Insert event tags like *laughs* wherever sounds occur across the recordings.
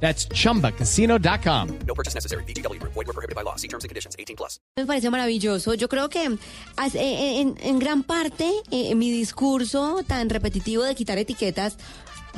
That's chumbacasino.com. No purchase necessary. BGW. Void were prohibited by law. See terms and conditions. 18 plus. Me parece maravilloso. Yo creo que as- eh, en, en gran parte eh, mi discurso tan repetitivo de quitar etiquetas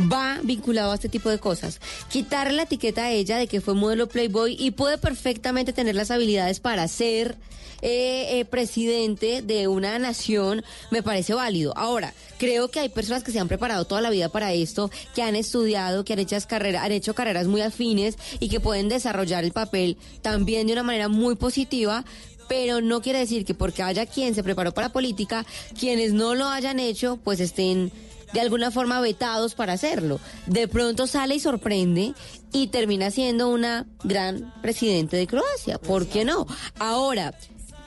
va vinculado a este tipo de cosas. Quitarle la etiqueta a ella de que fue modelo Playboy y puede perfectamente tener las habilidades para ser eh, eh, presidente de una nación me parece válido. Ahora, creo que hay personas que se han preparado toda la vida para esto, que han estudiado, que han hecho, carreras, han hecho carreras muy afines y que pueden desarrollar el papel también de una manera muy positiva, pero no quiere decir que porque haya quien se preparó para política, quienes no lo hayan hecho, pues estén de alguna forma vetados para hacerlo. De pronto sale y sorprende y termina siendo una gran presidente de Croacia. ¿Por qué no? Ahora,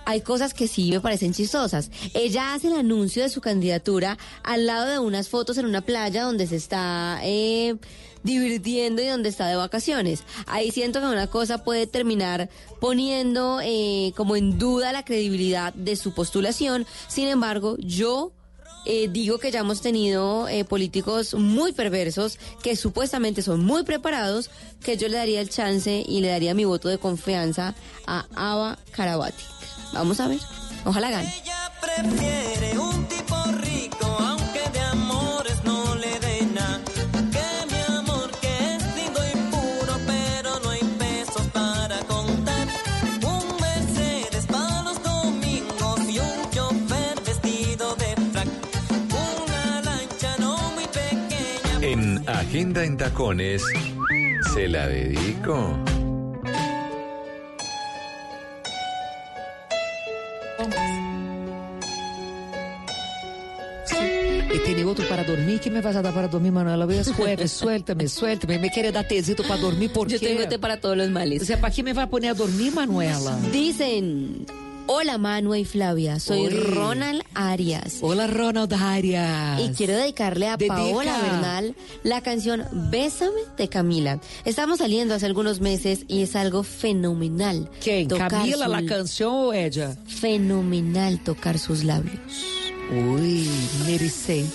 hay cosas que sí me parecen chistosas. Ella hace el anuncio de su candidatura al lado de unas fotos en una playa donde se está eh, divirtiendo y donde está de vacaciones. Ahí siento que una cosa puede terminar poniendo eh, como en duda la credibilidad de su postulación. Sin embargo, yo eh, digo que ya hemos tenido eh, políticos muy perversos que supuestamente son muy preparados, que yo le daría el chance y le daría mi voto de confianza a Ava Karabatic. Vamos a ver, ojalá gane. Ella prefiere un tipo Agenda en Tacones, se la dedico. E tem outro para dormir. que me vas a dar para dormir, Manuela? Ve, suelta, suéltame, suéltame. Me quiere dar tecito para dormir, por Yo tengo té para todos los O males. sea, ¿para qué me va a poner a dormir, Manuela? Dicen, hola Manu y Flavia, soy Oye. Ronald Arias. Hola, Ronald Arias. Y quiero dedicarle a Dedica. Paola Bernal la canción Bésame de Camila. Estamos saliendo hace algunos meses y es algo fenomenal. Tocar Camila, su- la canción o ella? Fenomenal tocar sus labios. Uy, merecei.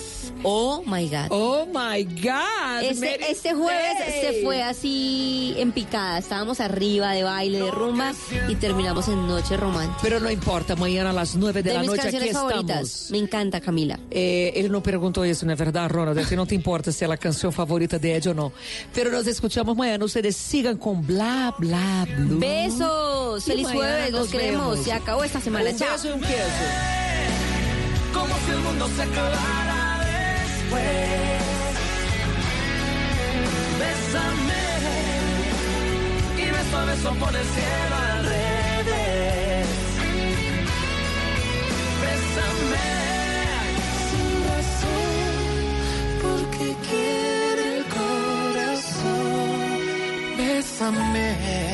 Oh my God. Oh my God. Este, este jueves se fue así en picada. Estábamos arriba de baile, de rumba y terminamos en Noche Romántica. Pero no importa, mañana a las nueve de, De la mis noche aquí canciones favoritas. estamos. Me encanta Camila. Eh, ele não perguntou isso, não é verdade, Ronald? Que não te importa se é a canção favorita de Ed ou não. Pero nos escuchamos amanhã. Ustedes sigan com Bla Bla Blue. Besos. Y Feliz mañana jueves. Los nos queremos. vemos. Se acabó esta semana. Un Chao. beso y un queso. Como si el mundo se acabara después. Bésame y beso a beso por el cielo al revés. Bésame sin razón porque quiere el corazón. Bésame.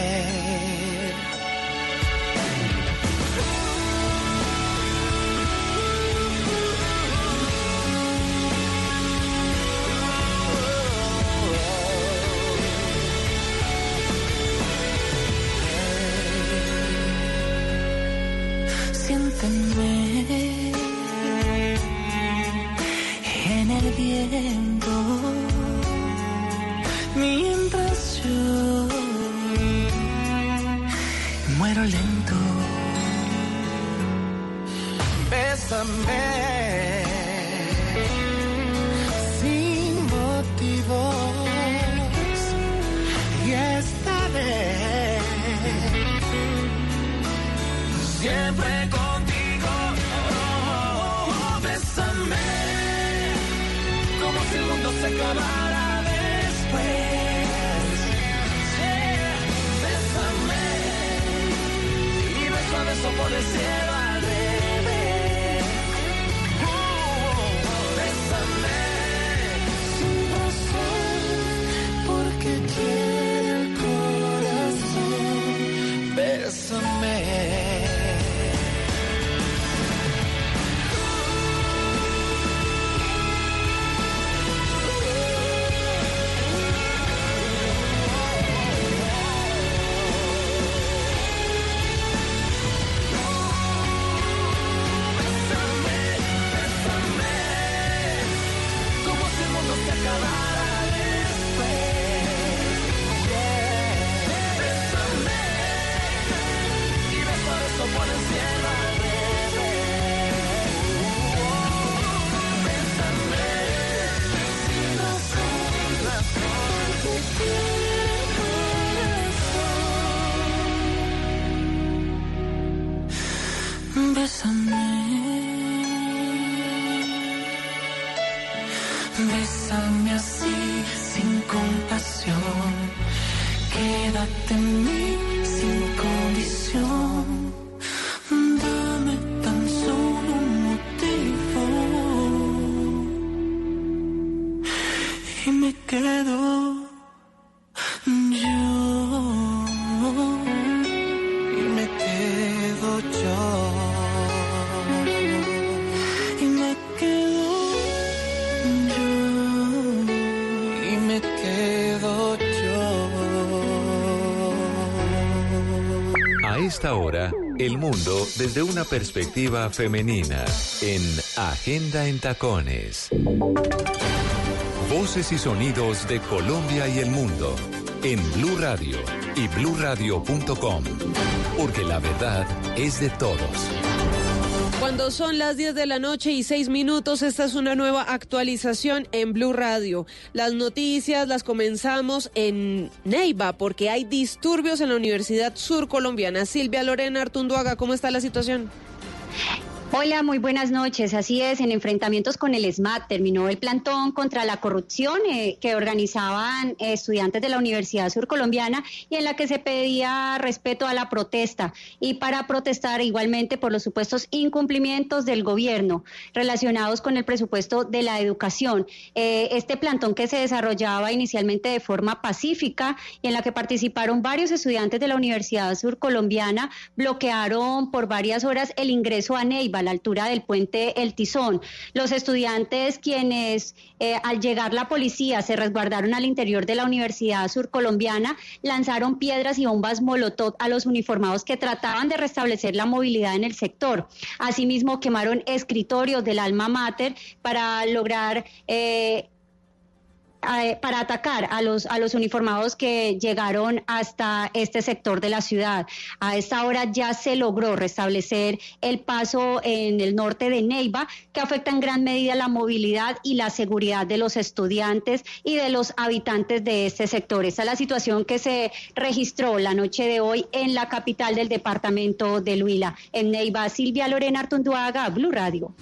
Esta hora, el mundo desde una perspectiva femenina en Agenda en Tacones. Voces y sonidos de Colombia y el mundo en Blue Radio y bluradio.com. Porque la verdad es de todos. Cuando son las 10 de la noche y 6 minutos, esta es una nueva actualización en Blue Radio. Las noticias las comenzamos en Neiva porque hay disturbios en la Universidad Sur Colombiana. Silvia Lorena Artunduaga, ¿cómo está la situación? Hola, muy buenas noches. Así es, en enfrentamientos con el SMAT terminó el plantón contra la corrupción eh, que organizaban eh, estudiantes de la Universidad Surcolombiana y en la que se pedía respeto a la protesta y para protestar igualmente por los supuestos incumplimientos del gobierno relacionados con el presupuesto de la educación. Eh, este plantón que se desarrollaba inicialmente de forma pacífica y en la que participaron varios estudiantes de la Universidad Surcolombiana bloquearon por varias horas el ingreso a Neiva la altura del puente El Tizón. Los estudiantes quienes eh, al llegar la policía se resguardaron al interior de la Universidad Surcolombiana, lanzaron piedras y bombas molotov a los uniformados que trataban de restablecer la movilidad en el sector. Asimismo, quemaron escritorios del alma mater para lograr... Eh, para atacar a los, a los uniformados que llegaron hasta este sector de la ciudad. A esta hora ya se logró restablecer el paso en el norte de Neiva, que afecta en gran medida la movilidad y la seguridad de los estudiantes y de los habitantes de este sector. Esta es la situación que se registró la noche de hoy en la capital del departamento de Huila. En Neiva, Silvia Lorena Artunduaga, Blue Radio.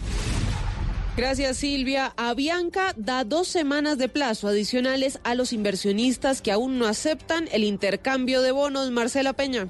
Gracias Silvia. Avianca da dos semanas de plazo adicionales a los inversionistas que aún no aceptan el intercambio de bonos. Marcela Peña.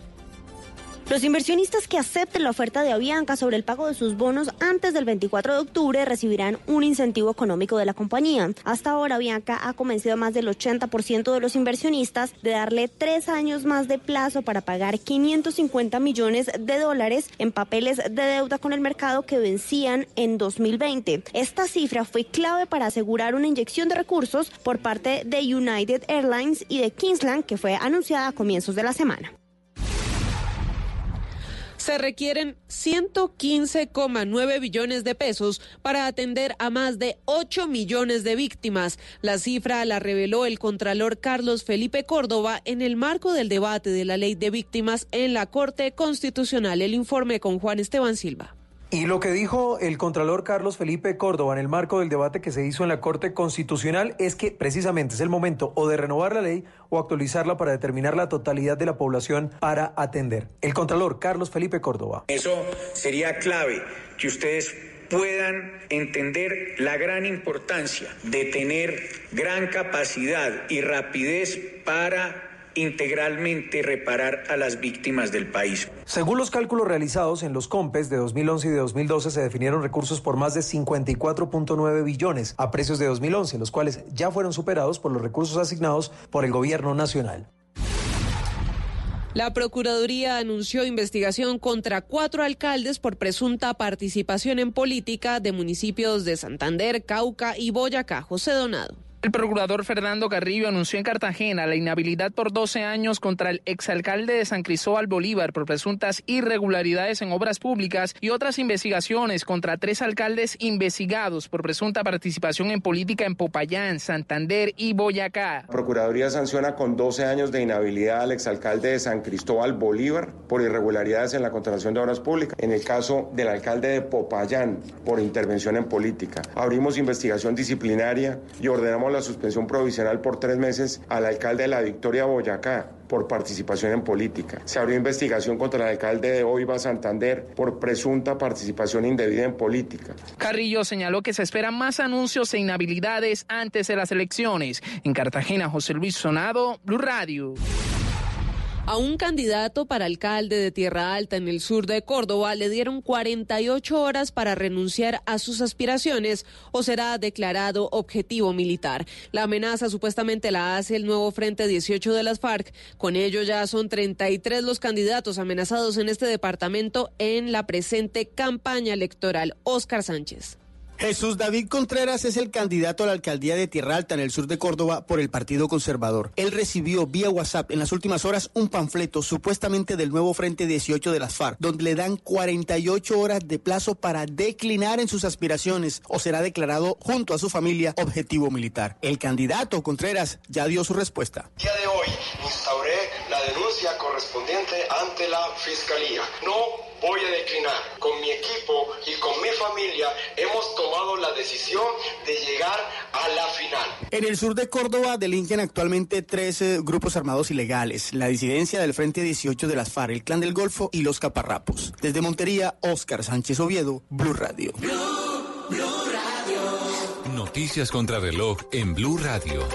Los inversionistas que acepten la oferta de Avianca sobre el pago de sus bonos antes del 24 de octubre recibirán un incentivo económico de la compañía. Hasta ahora Avianca ha convencido a más del 80% de los inversionistas de darle tres años más de plazo para pagar 550 millones de dólares en papeles de deuda con el mercado que vencían en 2020. Esta cifra fue clave para asegurar una inyección de recursos por parte de United Airlines y de Kingsland que fue anunciada a comienzos de la semana. Se requieren 115,9 billones de pesos para atender a más de 8 millones de víctimas. La cifra la reveló el contralor Carlos Felipe Córdoba en el marco del debate de la ley de víctimas en la Corte Constitucional. El informe con Juan Esteban Silva. Y lo que dijo el Contralor Carlos Felipe Córdoba en el marco del debate que se hizo en la Corte Constitucional es que precisamente es el momento o de renovar la ley o actualizarla para determinar la totalidad de la población para atender. El Contralor Carlos Felipe Córdoba. Eso sería clave que ustedes puedan entender la gran importancia de tener gran capacidad y rapidez para integralmente reparar a las víctimas del país. Según los cálculos realizados en los COMPES de 2011 y de 2012 se definieron recursos por más de 54.9 billones a precios de 2011, los cuales ya fueron superados por los recursos asignados por el gobierno nacional. La Procuraduría anunció investigación contra cuatro alcaldes por presunta participación en política de municipios de Santander, Cauca y Boyacá. José Donado. El procurador Fernando Carrillo anunció en Cartagena la inhabilidad por 12 años contra el exalcalde de San Cristóbal Bolívar por presuntas irregularidades en obras públicas y otras investigaciones contra tres alcaldes investigados por presunta participación en política en Popayán, Santander y Boyacá. La Procuraduría sanciona con 12 años de inhabilidad al exalcalde de San Cristóbal Bolívar por irregularidades en la contratación de obras públicas. En el caso del alcalde de Popayán por intervención en política. Abrimos investigación disciplinaria y ordenamos la suspensión provisional por tres meses al alcalde de la Victoria Boyacá por participación en política. Se abrió investigación contra el alcalde de Oiva Santander por presunta participación indebida en política. Carrillo señaló que se esperan más anuncios e inhabilidades antes de las elecciones. En Cartagena, José Luis Sonado, Blue Radio. A un candidato para alcalde de Tierra Alta en el sur de Córdoba le dieron 48 horas para renunciar a sus aspiraciones o será declarado objetivo militar. La amenaza supuestamente la hace el nuevo Frente 18 de las FARC. Con ello ya son 33 los candidatos amenazados en este departamento en la presente campaña electoral. Oscar Sánchez. Jesús David Contreras es el candidato a la alcaldía de Tierra Alta en el sur de Córdoba por el Partido Conservador. Él recibió vía WhatsApp en las últimas horas un panfleto supuestamente del nuevo Frente 18 de las FARC, donde le dan 48 horas de plazo para declinar en sus aspiraciones o será declarado junto a su familia objetivo militar. El candidato Contreras ya dio su respuesta. El día de hoy instauré la denuncia correspondiente ante la Fiscalía. No voy a declinar. Con mi equipo y con mi familia hemos tomado la decisión de llegar a la final. En el sur de Córdoba delinquen actualmente tres eh, grupos armados ilegales, la disidencia del Frente 18 de las FARC, el Clan del Golfo y los Caparrapos. Desde Montería, Óscar Sánchez Oviedo, Blue Radio. Noticias contra reloj en Blue Radio.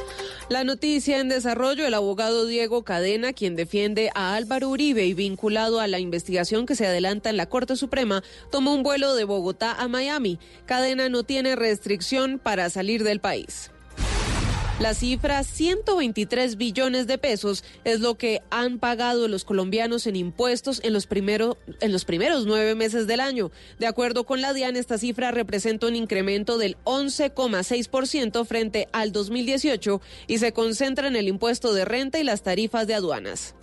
La noticia en desarrollo, el abogado Diego Cadena, quien defiende a Álvaro Uribe y vinculado a la investigación que se adelanta en la Corte Suprema, tomó un vuelo de Bogotá a Miami. Cadena no tiene restricción para salir del país. La cifra 123 billones de pesos es lo que han pagado los colombianos en impuestos en los, primero, en los primeros nueve meses del año. De acuerdo con la DIAN, esta cifra representa un incremento del 11,6% frente al 2018 y se concentra en el impuesto de renta y las tarifas de aduanas.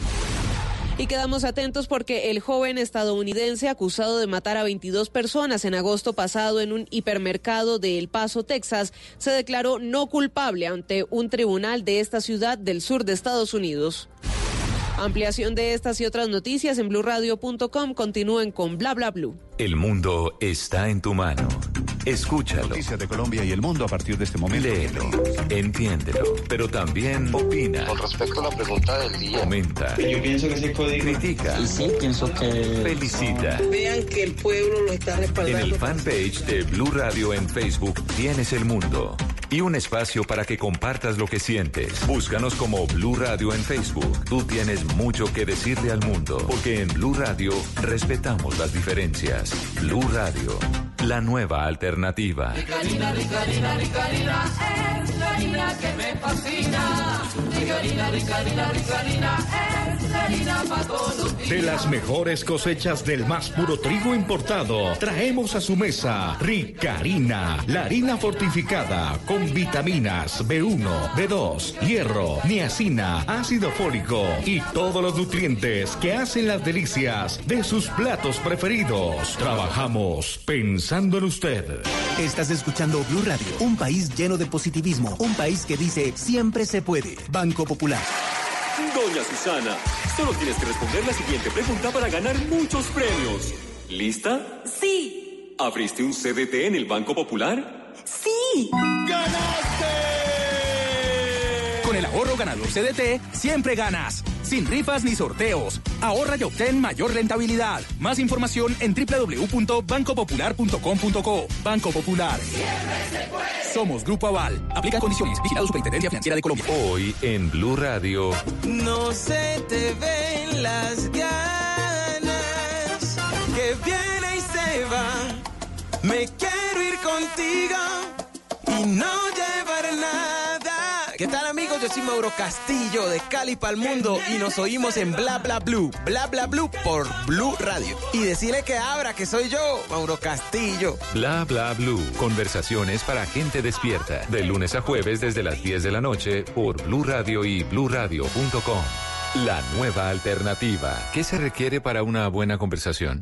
Y quedamos atentos porque el joven estadounidense acusado de matar a 22 personas en agosto pasado en un hipermercado de El Paso, Texas, se declaró no culpable ante un tribunal de esta ciudad del sur de Estados Unidos. Ampliación de estas y otras noticias en blurradio.com. Continúen con bla bla blue. El mundo está en tu mano. Escúchalo. Noticias de Colombia y el mundo a partir de este momento. Léelo, entiéndelo, pero también opina. Con respecto a la pregunta del día. Comenta. Yo pienso que código. Critica. Y sí, pienso que. Felicita. Vean que el pueblo lo está En respaldando. el fanpage de Blue Radio en Facebook tienes el mundo y un espacio para que compartas lo que sientes. Búscanos como Blue Radio en Facebook. Tú tienes mucho que decirle al mundo, porque en Blue Radio respetamos las diferencias. Blue Radio, la nueva alternativa. Ricarina, Ricarina, Ricarina, es la harina que me fascina. Ricarina, Ricarina, Ricarina, es la harina para todos los días. De las mejores cosechas del más puro trigo importado, traemos a su mesa Ricarina, la harina fortificada con vitaminas B1, B2, hierro, niacina, ácido fólico y todos los nutrientes que hacen las delicias de sus platos preferidos. Trabajamos pensando en usted. Estás escuchando Blue Radio, un país lleno de positivismo, un país que dice siempre se puede. Banco Popular. Doña Susana, solo tienes que responder la siguiente pregunta para ganar muchos premios. ¿Lista? Sí, ¿Abriste un CDT en el Banco Popular? Sí. Con el ahorro ganador CDT, siempre ganas. Sin rifas ni sorteos. Ahorra y obtén mayor rentabilidad. Más información en www.bancopopular.com.co. Banco Popular. Somos Grupo Aval. Aplica condiciones. Vigilado Superintendencia Financiera de Colombia. Hoy en Blue Radio, No se te ven las ganas que viene y se va. Me quiero ir contigo y no llevar nada. ¿Qué tal amigos? Yo soy Mauro Castillo de Cali para el mundo y nos oímos en Bla Bla Blue. Bla Bla Blue por Blue Radio. Y decirle que abra, que soy yo, Mauro Castillo. Bla Bla Blue. Conversaciones para gente despierta. De lunes a jueves desde las 10 de la noche por Blue Radio y bluradio.com. La nueva alternativa. ¿Qué se requiere para una buena conversación?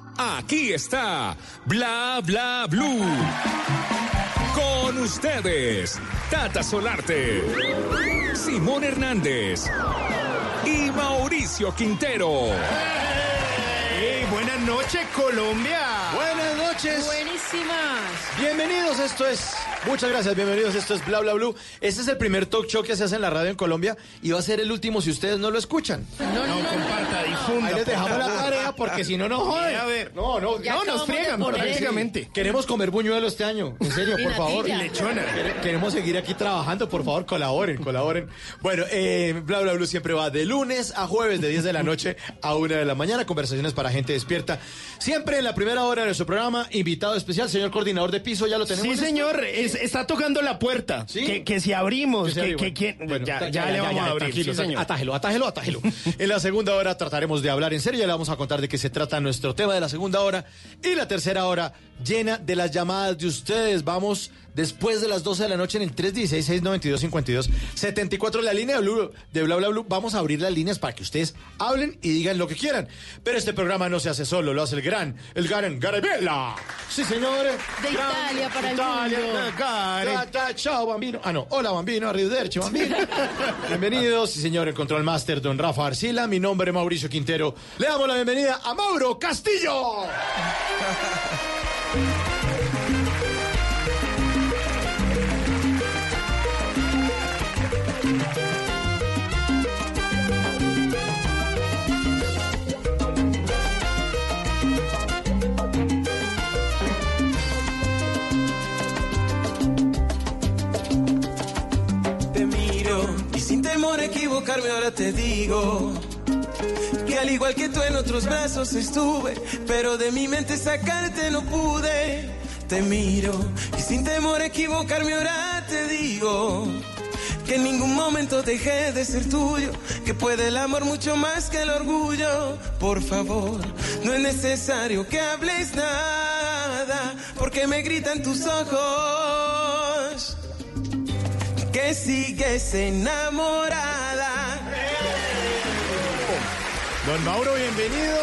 Aquí está Bla Bla Blue. Con ustedes, Tata Solarte, Simón Hernández y Mauricio Quintero. Hey, buenas noches, Colombia. Buenas noches. Buenísimas. Bienvenidos, esto es. Muchas gracias, bienvenidos. Esto es Bla Bla Blue. Este es el primer talk show que se hace en la radio en Colombia y va a ser el último si ustedes no lo escuchan. No, comparta, difunda. Ahí les dejamos la tarea porque si no nos *laughs* joden. A ver. No, no, Ya no nos friegan prácticamente. Queremos comer buñuelo este año. En serio, por favor. Y lechona. Quere- Queremos seguir aquí trabajando, por favor, colaboren, colaboren. Bueno, eh, Bla Bla Blue siempre va de lunes a jueves, de 10 de la noche a 1 de la mañana. Conversaciones para gente despierta. Siempre en la primera hora de nuestro programa, invitado especial, señor coordinador de piso, ya lo tenemos. Sí, señor, es- está tocando la puerta. ¿Sí? Que, que si abrimos, Que que, que bueno. ya, ya le vamos a abrir. Sí, señor. atájelo, atájelo, atájelo. *laughs* en la segunda hora trataremos de hablar en serio, ya le vamos a contar de qué se trata nuestro tema de la segunda hora. Y la tercera hora llena de las llamadas de ustedes. Vamos después de las 12 de la noche en el 316-692-52-74, la línea de, Blue, de Bla Bla Blue. Vamos a abrir las líneas para que ustedes hablen y digan lo que quieran. Pero este programa no se hace solo, lo hace el gran, el gran Garabella. Sí, señores. De Gran- Italia para el Italia, mundo. Gare. Ta- Chao, bambino. Ah, no. Hola, bambino. Arrivederci, bambino. *laughs* Bienvenidos, sí, señor, en Control Master, don Rafa Arcila. Mi nombre es Mauricio Quintero. Le damos la bienvenida a Mauro Castillo. *laughs* Te miro y sin temor a equivocarme ahora te digo que al igual que tú en otros brazos estuve, pero de mi mente sacarte no pude. Te miro y sin temor a equivocarme ahora te digo que en ningún momento dejé de ser tuyo, que puede el amor mucho más que el orgullo. Por favor, no es necesario que hables nada, porque me gritan tus ojos que sigues enamorada. Don Mauro, bienvenido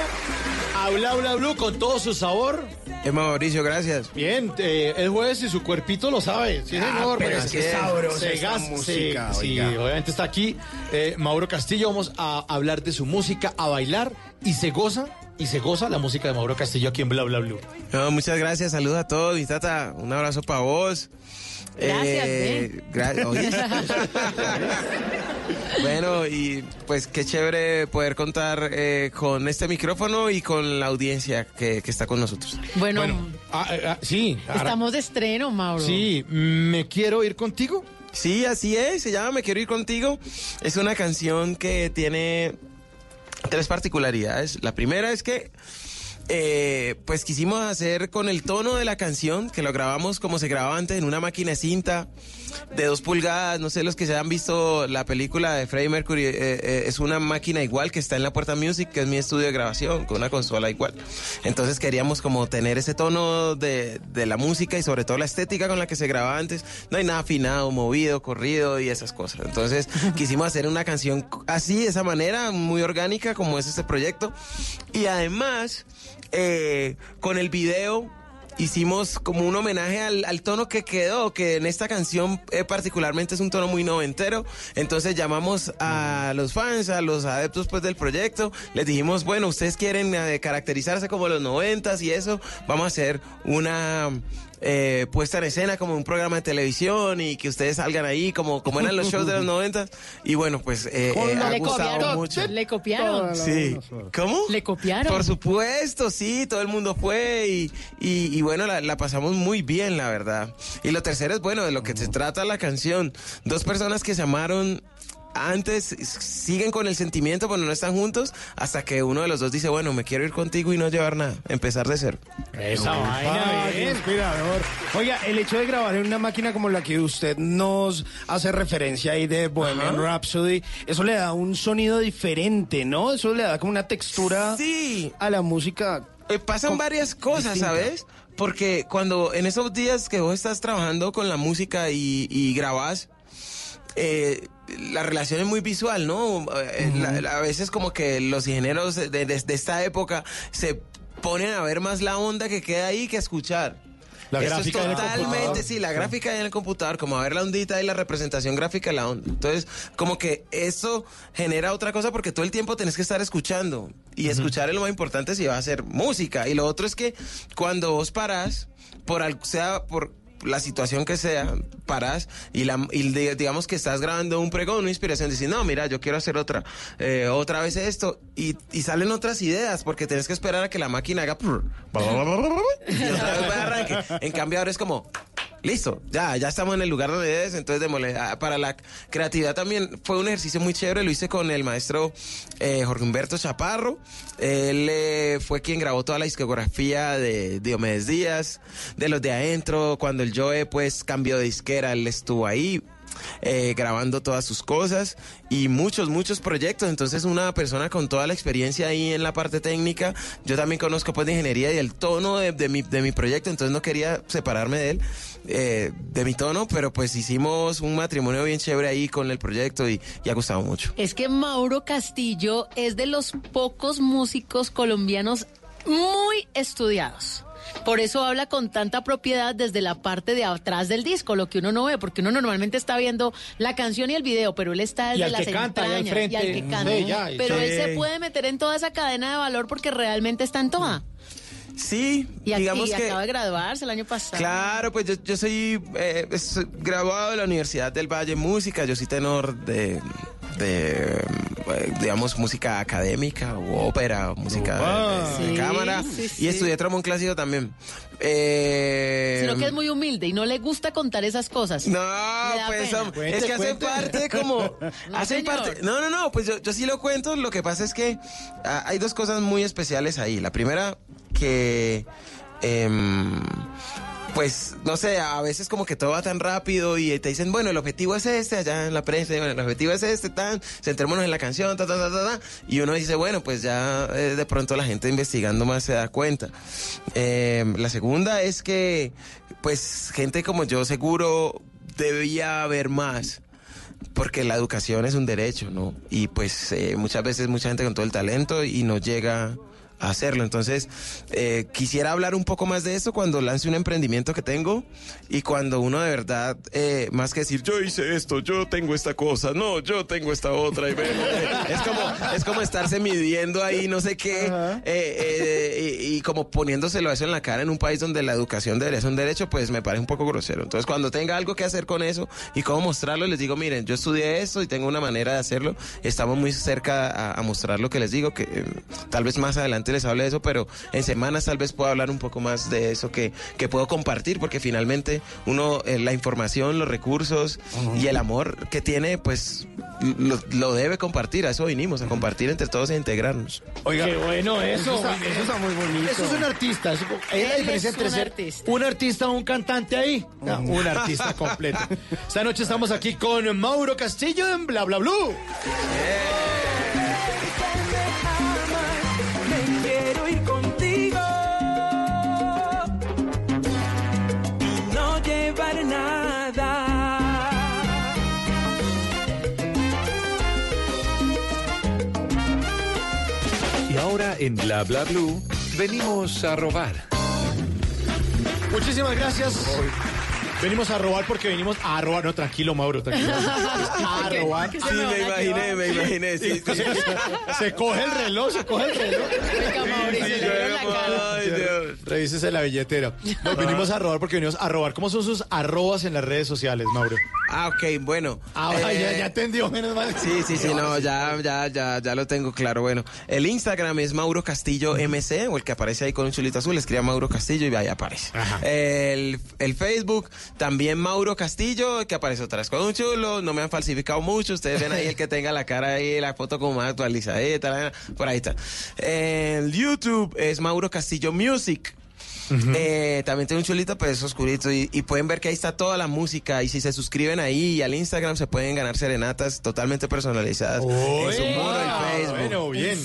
a Bla Bla Blue con todo su sabor. Es Mauricio, gracias. Bien, eh, el jueves y su cuerpito lo sabe. Sí, Ah, señor. pero pues, es que se sabrosa esta gas- música, sí, obviamente está aquí eh, Mauro Castillo. Vamos a hablar de su música, a bailar y se goza. Y se goza la música de Mauro Castillo aquí en Bla Bla Blue. No, muchas gracias, saludos a todos, mi tata, un abrazo para vos. Gracias, Eh, gra- oye. *laughs* bueno, y pues qué chévere poder contar eh, con este micrófono y con la audiencia que, que está con nosotros. Bueno, ah, ah, ah, sí. estamos de estreno, Mauro. Sí, me quiero ir contigo. Sí, así es, se llama Me Quiero Ir Contigo. Es una canción que tiene tres particularidades. La primera es que eh, pues quisimos hacer con el tono de la canción, que lo grabamos como se grababa antes en una máquina de cinta de dos pulgadas, no sé, los que se han visto la película de Freddie Mercury, eh, eh, es una máquina igual que está en la Puerta Music, que es mi estudio de grabación, con una consola igual. Entonces queríamos como tener ese tono de, de la música y sobre todo la estética con la que se grababa antes. No hay nada afinado, movido, corrido y esas cosas. Entonces *laughs* quisimos hacer una canción así, de esa manera, muy orgánica como es este proyecto. Y además, eh, con el video hicimos como un homenaje al, tono que quedó, que en esta canción eh, particularmente es un tono muy noventero. Entonces llamamos a los fans, a los adeptos pues del proyecto, les dijimos, bueno, ustedes quieren eh, caracterizarse como los noventas y eso, vamos a hacer una eh, puesta en escena como un programa de televisión y que ustedes salgan ahí como, como eran los shows de los *laughs* noventas. Y bueno, pues eh, eh, ha le gustado copiaron. mucho. Le copiaron. Sí. ¿Cómo? Le copiaron. Por supuesto, sí, todo el mundo fue y, y, y bueno, la, la pasamos muy bien, la verdad. Y lo tercero es, bueno, de lo que se trata la canción. Dos personas que se amaron antes siguen con el sentimiento, pero no están juntos, hasta que uno de los dos dice, bueno, me quiero ir contigo y no llevar nada, empezar de cero. Esa vaina, inspirador. Oiga, el hecho de grabar en una máquina como la que usted nos hace referencia ahí de Bohemian Ajá. Rhapsody, eso le da un sonido diferente, ¿no? Eso le da como una textura a la música. Eh, pasan varias cosas, distinta. ¿sabes? Porque cuando en esos días que vos estás trabajando con la música y, y grabás, eh, la relación es muy visual, ¿no? Eh, la- la- a veces como que los ingenieros de, de- de esta época se ponen a ver más la onda que queda ahí que a escuchar. La Esto gráfica es en el totalmente, sí, la gráfica en el computador, como a ver la ondita y la representación gráfica de la onda. Entonces, como que eso genera otra cosa porque todo el tiempo tenés que estar escuchando. Y escuchar es lo más importante si va a hacer música. Y lo otro es que cuando vos parás, por sea por la situación que sea, parás y, la, digamos que estás grabando un pregón, una inspiración, dices, no, mira, yo quiero hacer otra, eh, otra vez esto, y, salen otras ideas, porque tenés que esperar a que la máquina haga... *laughs* y otra vez arranque. En cambio ahora es como... Listo, ya, ya estamos en el lugar donde es, entonces démosle. Ah, Para la creatividad también fue un ejercicio muy chévere, lo hice con el maestro eh, Jorge Humberto Chaparro. Él eh, fue quien grabó toda la discografía de Diomedes Díaz, de los de adentro, cuando el Joe pues cambió de disquera, él estuvo ahí eh, grabando todas sus cosas y muchos, muchos proyectos. Entonces, una persona con toda la experiencia ahí en la parte técnica, yo también conozco pues de ingeniería y el tono de mi, de mi proyecto, entonces no quería separarme de él, eh, de mi tono, pero pues hicimos un matrimonio bien chévere ahí con el proyecto y, y ha gustado mucho. Es que Mauro Castillo es de los pocos músicos colombianos muy estudiados. Por eso habla con tanta propiedad desde la parte de atrás del disco, lo que uno no ve, porque uno normalmente está viendo la canción y el video, pero él está Y desde al las que canta, al entrañas y al que canta. Sí, ya, y pero sí. él se puede meter en toda esa cadena de valor porque realmente está en toda. Sí, Y digamos que... acaba de graduarse el año pasado. Claro, pues yo, yo soy eh, graduado de la Universidad del Valle Música, yo soy tenor de, de digamos, música académica o ópera, o música de- de, de Sí, cámara, sí, y estudié trombón clásico también. Eh, Sino que es muy humilde y no le gusta contar esas cosas. No, pues es que *laughs* hacen parte como... No, hacen señor. parte... No, no, no, pues yo, yo sí lo cuento. Lo que pasa es que ah, hay dos cosas muy especiales ahí. La primera, que... em, pues, no sé, a veces como que todo va tan rápido y te dicen, bueno, el objetivo es este, allá en la prensa, el objetivo es este, tan, centrémonos en la canción, ta, ta, ta, ta, ta. Y uno dice, bueno, pues ya eh, de pronto la gente investigando más se da cuenta. Eh, la segunda es que, pues, gente como yo seguro debía haber más. Porque la educación es un derecho, ¿no? Y pues eh, muchas veces mucha gente con todo el talento y no llega hacerlo. Entonces, eh, quisiera hablar un poco más de eso cuando lance un emprendimiento que tengo y cuando uno de verdad, eh, más que decir, yo hice esto, yo tengo esta cosa, no, yo tengo esta otra. Y eh, *laughs* es, como, es como estarse midiendo ahí no sé qué eh, eh, y, y como poniéndoselo eso en la cara en un país donde la educación debería ser un derecho, pues me parece un poco grosero. Entonces, cuando tenga algo que hacer con eso y cómo mostrarlo, les digo, miren, yo estudié esto y tengo una manera de hacerlo. Estamos muy cerca a, a mostrar lo que les digo, que eh, tal vez más adelante les hable de eso, pero en semanas tal vez pueda hablar un poco más de eso que, que puedo compartir, porque finalmente uno, eh, la información, los recursos y el amor que tiene, pues lo, lo debe compartir. A eso vinimos, a compartir entre todos e integrarnos. Oiga, Qué bueno eso. está, eso está muy bonito. Eso es un artista. eso- Hay la Él diferencia es entre un ser artista. un artista o un cantante ahí. No, un artista completo. *laughs* Esta noche estamos aquí con Mauro Castillo en Bla Bla Blue. Me nada. Y ahora en Bla Bla Blue venimos a robar. Muchísimas gracias. Venimos a robar porque venimos a robar. No, tranquilo, Mauro, tranquilo. *laughs* A robar. Sí, me imaginé, me imaginé. Sí, *laughs* sí. Se coge el reloj, se coge el reloj. Venga, le la cara. ay, Dios. Revísese la billetera. No, venimos a robar porque venimos a robar. ¿Cómo son sus arrobas en las redes sociales, Mauro? Ah, ok, bueno. *laughs* Ahora ya, Eh, ya entendió, menos mal. Sí, sí, sí, no, ya, ya, ya, ya lo tengo claro. Bueno, el Instagram es Mauro Castillo MC, o el que aparece ahí con un chulito azul, escribe Mauro Castillo y ahí aparece. El, el Facebook También Mauro Castillo, que aparece otra vez con un chulo. No me han falsificado mucho. Ustedes ven ahí el que tenga la cara ahí, la foto como más actualizadita. Por ahí está. El YouTube es Mauro Castillo Music. Eh, también tiene un chulito, pero es oscurito. Y, y pueden ver que ahí está toda la música. Y si se suscriben ahí y al Instagram, se pueden ganar serenatas totalmente personalizadas en su muro en Facebook. Bueno, bien.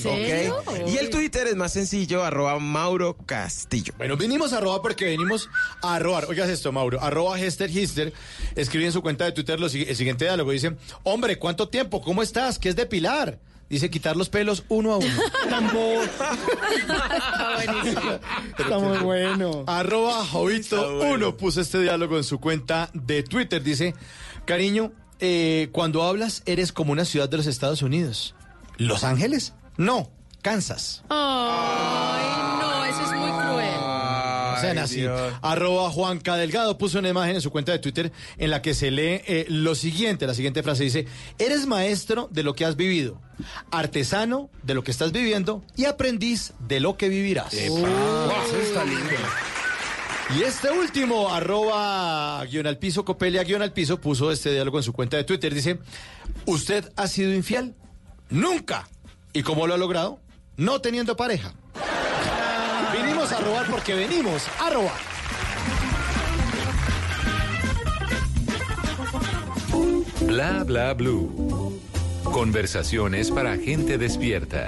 Y el Twitter es más sencillo, arroba Mauro Castillo. Bueno, vinimos a robar porque venimos a robar. Oigas esto, Mauro. Arroba Hester Hister escribe en su cuenta de Twitter lo el siguiente diálogo. Dice, hombre, ¿cuánto tiempo? ¿Cómo estás? ¿Qué es depilar? Dice quitar los pelos uno a uno. *laughs* Tambo. Está muy bueno. Arroba Jovito uno puso este diálogo en su cuenta de Twitter. Dice, cariño, eh, cuando hablas eres como una ciudad de los Estados Unidos. ¿Los Ángeles? No, Kansas. Ay, sean así. Arroba Juanca Delgado puso una imagen en su cuenta de Twitter en la que se lee eh, lo siguiente. La siguiente frase dice, eres maestro de lo que has vivido, artesano de lo que estás viviendo y aprendiz de lo que vivirás. Está lindo. Y este último, arroba guion al piso, Copelia guion al piso, puso este diálogo en su cuenta de Twitter. Dice, ¿usted ha sido infiel? Nunca. ¿Y cómo lo ha logrado? No teniendo pareja. Robar porque venimos a robar. Bla bla blue. Conversaciones para gente despierta.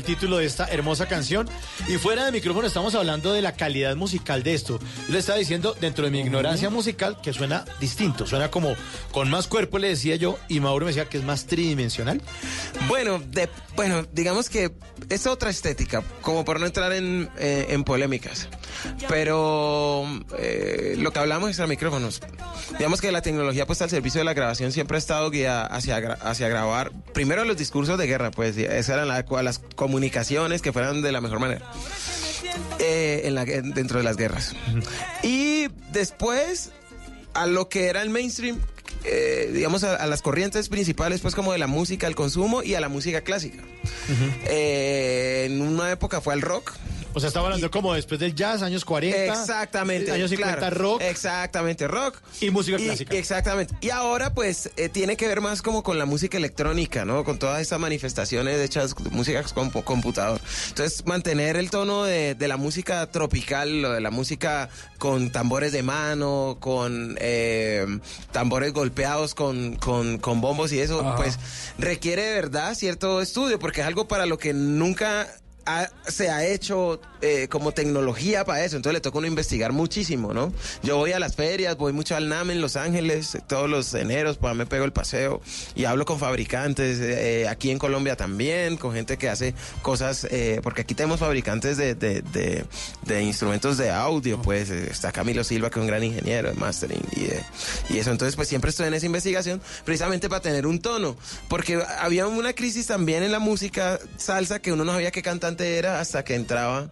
El título de esta hermosa canción. Y fuera de micrófono estamos hablando de la calidad musical de esto. Yo le estaba diciendo, dentro de mi ignorancia musical, que suena distinto, suena como con más cuerpo, le decía yo, y Mauro me decía que es más tridimensional. Bueno, de, bueno, digamos que es otra estética, como por no entrar en, eh, en polémicas. Pero eh, lo que hablamos es a micrófonos. Digamos que la tecnología puesta al servicio de la grabación siempre ha estado guiada hacia, hacia grabar primero los discursos de guerra, pues esas eran la- las comunicaciones que fueran de la mejor manera. eh, en la, en- dentro de las guerras. Y después, a lo que era el mainstream, eh, digamos, a, a las corrientes principales, pues como de la música, el consumo y a la música clásica. Eh, en una época fue al rock. O sea, estaba hablando como después del jazz, años 40. Exactamente. Años 50, claro. rock. Exactamente, rock. Y música Y- clásica. exactamente. Y ahora, pues, eh, tiene que ver más como con la música electrónica, ¿no? Con todas estas manifestaciones hechas de música con computador. Entonces, mantener el tono de, de la música tropical, lo de la música con tambores de mano, con eh, tambores golpeados con, con, con bombos y eso, pues, requiere de verdad cierto estudio, porque es algo para lo que nunca ha- se ha hecho eh, como tecnología para eso, entonces le toca uno investigar muchísimo, ¿no? Yo voy a las ferias, voy mucho al NAM en Los Ángeles, eh, todos los eneros, pues me pego el paseo y hablo con fabricantes, eh, aquí en Colombia también, con gente que hace cosas, eh, porque aquí tenemos fabricantes de, de, de- de instrumentos de audio, pues eh, está Camilo Silva, que es un gran ingeniero de mastering y, de- y eso, entonces pues siempre estoy en esa investigación precisamente para tener un tono, porque había una crisis también en la música salsa que uno no sabía qué cantante era hasta que entraba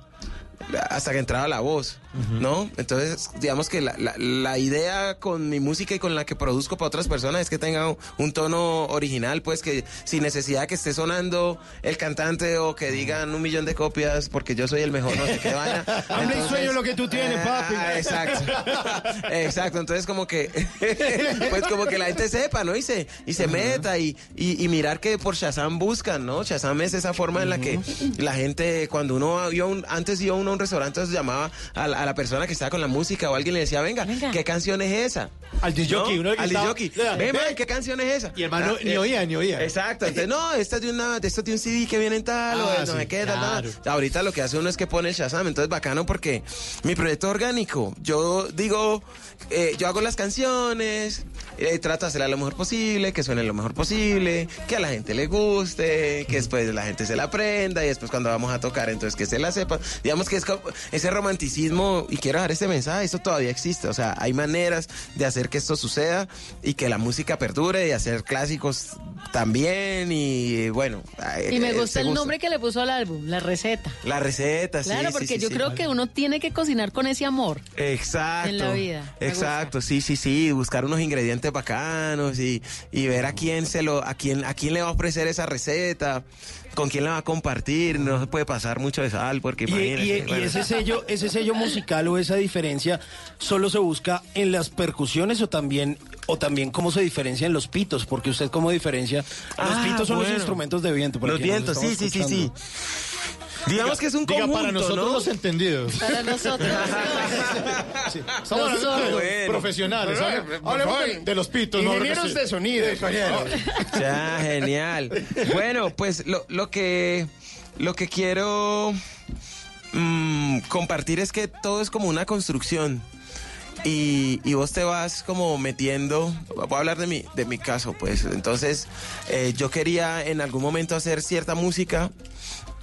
hasta que entraba la voz, ¿no? Entonces, digamos que la, la- la idea con mi música y con la que produzco para otras personas es que tenga un tono original, pues que sin necesidad que esté sonando el cantante o que digan un millón de copias porque yo soy el mejor, no sé qué vaina. *laughs* Hambre y sueño lo que tú tienes, papi. Ah, exacto. *laughs* Exacto. Entonces como que *laughs* pues como que la gente sepa, ¿no? Y se, y se meta y, y, y mirar que por Shazam buscan, ¿no? Shazam es esa forma en la que la gente, cuando uno un- antes iba uno a un restaurante, entonces llamaba a, la- a la persona que estaba con la música o alguien le decía, venga, ¿qué canción es esa? Al disjockey, ¿No? uno que Al estaba-. Vea, Ven, ¿qué canción es esa? Y el man no- Ah, ni eh, oía, ni oía. Exacto. Entonces, *laughs* no, esta es de una, esto es de un CD que viene en tal, o Ah, no sí, sé qué, tal, tal. claro. Ahorita lo que hace uno es que pone el Shazam, entonces bacano porque mi proyecto orgánico, yo digo, eh, yo hago las canciones, eh, trato de hacerla lo mejor posible, que suene lo mejor posible, que a la gente le guste, que después la gente se la aprenda y después cuando vamos a tocar, entonces que se la sepa. Digamos que es como ese romanticismo, y quiero dejar este mensaje, esto todavía existe, o sea, hay maneras de hacer que esto suceda y que la música perdure y hacer clásicos también y bueno. Y me eh, gusta el nombre que le puso al álbum, la receta. La receta, sí. Claro, porque sí, yo sí. creo que uno tiene que cocinar con ese amor. Exacto. en la vida. Exacto, sí, sí, sí. Buscar unos ingredientes bacanos y, y ver a quién se lo, a quién, a quién le va a ofrecer esa receta, con quién la va a compartir. No se puede pasar mucho de sal, porque Y, y- y bueno. ese sello, ese sello musical o esa diferencia solo se busca en las percusiones o también o también cómo se diferencia en los pitos, porque usted cómo diferencia los Ah, pitos son bueno. los instrumentos de viento. Los vientos, sí, sí, sí, sí. Digamos que es un Diga, conjunto, para nosotros ¿no? los entendidos. Para nosotros. Estamos hablando de sordos. los Bueno. profesionales. Bueno, por Hablemos de, de los pitos. ¿no? Ingenieros sí. de sonido. *laughs* Ya, genial. Bueno, pues lo, lo que lo que quiero mm, compartir es que todo es como una construcción. Y, y vos te vas como metiendo, voy a hablar de mi, de mi caso, pues. Entonces, eh, yo quería en algún momento hacer cierta música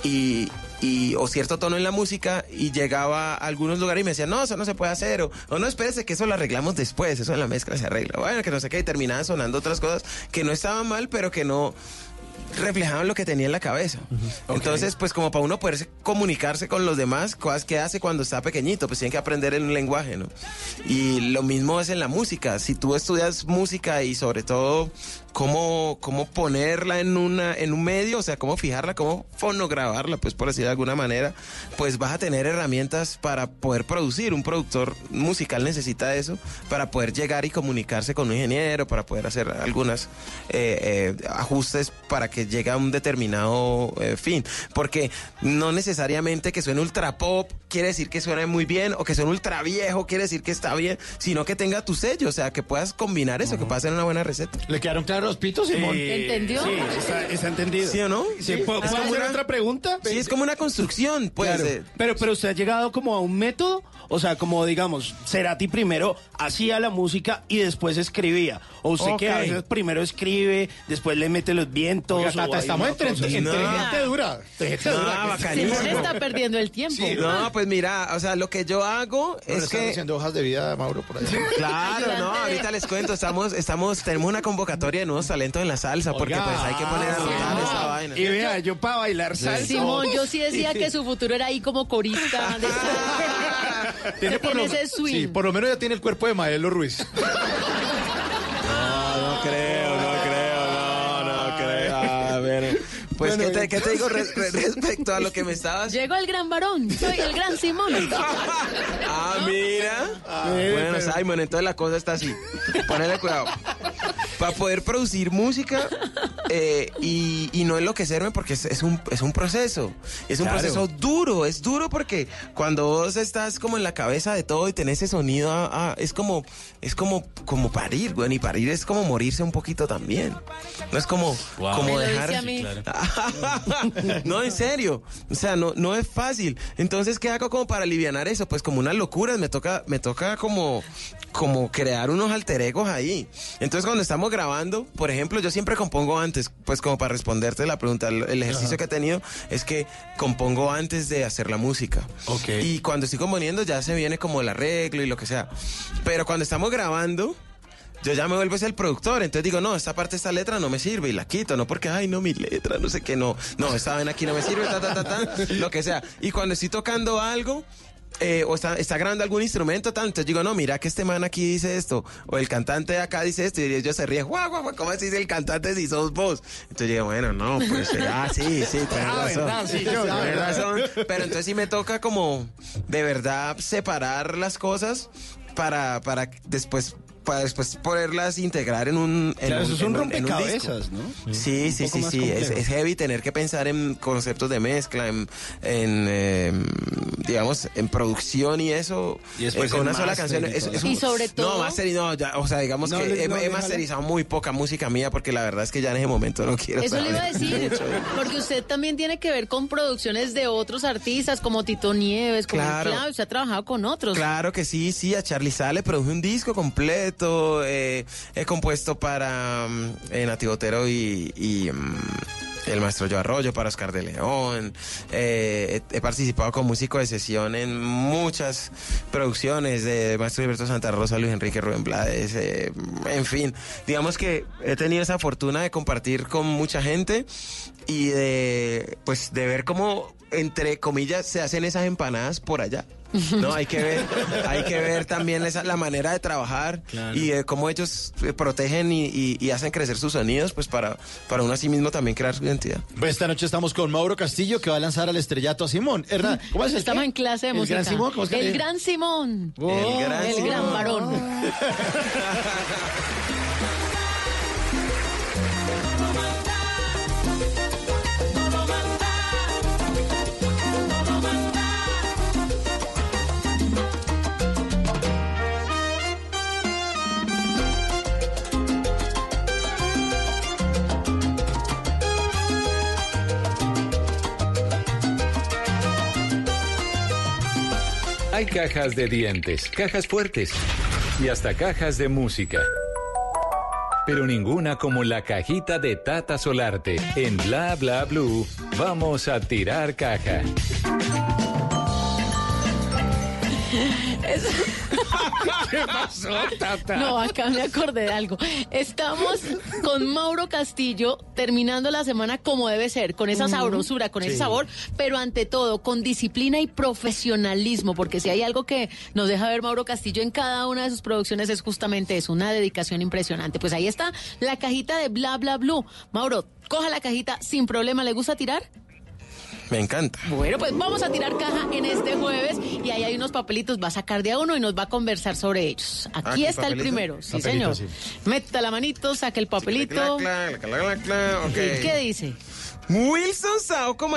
y, y- o cierto tono en la música y llegaba a algunos lugares y me decían, no, eso no se puede hacer, o, o no, espérese que eso lo arreglamos después, eso en la mezcla se arregla. Bueno, que no sé qué, y terminaban sonando otras cosas que no estaban mal, pero que no reflejaban lo que tenía en la cabeza. Entonces, pues como para uno poder comunicarse con los demás, cosas que hace cuando está pequeñito, pues tiene que aprender en un lenguaje, ¿no? Y lo mismo es en la música. Si tú estudias música y sobre todo cómo, cómo ponerla en una, en un medio, o sea, cómo fijarla, cómo fonograbarla, pues por decir de alguna manera, pues vas a tener herramientas para poder producir. Un productor musical necesita eso para poder llegar y comunicarse con un ingeniero, para poder hacer algunas eh, eh, ajustes para que llegue a un determinado eh, fin. Porque no necesariamente que suene ultra pop quiere decir que suene muy bien o que suene ultra viejo quiere decir que está bien, sino que tenga tu sello, o sea, que puedas combinar eso, que pueda ser una buena receta. ¿Le quedaron claros los pitos, Simón? ¿Entendió? Sí, está, está entendido. ¿Sí o no? Sí, ¿Puedo, como hacer una- otra pregunta? Sí, es como una construcción, pues. Claro. eh, Pero, pero usted ha llegado como a un método, o sea, como digamos, Cerati primero hacía la música y después escribía. O usted que a veces primero escribe, después le mete los vientos. Oiga, o Tata, hay estamos entre, entre No. gente dura. entre gente No, dura. bacanísimo. Simón está perdiendo el tiempo. No, pues mira, o sea, lo que yo hago Bueno, es están que... haciendo hojas de vida, Mauro, por ahí. *laughs* Claro, no, ahorita les cuento, estamos, estamos, tenemos una convocatoria de nuevos talentos en la salsa, porque pues hay que poner a notar esa vaina. Y vea, yo para bailar salsa. Simón, yo sí decía que su futuro era ahí como corista. *laughs* De Tiene *laughs* tiene lo, ese swing. sí, por lo menos ya tiene el cuerpo de Maelo Ruiz. Pues, ¿qué, te, qué te digo re- re- *laughs* *laughs* respecto a lo que me estabas? Llegó el gran varón, soy el gran Simón. *laughs* Ah, mira. bueno, Simon, entonces la cosa está así. Ponele cuidado. Para poder producir música eh, y, y no enloquecerme porque es, es un, es un proceso. Es un Claro. proceso duro, es duro porque cuando vos estás como en la cabeza de todo y tenés ese sonido, ah, ah, es como, es como, como parir, güey. Y parir es como morirse un poquito también. No es como, como dejar. *laughs* no, en serio. O sea, no, no es fácil. Entonces, ¿qué hago como para aliviar eso? Pues como unas locuras. Me toca, me toca como, como crear unos alter egos ahí. Entonces, cuando estamos grabando, por ejemplo, yo siempre compongo antes, pues como para responderte la pregunta. El, ejercicio que he tenido es que compongo antes de hacer la música. Ok. Y cuando estoy componiendo ya se viene como el arreglo y lo que sea. Pero cuando estamos grabando, yo ya me vuelvo es el productor, entonces digo, no, esta parte, esta letra no me sirve y la quito, no porque, ay, no, mi letra, no sé qué, no, no, esta ven aquí no me sirve, ta, ta, ta, ta, *laughs* lo que sea. Y cuando estoy tocando algo, eh, o está, está grabando algún instrumento, tal, entonces digo, no, mira que este man aquí dice esto, o el cantante de acá dice esto, y ellos se ríen, guau, guau, ¿cómo así dice el cantante si sos vos? Entonces digo, bueno, no, pues, eh, ah, sí, sí, *laughs* tienes Ah, razón, verdad, sí, yo, tienes verdad. razón, pero entonces sí me toca como, de verdad, separar las cosas para, para después para después poderlas integrar en un en Claro, eso es un en rompecabezas, disco. ¿no? Sí, sí, sí, sí, es, heavy tener que pensar en conceptos de mezcla, en, en, eh, digamos, en producción y eso. Y después eh, con una sola canción. y es- Y sobre todo- No, master y no, ya, o sea, digamos No, que he, no, he déjala. masterizado muy poca música mía porque la verdad es que ya en ese momento no quiero Eso le iba a saber decir, porque usted también tiene que ver con producciones de otros artistas como Tito Nieves, como Claro. Claro. usted ha trabajado con otros. Claro que sí, sí, a Charlie Sale produje un disco completo, eh, he compuesto para mm, eh, Nati Botero y, mm, el maestro Joe Arroyo, para Oscar de León, eh, he, participado con músico de sesión en muchas producciones de maestro Gilberto Santa Rosa, Luis Enrique Rubén Blades, eh, en fin, digamos que he tenido esa fortuna de compartir con mucha gente y de, pues, de ver cómo, entre comillas, se hacen esas empanadas por allá. No, hay que ver, hay que ver también esa, la manera de trabajar y de cómo ellos eh, protegen y, y- y hacen crecer sus sonidos, pues para, para uno a sí mismo también crear su identidad. Pues esta noche estamos con Mauro Castillo que va a lanzar al estrellato a Simón. Hernán, *laughs* ¿cómo es el Estamos qué? en clase de ¿El música. Gran Simón? ¿Cómo es que el gran Simón. Oh, El gran el Simón. gran varón. *laughs* Hay cajas de dientes, cajas fuertes y hasta cajas de música. Pero ninguna como la cajita de Tata Solarte. En Bla Bla Blue, vamos a tirar caja. *laughs* ¿Qué pasó, Tata? No, acá me acordé de algo. Estamos con Mauro Castillo terminando la semana como debe ser, con esa sabrosura, con ese sabor, pero ante todo con disciplina y profesionalismo, porque si hay algo que nos deja ver Mauro Castillo en cada una de sus producciones es justamente eso, una dedicación impresionante. Pues ahí está la cajita de Bla Bla Blue. Mauro, coja la cajita sin problema, ¿le gusta tirar? Me encanta. Bueno, pues vamos a tirar caja en este jueves y ahí hay unos papelitos, va a sacar de a uno y nos va a conversar sobre ellos. Aquí ¿Aquí está el primero, sí Papelito, señor. sí. Meta la manito, saque el papelito. Cla, cla, cla, cla, ok. *laughs* ¿Qué dice? Wilson Saoko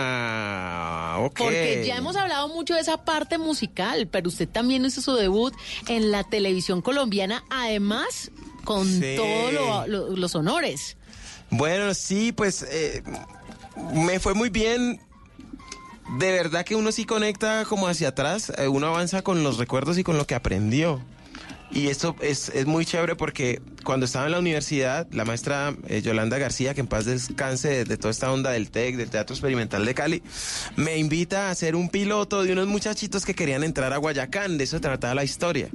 Mangioma. Ok. Porque ya hemos hablado mucho de esa parte musical, pero usted también hizo su debut en la televisión colombiana, además con Sí. todos los honores. Bueno, sí, pues eh, me fue muy bien. De verdad que uno sí conecta como hacia atrás, eh, uno avanza con los recuerdos y con lo que aprendió. Y esto es, es muy chévere porque cuando estaba en la universidad, la maestra eh, Yolanda García, que en paz descanse de, toda esta onda del TEC, del Teatro Experimental de Cali, me invita a hacer un piloto de unos muchachitos que querían entrar a Guayacán, de eso trataba la historia.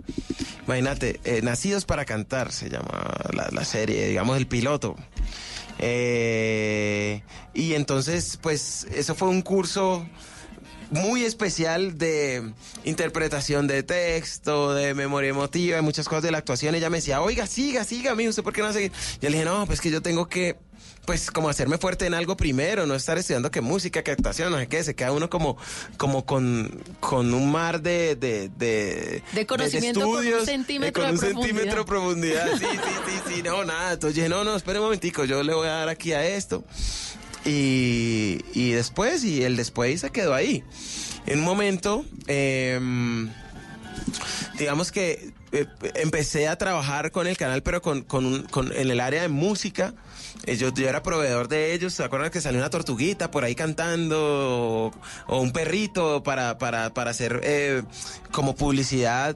Imagínate, eh, Nacidos para Cantar se llama la, la serie, digamos, el piloto. Eh, y entonces, pues, eso fue un curso muy especial de interpretación de texto, de memoria emotiva, de muchas cosas de la actuación. Ella me decía, oiga, siga, siga, mí, ¿usted por qué no hace? Yo le dije, no, pues que yo tengo que, pues, como hacerme fuerte en algo primero, no estar estudiando que música, que actuación, no sé qué, se queda uno como, como con, con un mar de, de, de, De conocimiento con un estudios, centímetro eh, con de un centímetro de profundidad. Sí, sí, sí, sí, no, *laughs* nada. Entonces dije, no, no, espere un momentico, yo le voy a dar aquí a esto. Y, y después, y el después se quedó ahí. En un momento, em, digamos que eh, empecé a trabajar con el canal, pero con, con un- con- en el área de música. Eh, Yo, yo era proveedor de ellos. ¿Se acuerdan que salió una tortuguita por ahí cantando? O, o un perrito para, para, para hacer eh, como publicidad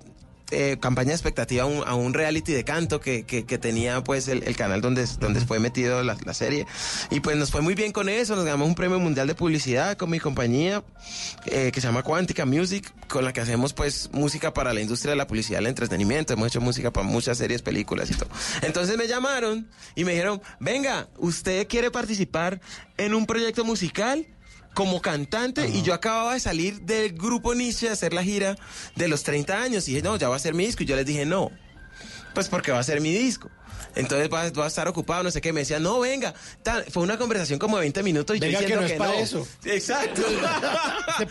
eh, campaña de expectativa a un, a un reality de canto que, que, que tenía pues el, el canal donde, donde fue metido la, la serie. Y pues nos fue muy bien con eso, nos ganamos un premio mundial de publicidad con mi compañía eh, que se llama Quantica Music, con la que hacemos pues música para la industria de la publicidad, el entretenimiento, hemos hecho música para muchas series, películas y todo. Entonces me llamaron y me dijeron, venga, ¿usted quiere participar en un proyecto musical? Como cantante y yo acababa de salir del grupo Nietzsche a hacer la gira de los 30 años. Y dije, no, ya va a ser mi disco. Y yo les dije, no, pues porque va a ser mi disco. Entonces va, va a estar ocupado, no sé qué. Me decían, no, venga. Tal. Fue una conversación como de 20 minutos y Venga, yo que diciendo no es que, para no. eso. Exacto.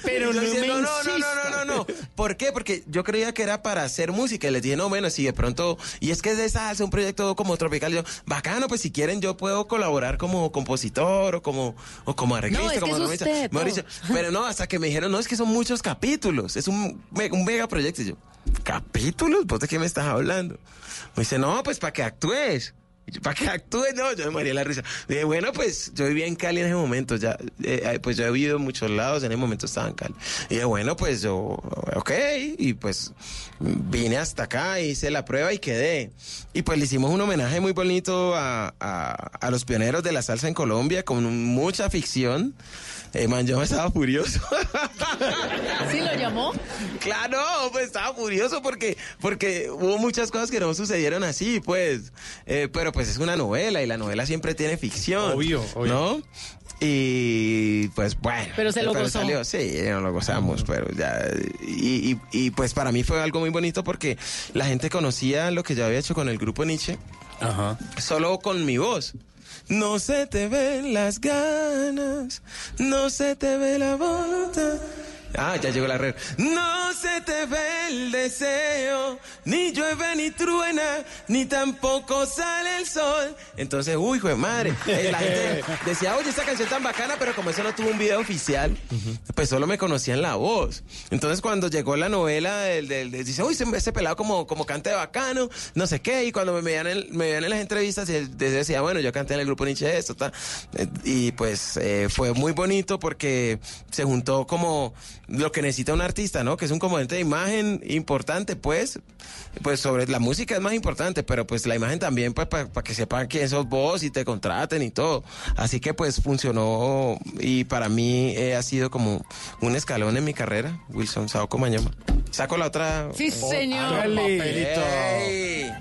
Pero no diciendo, me no, no, no, no, no, no. ¿Por qué? Porque yo creía que era para hacer música. Y les dije, no, bueno, si de pronto. Y es que es de salsa, un proyecto como tropical. Y yo, bacano, pues si quieren, yo puedo colaborar como compositor o como, o como arreglista, No, es que como es usted, no. dicho, pero no, hasta que me dijeron, no, es que son muchos capítulos. Es un, un mega proyecto. Y yo, ¿capítulos? ¿Vos de qué me estás hablando? Me dice, no, pues para que actúes. ¿Para que actúe? No, yo me moría la risa. Dije, bueno, pues yo vivía en Cali en ese momento, ya, eh, eh, pues yo he vivido en muchos lados, en ese momento estaba en Cali. Y dije, bueno, pues yo, ok, y pues vine hasta acá, hice la prueba y quedé. Y pues le hicimos un homenaje muy bonito a, a, a los pioneros de la salsa en Colombia, con mucha ficción. Eh, man, yo estaba furioso. *laughs* ¿Sí lo llamó? Claro, pues estaba furioso porque, porque hubo muchas cosas que no sucedieron así, pues. Eh, pero pues es una novela y la novela siempre tiene ficción. Obvio, obvio. ¿No? Y pues bueno. Pero se lo gozó. salió, sí, no lo gozamos, pero ya. Y, y, y, pues para mí fue algo muy bonito porque la gente conocía lo que yo había hecho con el grupo Nietzsche. Solo con mi voz. No se te ven las ganas, no se te ve la voluntad. Ah, ya llegó la red. No se te ve el deseo, ni llueve ni truena, ni tampoco sale el sol. Entonces, uy, hijo de madre. eh, la gente *laughs* decía, oye, esta canción tan bacana, pero como eso no tuvo un video oficial, pues solo me conocían la voz. Entonces, cuando llegó la novela, del, del, del- dice, uy, ese, pelado como, como canta de bacano, no sé qué. Y cuando me veían en, me veían en las entrevistas, decía, bueno, yo canté en el grupo Nietzsche esto, ta. Eh, Y pues eh, fue muy bonito porque se juntó como lo que necesita un artista, ¿no? Que es un componente de imagen importante, pues. Pues sobre la música es más importante, pero pues la imagen también, pues para que sepan quién sos vos y te contraten y todo. Así que pues funcionó y para mí eh, ha sido como un escalón en mi carrera, Wilson Saoko Mañoma. Saco la otra. Sí, señor. Papelito. Ey.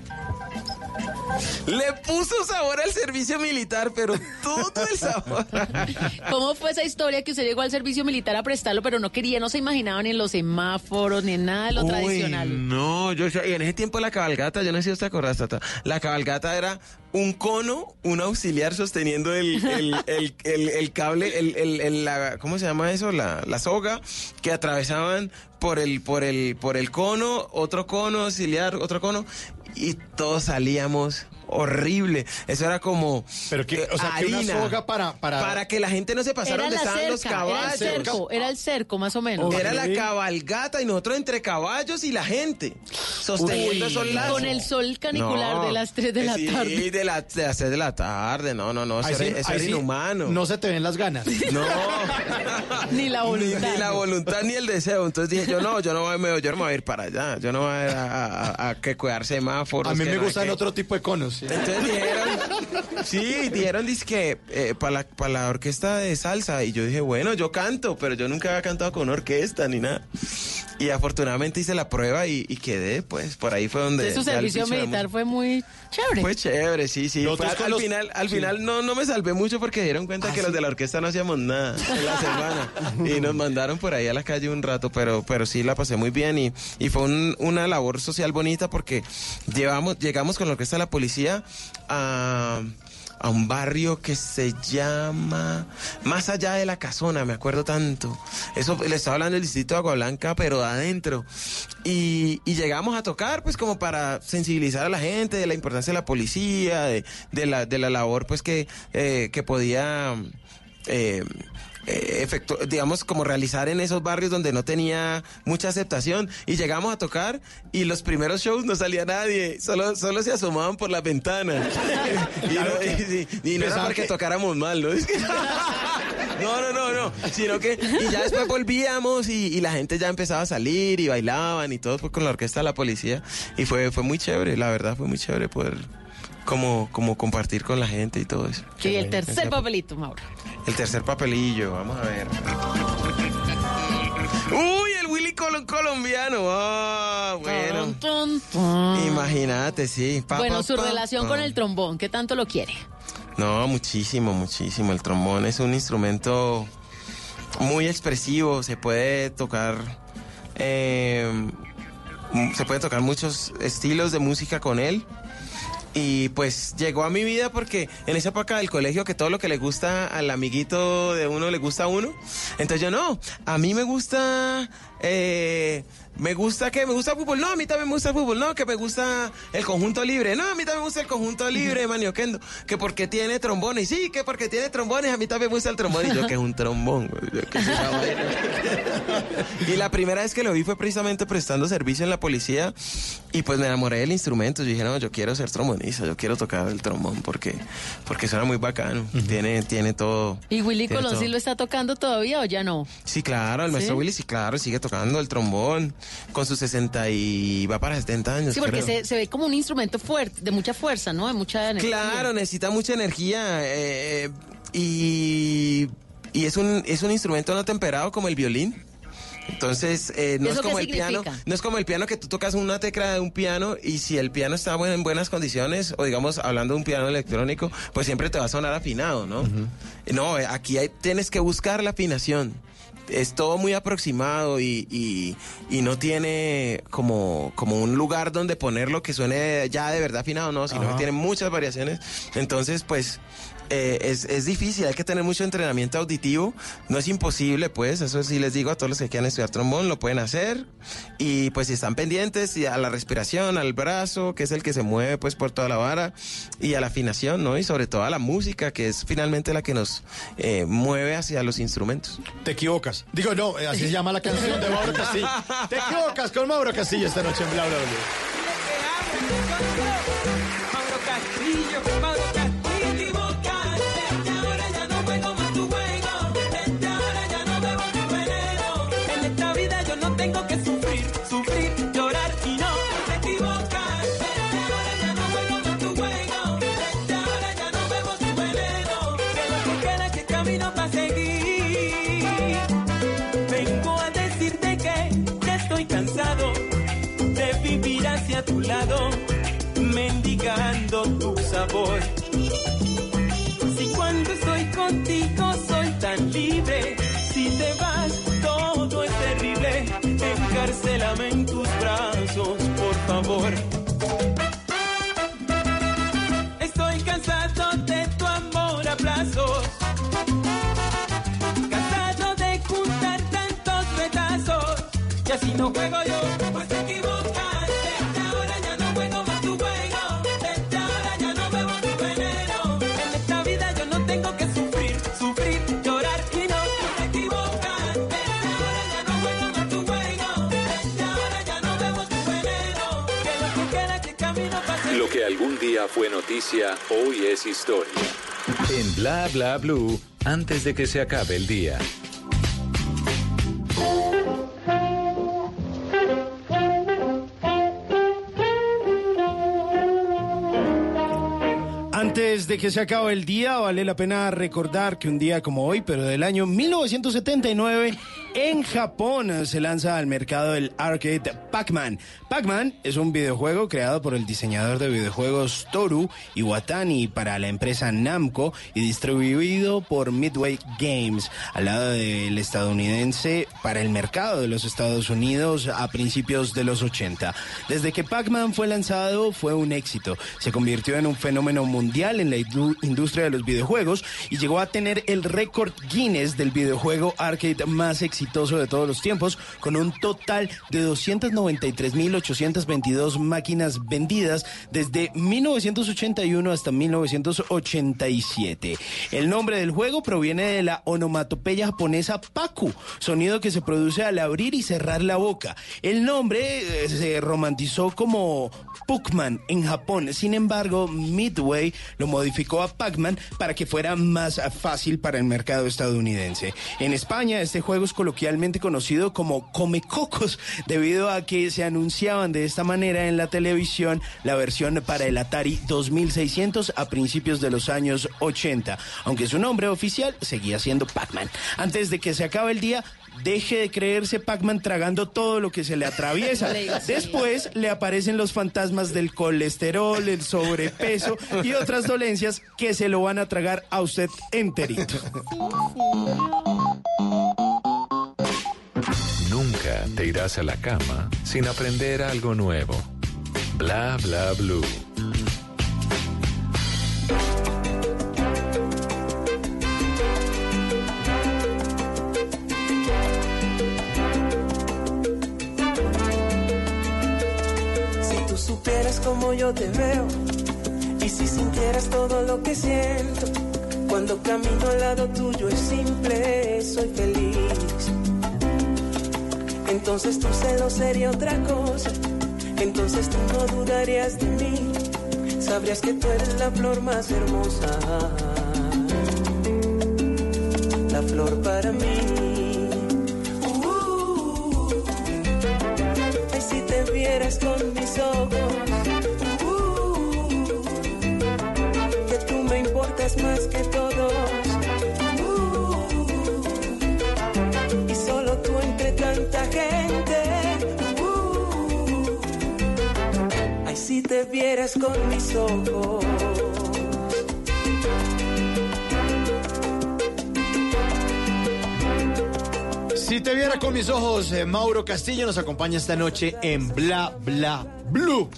Le puso sabor al servicio militar, pero todo el sabor. *laughs* ¿Cómo fue esa historia que usted llegó al servicio militar a prestarlo, pero no quería, no se imaginaba ni en los semáforos, ni en nada de lo Uy, tradicional? No, yo y en ese tiempo la cabalgata, yo no sé si usted acordás, Tata. La cabalgata era un cono, un auxiliar sosteniendo el, el, *laughs* el, el- el cable, el- la, ¿cómo se llama eso? La, la soga que atravesaban por el, por el, por el cono, otro cono auxiliar, otro cono, y todos salíamos horrible. Eso era como Pero que, o sea, que una soga para, para... para que la gente no se pasara donde estaban los cerca, era el caballos. cerco, era el cerco, más o menos. Era la cabalgata y nosotros entre caballos y la gente sosteniendo Uy, esos lazos. con el sol canicular No. de las 3 de la Sí, tarde. de, la- de las 3 de la tarde. No, no, no. Eso era, sí- eso era sí inhumano. No se te ven las ganas. *laughs* No. *laughs* Ni la voluntad. ni la voluntad ni el deseo. Entonces dije, yo no, yo no voy, yo no me voy a ir para allá. Yo no voy a, a, a- a que cuidar semáforos. A mí me no gustan que- otro tipo de conos. Sí. entonces *laughs* dijeron, sí, dijeron que para la, la orquesta de salsa. Y yo dije, bueno, yo canto, pero yo nunca había cantado con orquesta ni nada. Y afortunadamente hice la prueba y, y quedé, pues por ahí fue donde. Entonces, su servicio militar fue muy chévere. fue chévere, sí, sí. Fue al, los- final, al sí. final no, no me salvé mucho porque dieron cuenta Ah, que los de la orquesta no hacíamos nada en la semana. y nos mandaron por ahí a la calle un rato, pero, pero sí la pasé muy bien y, y fue un- una labor social bonita porque llevamos, llegamos con la orquesta de la policía a a un barrio que se llama Más allá de la casona, me acuerdo tanto. Eso le estaba hablando del distrito de Agua Blanca, pero adentro. Y, y llegamos a tocar, pues como para sensibilizar a la gente de la importancia de la policía, de, de la, de la labor, pues que, eh, que podía... eh, efectu- digamos, como realizar en esos barrios donde no tenía mucha aceptación. Y llegamos a tocar y los primeros shows no salía nadie, solo, solo se asomaban por las ventanas. *laughs* y no, y- y- y no era porque que- tocáramos mal, ¿no? *laughs* No, no, no, no. Sino que, y ya después volvíamos y, y la gente ya empezaba a salir y bailaban y todo pues, con la orquesta de la policía. Y fue, fue muy chévere, la verdad, fue muy chévere poder como, como compartir con la gente y todo eso. Sí, el tercer papelito, Mauro. El tercer papelillo, vamos a ver. Uy, el Willy Colón colombiano. Ah, bueno. Imagínate, sí. Pa, Bueno, pa, su pa, relación con el trombón, ¿qué tanto lo quiere? No, muchísimo, muchísimo. El trombón es un instrumento muy expresivo. Se puede tocar. eh, se puede tocar muchos estilos de música con él. Y pues llegó a mi vida porque en esa época del colegio que todo lo que le gusta al amiguito de uno le gusta a uno. Entonces yo no, a mí me gusta... eh, me gusta que me gusta el fútbol, no, a mí también me gusta el fútbol, no, que me gusta el conjunto libre, no, a mí también me gusta el conjunto libre, manioquendo, que porque tiene trombones, sí, que porque tiene trombones, a mí también me gusta el trombón, y yo que es un trombón, yo, ¿qué es esa vaina? Y la primera vez que lo vi fue precisamente prestando servicio en la policía y pues me enamoré del instrumento. Yo dije, no, yo quiero ser trombonista, yo quiero tocar el trombón porque, porque suena muy bacano. Tiene, tiene todo. ¿Y Willy Colón sí lo está tocando todavía o ya no? Sí, claro, el maestro ¿Sí? Willy, sí, claro, sigue tocando el trombón con sus 60 y va para 70 años. Sí, porque creo. se, se ve como un instrumento fuerte, de mucha fuerza, ¿no? De mucha energía. Claro, necesita mucha energía eh, y, y es, un, es un instrumento no temperado como el violín. Entonces, eh, no es ¿Eso qué como el piano, no es como el piano que tú tocas una tecla de un piano y si el piano está en buenas condiciones, o digamos hablando de un piano electrónico, pues siempre te va a sonar afinado, ¿no? No, eh, aquí hay- tienes que buscar la afinación. Es todo muy aproximado y, y- y no tiene como, como un lugar donde ponerlo que suene ya de verdad afinado, no, sino Ajá. que tiene muchas variaciones. Entonces, pues, eh, es, es difícil, hay que tener mucho entrenamiento auditivo. No es imposible, pues, eso sí les digo a todos los que quieran estudiar trombón, lo pueden hacer. Y pues si están pendientes y a la respiración, al brazo, que es el que se mueve pues por toda la vara, y a la afinación, ¿no? Y sobre todo a la música, que es finalmente la que nos eh, mueve hacia los instrumentos. Te equivocas. Digo, no, eh, así se llama la canción de Mauro Castillo. Te equivocas con Mauro Castillo esta noche en Bla Bla Blue. Y así no juego yo, pues te equivocaste. Ahora ya no juego más tu juego, desde ahora ya no bebo tu veneno. En esta vida yo no tengo que sufrir, sufrir, llorar y no te equivocaste. Ahora ya no juego más tu juego, desde ahora ya no bebo tu veneno. Que lo que queda que camino para Lo que algún día fue noticia, hoy es historia. En Bla Bla Blue, antes de que se acabe el día. Antes de que se acabe el día, vale la pena recordar que un día como hoy, pero del año 1979, en Japón se lanza al mercado el arcade Pac-Man. Pac-Man es un videojuego creado por el diseñador de videojuegos Toru Iwatani para la empresa Namco y distribuido por Midway Games, al lado del estadounidense para el mercado de los Estados Unidos a principios de los 80. Desde que Pac-Man fue lanzado fue un éxito. Se convirtió en un fenómeno mundial en la indu- industria de los videojuegos y llegó a tener el récord Guinness del videojuego arcade más exitoso de todos los tiempos, con un total de 293.822 máquinas vendidas desde 1981 hasta 1987. El nombre del juego proviene de la onomatopeya japonesa Paku, sonido que se produce al abrir y cerrar la boca. El nombre eh, se romantizó como Puckman en Japón. Sin embargo, Midway lo modificó a Pac-Man para que fuera más fácil para el mercado estadounidense. En España, este juego es coloquialmente conocido como Come Cocos, debido a que se anunciaban de esta manera en la televisión la versión para el Atari 2600 a principios de los años 80, aunque su nombre oficial seguía siendo Pac-Man. Antes de que se acabe el día, deje de creerse Pac-Man tragando todo lo que se le atraviesa. *laughs* Después le aparecen los fantasmas del colesterol, el sobrepeso y otras dolencias que se lo van a tragar a usted enterito. Nunca te irás a la cama sin aprender algo nuevo. Bla bla blue. Supieras como yo te veo y si sintieras todo lo que siento, cuando camino al lado tuyo es simple, soy feliz. Entonces tu celo sería otra cosa, entonces tú no dudarías de mí, sabrías que tú eres la flor más hermosa, la flor para mí. Vieras con mis ojos, uh, que tú me importas más que todos. uh, y solo tú entre tanta gente. uh, ay, si te vieras con mis ojos. Si te viera con mis ojos, eh, Mauro Castillo nos acompaña esta noche en Bla Bla Blue.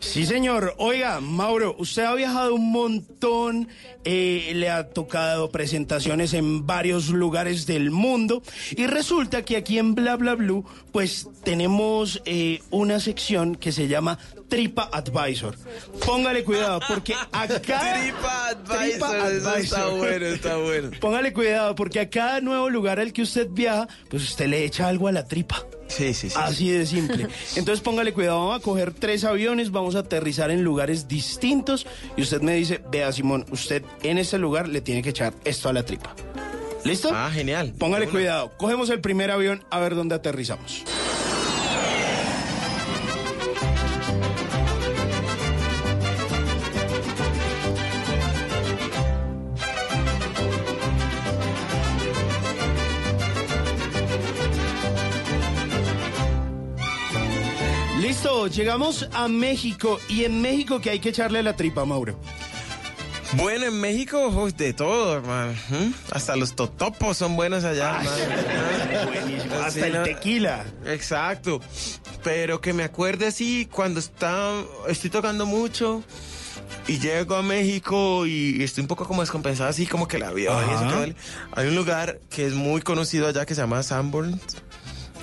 Sí, señor. Oiga, Mauro, usted ha viajado un montón, eh, le ha tocado presentaciones en varios lugares del mundo y resulta que aquí en Bla Bla Blue, pues tenemos eh, una sección que se llama Tripa Advisor. Póngale cuidado, porque acá... *laughs* Tripa Advisor, eso está bueno, está bueno. *laughs* Póngale cuidado, porque a cada nuevo lugar al que usted viaja, pues usted le echa algo a la tripa. Sí, sí, sí. Así de simple. *laughs* Entonces póngale cuidado, vamos a coger tres aviones, vamos a aterrizar en lugares distintos y usted me dice, vea Simón, usted en este lugar le tiene que echar esto a la tripa. ¿Listo? Ah, genial. Póngale cuidado, cogemos el primer avión a ver dónde aterrizamos. Llegamos a México y en México que hay que echarle la tripa, Mauro. Bueno, en México, uy, de todo, hermano. ¿Mm? Hasta los totopos son buenos allá, hermano. buenísimo. Sí, Hasta el ¿no? tequila. Exacto. Pero que me acuerde así, cuando está, estoy tocando mucho y llego a México y estoy un poco como descompensado, así como que que duele. Hay un lugar que es muy conocido allá que se llama Sanborns.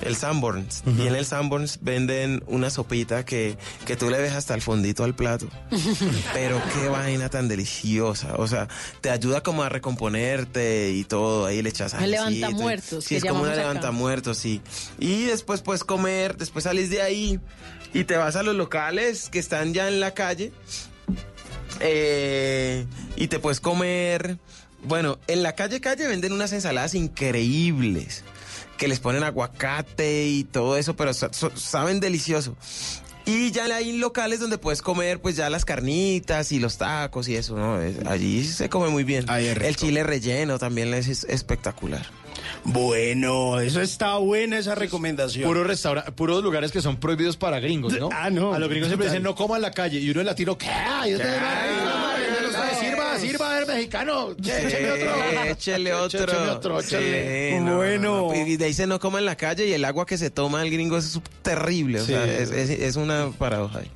El Sanborns. Y en el Sanborns venden una sopita que, que tú le ves hasta el fondito al plato. *laughs* Pero qué vaina tan deliciosa. O sea, te ayuda como a recomponerte y todo. Ahí le echas El salecita. levantamuertos, Sí, es como una llamamos acá. levantamuertos, sí. Y después puedes comer, después salís de ahí y te vas a los locales que están ya en la calle. eh, y te puedes comer. Bueno, en la calle calle venden unas ensaladas increíbles que les ponen aguacate y todo eso, pero so- saben delicioso. Y ya hay locales donde puedes comer pues ya las carnitas y los tacos y eso, ¿no? Allí se come muy bien. El chile relleno también es, es espectacular. Bueno, eso está buena esa recomendación. Puro restaura- puros lugares que son prohibidos para gringos, ¿no? Ah, no. A los gringos siempre dicen no coman en la calle y uno en latino, ¿qué? Ay, Sirva, sirva, el mexicano. Écheme otro. Échele otro. Otro, échale. Sí, no, Bueno. no, no. Y de ahí se no come en la calle y el agua que se toma el gringo es terrible. O Sí. sea, es, es- es una paradoja ahí.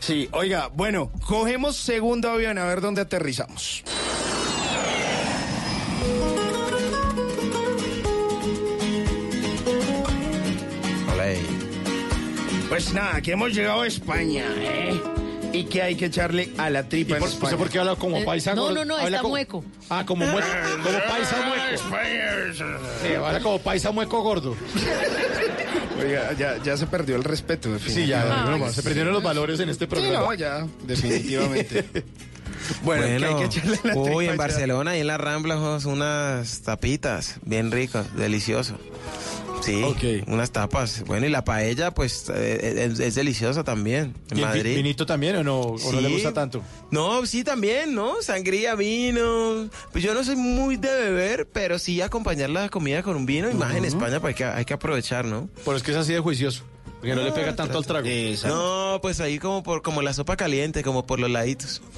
Sí, oiga, bueno, cogemos segundo avión a ver dónde aterrizamos. Pues nada, que hemos llegado a España, ¿eh? Y que hay que echarle a la tripa en por- España. ¿usted por qué habla como Eh, paisa? no, no, no, Habla está como- mueco. Ah, como, mueco, *laughs* como paisa mueco. Sí, habla como paisa mueco gordo. Oiga, ya, ya se perdió el respeto. Sí, ya, no, se perdieron los valores en este Sí, programa. no, ya, definitivamente. *laughs* Bueno, que hay que echarle la uy, en ya. Barcelona, ahí en la Rambla, jos, unas tapitas bien ricas, delicioso. Sí, unas tapas. Bueno, y la paella, pues, eh, es, es deliciosa también, en ¿Y el vi- Madrid. vinito también o no, o no le Sí. gusta tanto? No, sí, también, ¿no? Sangría, vino. Pues yo no soy muy de beber, pero sí acompañar la comida con un vino. Y más en España, pues hay que, hay que aprovechar, ¿no? Pero es que es así de juicioso. Porque no, le pega tanto al trago. No, pues ahí como por como la sopa caliente, como por los laditos. *laughs*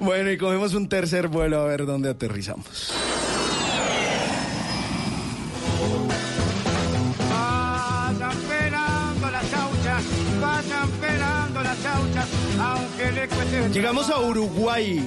Bueno, y cogemos un tercer vuelo a ver dónde aterrizamos. Vayan. Llegamos a Uruguay.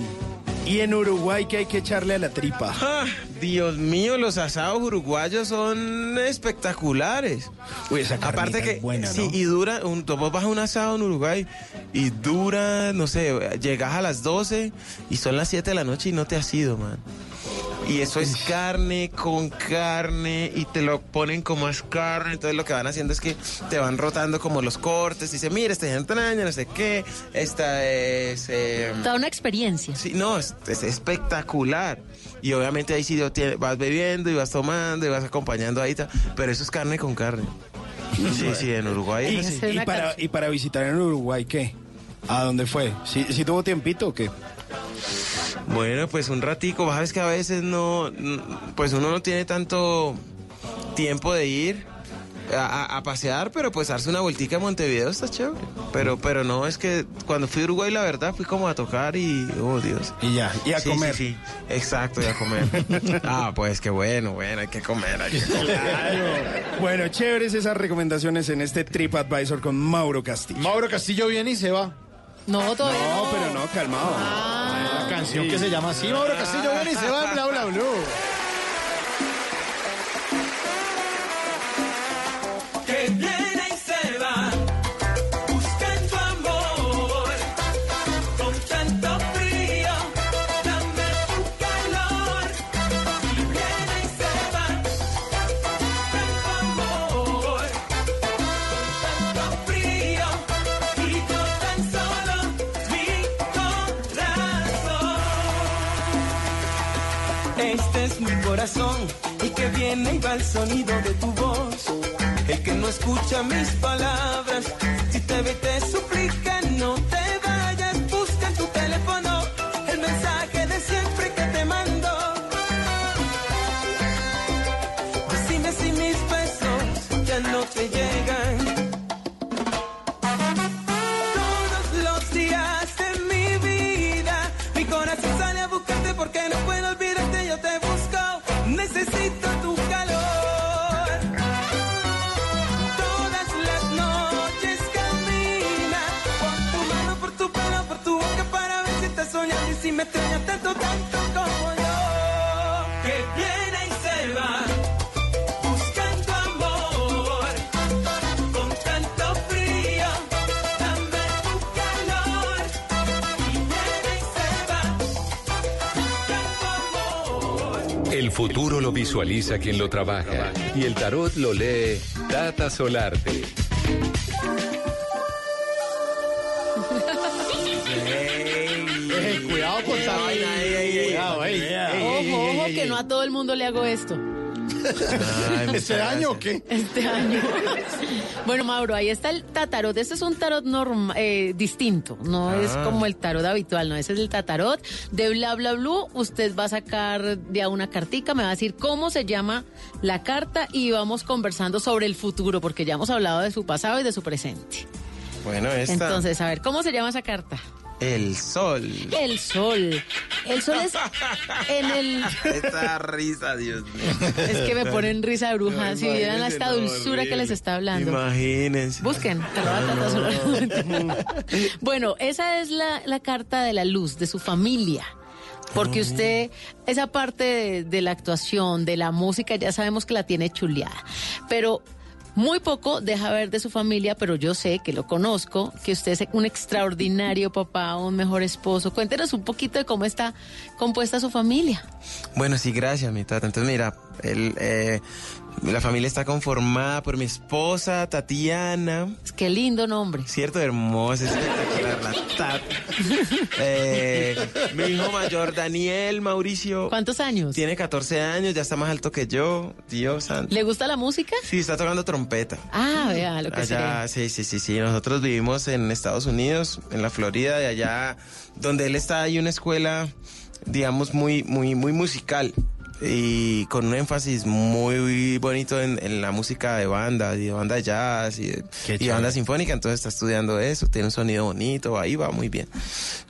Y en Uruguay que hay que echarle a la tripa. Ah, Dios mío, los asados uruguayos son espectaculares. Uy, esa Aparte que es buena, ¿no? sí, y dura, un, tú vas a un asado en Uruguay y dura, no sé, llegas a las 12 y son las 7 de la noche y no te has ido, man. Y eso es carne con carne y te lo ponen como es carne. Entonces lo que van haciendo es que te van rotando como los cortes. Y dice, mira, esta es entraña, no sé qué. Esta es... eh, Toda una experiencia. Sí, no, es, es espectacular. Y obviamente ahí sí vas bebiendo y vas tomando y vas acompañando ahí. Pero eso es carne con carne. Sí, sí, en Uruguay ¿Y, es así. y para, y para visitar en Uruguay qué? ¿A dónde fue? ¿Sí, sí tuvo tiempito o qué? Bueno, pues un ratico, sabes que a veces no, pues uno no tiene tanto tiempo de ir a, pasear, pero pues darse una vueltica a Montevideo está chévere. Pero, pero no, es que cuando fui a Uruguay, la verdad, fui como a tocar y, oh Dios. Y ya, y a Sí, comer. Sí, sí, exacto, y a comer. *laughs* ah, pues qué bueno, bueno, hay que comer. hay que comer. Claro. Bueno, chéveres esas recomendaciones en este TripAdvisor con Mauro Castillo. Mauro Castillo viene y se va. No, todavía No, no. pero no, calmado. Una canción que se llama así. Mauro Castillo viene y se va en Bla Bla Blue. Este es mi corazón y que viene y va el sonido de tu voz. El que no escucha mis palabras, si te ve futuro lo visualiza quien lo trabaja y el tarot lo lee Tata Solarte. Cuidado con esa Ojo, ojo, que no a todo el mundo le hago esto. *laughs* ¿Este año o qué? Este año. *laughs* bueno, Mauro, ahí está el tatarot. Este es un tarot norma- eh, distinto. No es Ah. como el tarot habitual, no. Ese es el tatarot de bla bla blue. Usted va a sacar de a una cartica, me va a decir cómo se llama la carta y vamos conversando sobre el futuro, porque ya hemos hablado de su pasado y de su presente. Bueno, esta. Entonces, a ver, ¿cómo se llama esa carta? El sol. El sol. El sol es en el... *laughs* Esta risa, Dios mío. Es que me ponen risa de bruja. Si vieran esta no, dulzura que les está hablando. Imagínense. Busquen, solo. *laughs* Bueno, esa es la, la carta de la luz, de su familia. Porque usted, esa parte de, de la actuación, de la música, ya sabemos que la tiene chuleada. Pero muy poco deja ver de su familia, pero yo sé que lo conozco, que usted es un extraordinario papá, un mejor esposo. Cuéntenos un poquito de cómo está compuesta su familia. Bueno, sí, gracias, mi tata. Entonces, mira, Él, eh, la familia está conformada por mi esposa, Tatiana. Qué lindo nombre. Cierto, hermosa, espectacular, la Tat. Eh, mi hijo mayor, Daniel Mauricio. ¿Cuántos años? Tiene 14 años, ya está más alto que yo. Dios santo. ¿Le gusta la música? Sí, está tocando trompeta. Ah, vea lo que Allá, sí, sí, sí, sí. Nosotros vivimos en Estados Unidos, en la Florida, y allá donde él está hay una escuela, digamos, muy, muy, muy musical. Y con un énfasis muy bonito en, en la música de banda, y de banda jazz y, de- y banda sinfónica, entonces está estudiando eso, tiene un sonido bonito, ahí va muy bien.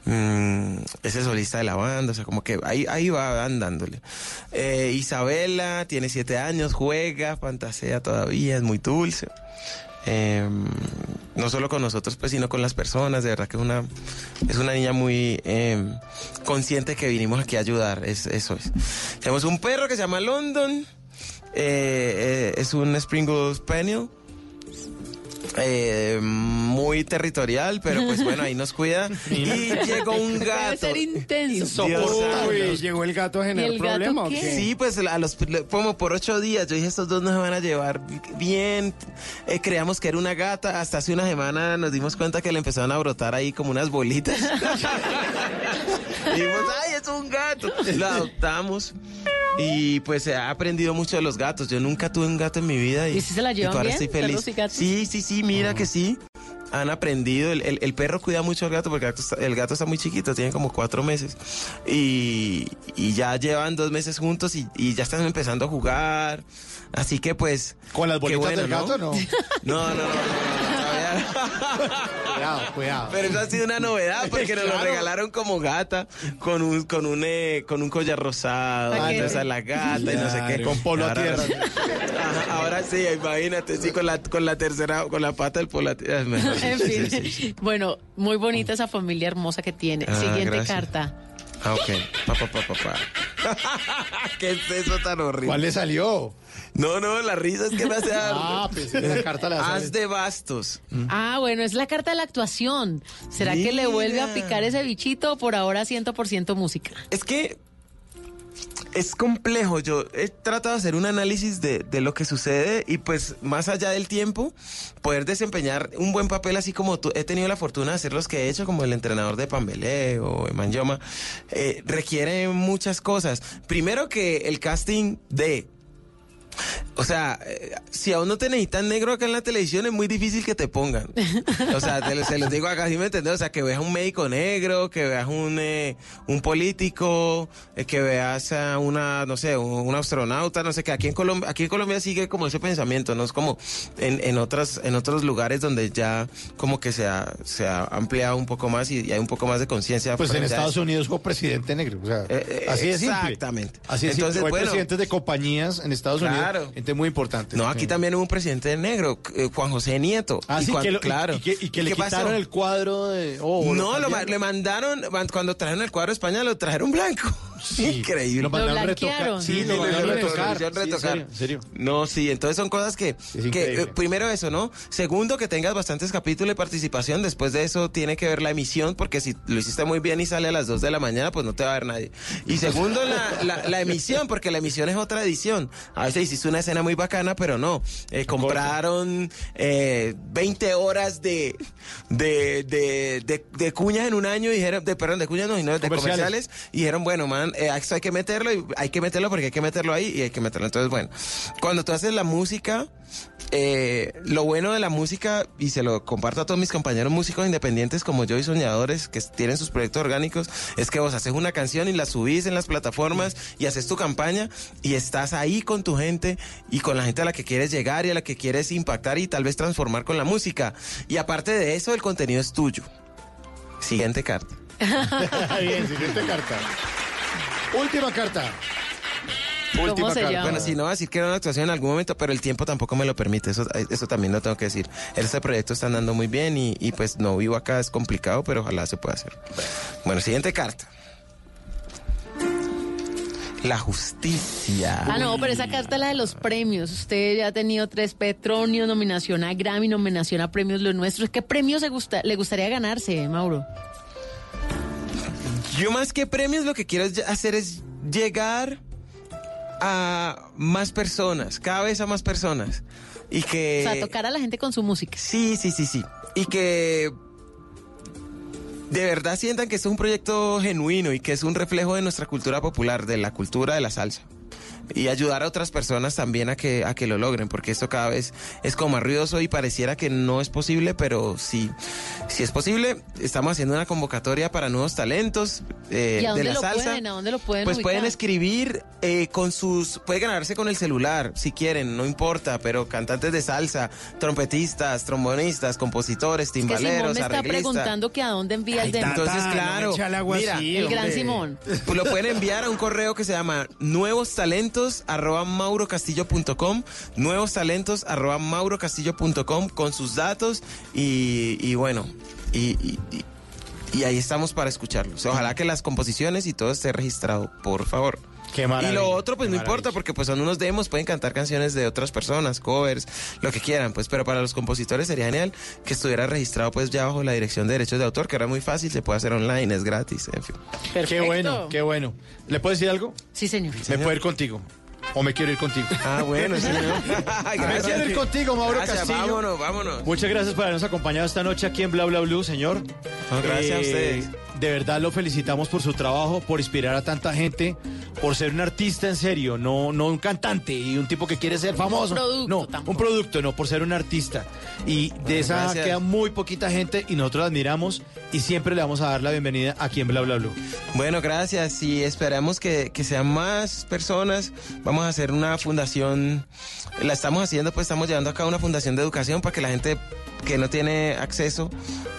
Mm, es el solista de la banda, o sea, como que ahí, ahí va andándole. Eh, Isabela tiene siete años, juega, fantasea todavía, es muy dulce. Eh, no solo con nosotros, pues, sino con las personas. De verdad que es una, es una niña muy eh, consciente que vinimos aquí a ayudar. Es, eso es. Tenemos un perro que se llama London. Eh, eh, es un Springle Spaniel. Eh, muy territorial, pero pues bueno, ahí nos cuida. *laughs* y llegó un Debe gato. ser intenso. Uy, llegó el gato a generar ¿Y el gato problema. ¿o qué? qué? Sí, pues a los, como por ocho días, yo dije, estos dos nos van a llevar bien. Eh, creíamos que era una gata, hasta hace una semana nos dimos cuenta que le empezaron a brotar ahí como unas bolitas. y *laughs* *laughs* dijimos, ay, es un gato. Lo adoptamos. Y pues he aprendido mucho de los gatos. Yo nunca tuve un gato en mi vida. Y, ¿Y si se la llevan ahora bien, estoy feliz. y? Sí, sí, sí, mira que sí. Han aprendido, el, el- el perro cuida mucho al gato porque el gato, está, el gato está muy chiquito, tiene como cuatro meses. Y, y ya llevan dos meses juntos y, y ya están empezando a jugar. Así que pues... ¿Con las bolitas bueno, del gato no? No, no, no, no, no. Cuidado, cuidado. Pero eso ha sido una novedad porque nos lo regalaron como gata con un con un eh, con un collar rosado, entonces a la gata y no sé qué. Con polo a Ahora- tierra. Ajá, ahora sí, imagínate, sí con la con la tercera con la pata del polo a tierra. En fin. sí, sí. Bueno, muy bonita esa familia hermosa que tiene. Ah, Siguiente gracias. carta. Ah, ok. Papá, papá, papá. *laughs* ¿Qué es eso tan horrible? ¿Cuál le salió? No, no, la risa es que me hace dar. Ah, que la carta la Haz de bastos. Ah, bueno, es la carta de la actuación. ¿Será que le vuelve a picar ese bichito o por ahora 100% música? Es que es complejo. Yo he tratado de hacer un análisis de, de lo que sucede y pues más allá del tiempo, poder desempeñar un buen papel así como tú. He tenido la fortuna de hacer los que he hecho, como el entrenador de Pambelé o Emanyoma, eh, requiere muchas cosas. Primero que el casting de... O sea, eh, si aún no te necesitan negro acá en la televisión, es muy difícil que te pongan. O sea, te, se los digo acá, ¿sí me entiendes? O sea, que veas un médico negro, que veas un, eh, un político, eh, que veas a una, no sé, un, un astronauta, no sé qué. Aquí en Colombia, aquí en Colombia sigue como ese pensamiento, ¿no? Es como en, en otras, en otros lugares donde ya como que se ha, se ha ampliado un poco más y, y hay un poco más de conciencia. Pues en Estados. Unidos fue presidente negro. O sea, Eh, así simple. exactamente. Así de Entonces, simple. Bueno. presidentes de compañías en Estados Unidos. Claro. Gente muy importante. No, aquí también hubo un presidente negro, eh, Juan José Nieto. Ah, Y sí, que lo- claro. y, que, y que le qué pasó? quitaron el cuadro de... oh, No, lo, le mandaron, man- cuando trajeron el cuadro de España, lo trajeron blanco. Increíble. Lo mandaron retocar. Sí, lo mandaron retocar. retocar, Sí, en retocar. serio, en serio. No, sí, entonces son cosas que, eh, primero eso, ¿no? Segundo, que tengas bastantes capítulos de participación. Después de eso tiene que ver la emisión, porque si lo hiciste muy bien y sale a las 2 de la mañana, pues no te va a ver nadie. Y segundo, la, la, la emisión, porque la emisión es otra edición. A veces hiciste una escena muy bacana, pero no. Eh, compraron eh, 20 horas de, de, de, de, de cuñas en un año y dijeron, de, perdón, de cuñas no, sino de Comerciales. comerciales y dijeron, bueno, man, eh, esto hay que meterlo y hay que meterlo porque hay que meterlo ahí y hay que meterlo. Entonces, bueno, cuando tú haces la música, eh, lo bueno de la música, y se lo comparto a todos mis compañeros músicos independientes como yo y soñadores que tienen sus proyectos orgánicos, es que vos haces una canción y la subís en las plataformas y haces tu campaña y estás ahí con tu gente y con la gente a la que quieres llegar y a la que quieres impactar y tal vez transformar con la música. Y aparte de eso, el contenido es tuyo. Siguiente carta. *laughs* Bien, siguiente carta. Última carta. ¿Cómo Última se carta. llama? Bueno, sí, no va a decir que era una actuación en algún momento, pero el tiempo tampoco me lo permite. Eso, eso también lo tengo que decir. Este proyecto está andando muy bien y, y, pues no vivo acá, es complicado, pero ojalá se pueda hacer. Bueno, siguiente carta. La justicia. Ah, no, pero esa carta es la de los premios. Usted ya ha tenido tres Petronios, nominación a Grammy, nominación a premios Los Nuestros. ¿Qué premios se gusta, le gustaría ganarse, Mauro? Yo más que premios lo que quiero hacer es llegar a más personas, cada vez a más personas. Y que... O sea, tocar a la gente con su música. Sí, sí, sí, sí. Y que de verdad sientan que esto es un proyecto genuino y que es un reflejo de nuestra cultura popular, de la cultura de la salsa. Y ayudar a otras personas también a que, a que lo logren, porque esto cada vez es como más ruidoso y pareciera que no es posible, pero sí, sí es posible. Estamos haciendo una convocatoria para nuevos talentos eh, ¿Y a de la lo salsa. pueden? ¿A dónde lo pueden Pues ubicar? pueden escribir eh, con sus, puede ganarse con el celular si quieren, no importa, pero cantantes de salsa, trompetistas, trombonistas, compositores, Es que Simón timbaleros, me está preguntando que a dónde envía el demo. Entonces, claro, mira, el gran Simón. Pues lo pueden enviar a un correo que se llama nuevos talentos arroba maurocastillo.com, nuevos talentos arroba maurocastillo.com con sus datos y, bueno, y- y ahí estamos para escucharlos. Ojalá que las composiciones y todo esté registrado, por favor. Qué Y lo otro, pues no maravilla. importa, porque pues son unos demos, pueden cantar canciones de otras personas, covers, lo que quieran, pues, pero para los compositores sería genial que estuviera registrado pues ya bajo la dirección de derechos de autor, que era muy fácil, se puede hacer online, es gratis, en fin. Qué bueno, qué bueno. ¿Le puedo decir algo? Sí, señor. Me puedo ir contigo. O me quiero ir contigo. Ah, bueno, señor. *laughs* me quiero ir contigo, Mauro Gracias, Castillo. vámonos, vámonos. Muchas gracias por habernos acompañado esta noche aquí en Bla Bla Blue, señor. Eh, No, gracias a ustedes. De verdad lo felicitamos por su trabajo, por inspirar a tanta gente, por ser un artista en serio, no, no un cantante y un tipo que quiere ser famoso. no, un producto, no, por ser un artista. Y de esa Gracias. queda muy poquita gente y nosotros la admiramos y siempre le vamos a dar la bienvenida aquí en Bla Bla Blue. Bueno, gracias y esperamos que, que sean más personas. Vamos a hacer una fundación, la estamos haciendo, pues estamos llevando a cabo una fundación de educación para que la gente que no tiene acceso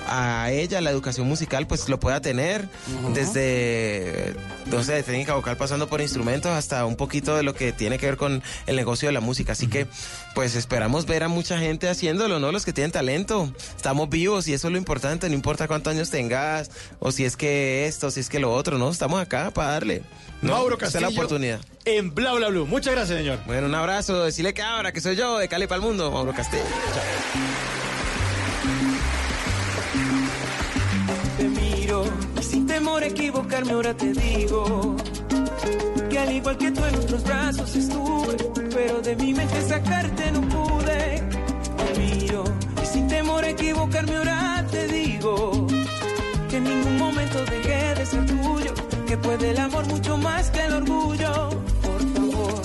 a ella, la educación musical, pues lo pueda tener desde, no sé, de técnica vocal pasando por instrumentos hasta un poquito de lo que tiene que ver con el negocio de la música. Así que, pues esperamos ver a mucha gente haciéndolo, ¿no? Los que tienen talento. Estamos vivos y eso es lo importante, no importa cuántos años tengas o si es que esto, si es que lo otro, ¿no? Estamos acá para darle. ¿no? Mauro Esta es Castillo. la oportunidad. En Bla Bla Blue. Muchas gracias, señor. Bueno, un abrazo, decirle que ahora que soy yo de Cali para el mundo, Mauro Castillo. te temor a equivocarme ahora te digo que al igual que tú en otros brazos estuve, pero de mi mente sacarte no pude. Te miro y sin temor a equivocarme ahora te digo que en ningún momento dejé de ser tuyo, que puede el amor mucho más que el orgullo. Por favor,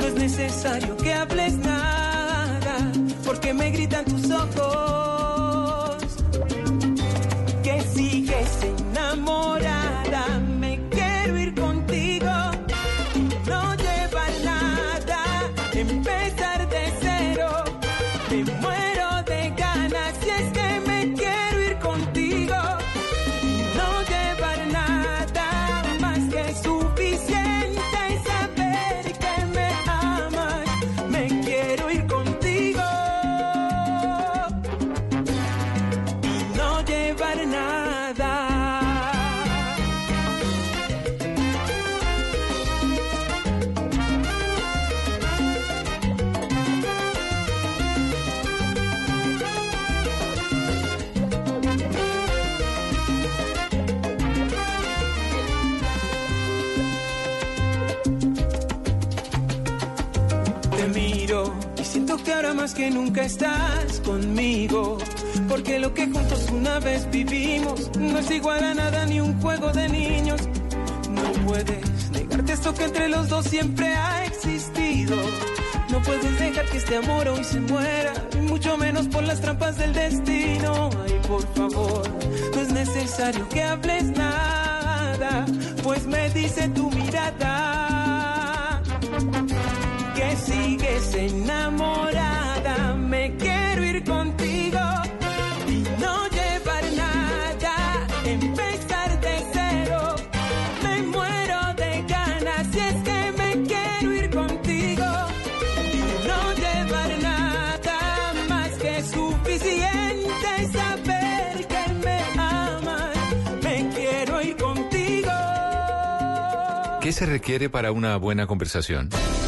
no es necesario que hables nada, porque me gritan tus ojos ahora más que nunca estás conmigo. Porque lo que juntos una vez vivimos no es igual a nada ni un juego de niños. No puedes negarte esto que entre los dos siempre ha existido. No puedes dejar que este amor hoy se muera, mucho menos por las trampas del destino. Ay, por favor, no es necesario que hables nada, pues me dice tu mirada sigues enamorada. Me quiero ir contigo y no llevar nada, empezar de cero. Me muero de ganas si es que me quiero ir contigo y no llevar nada más que suficiente saber que me amas. Me quiero ir contigo. ¿Qué se requiere para una buena conversación?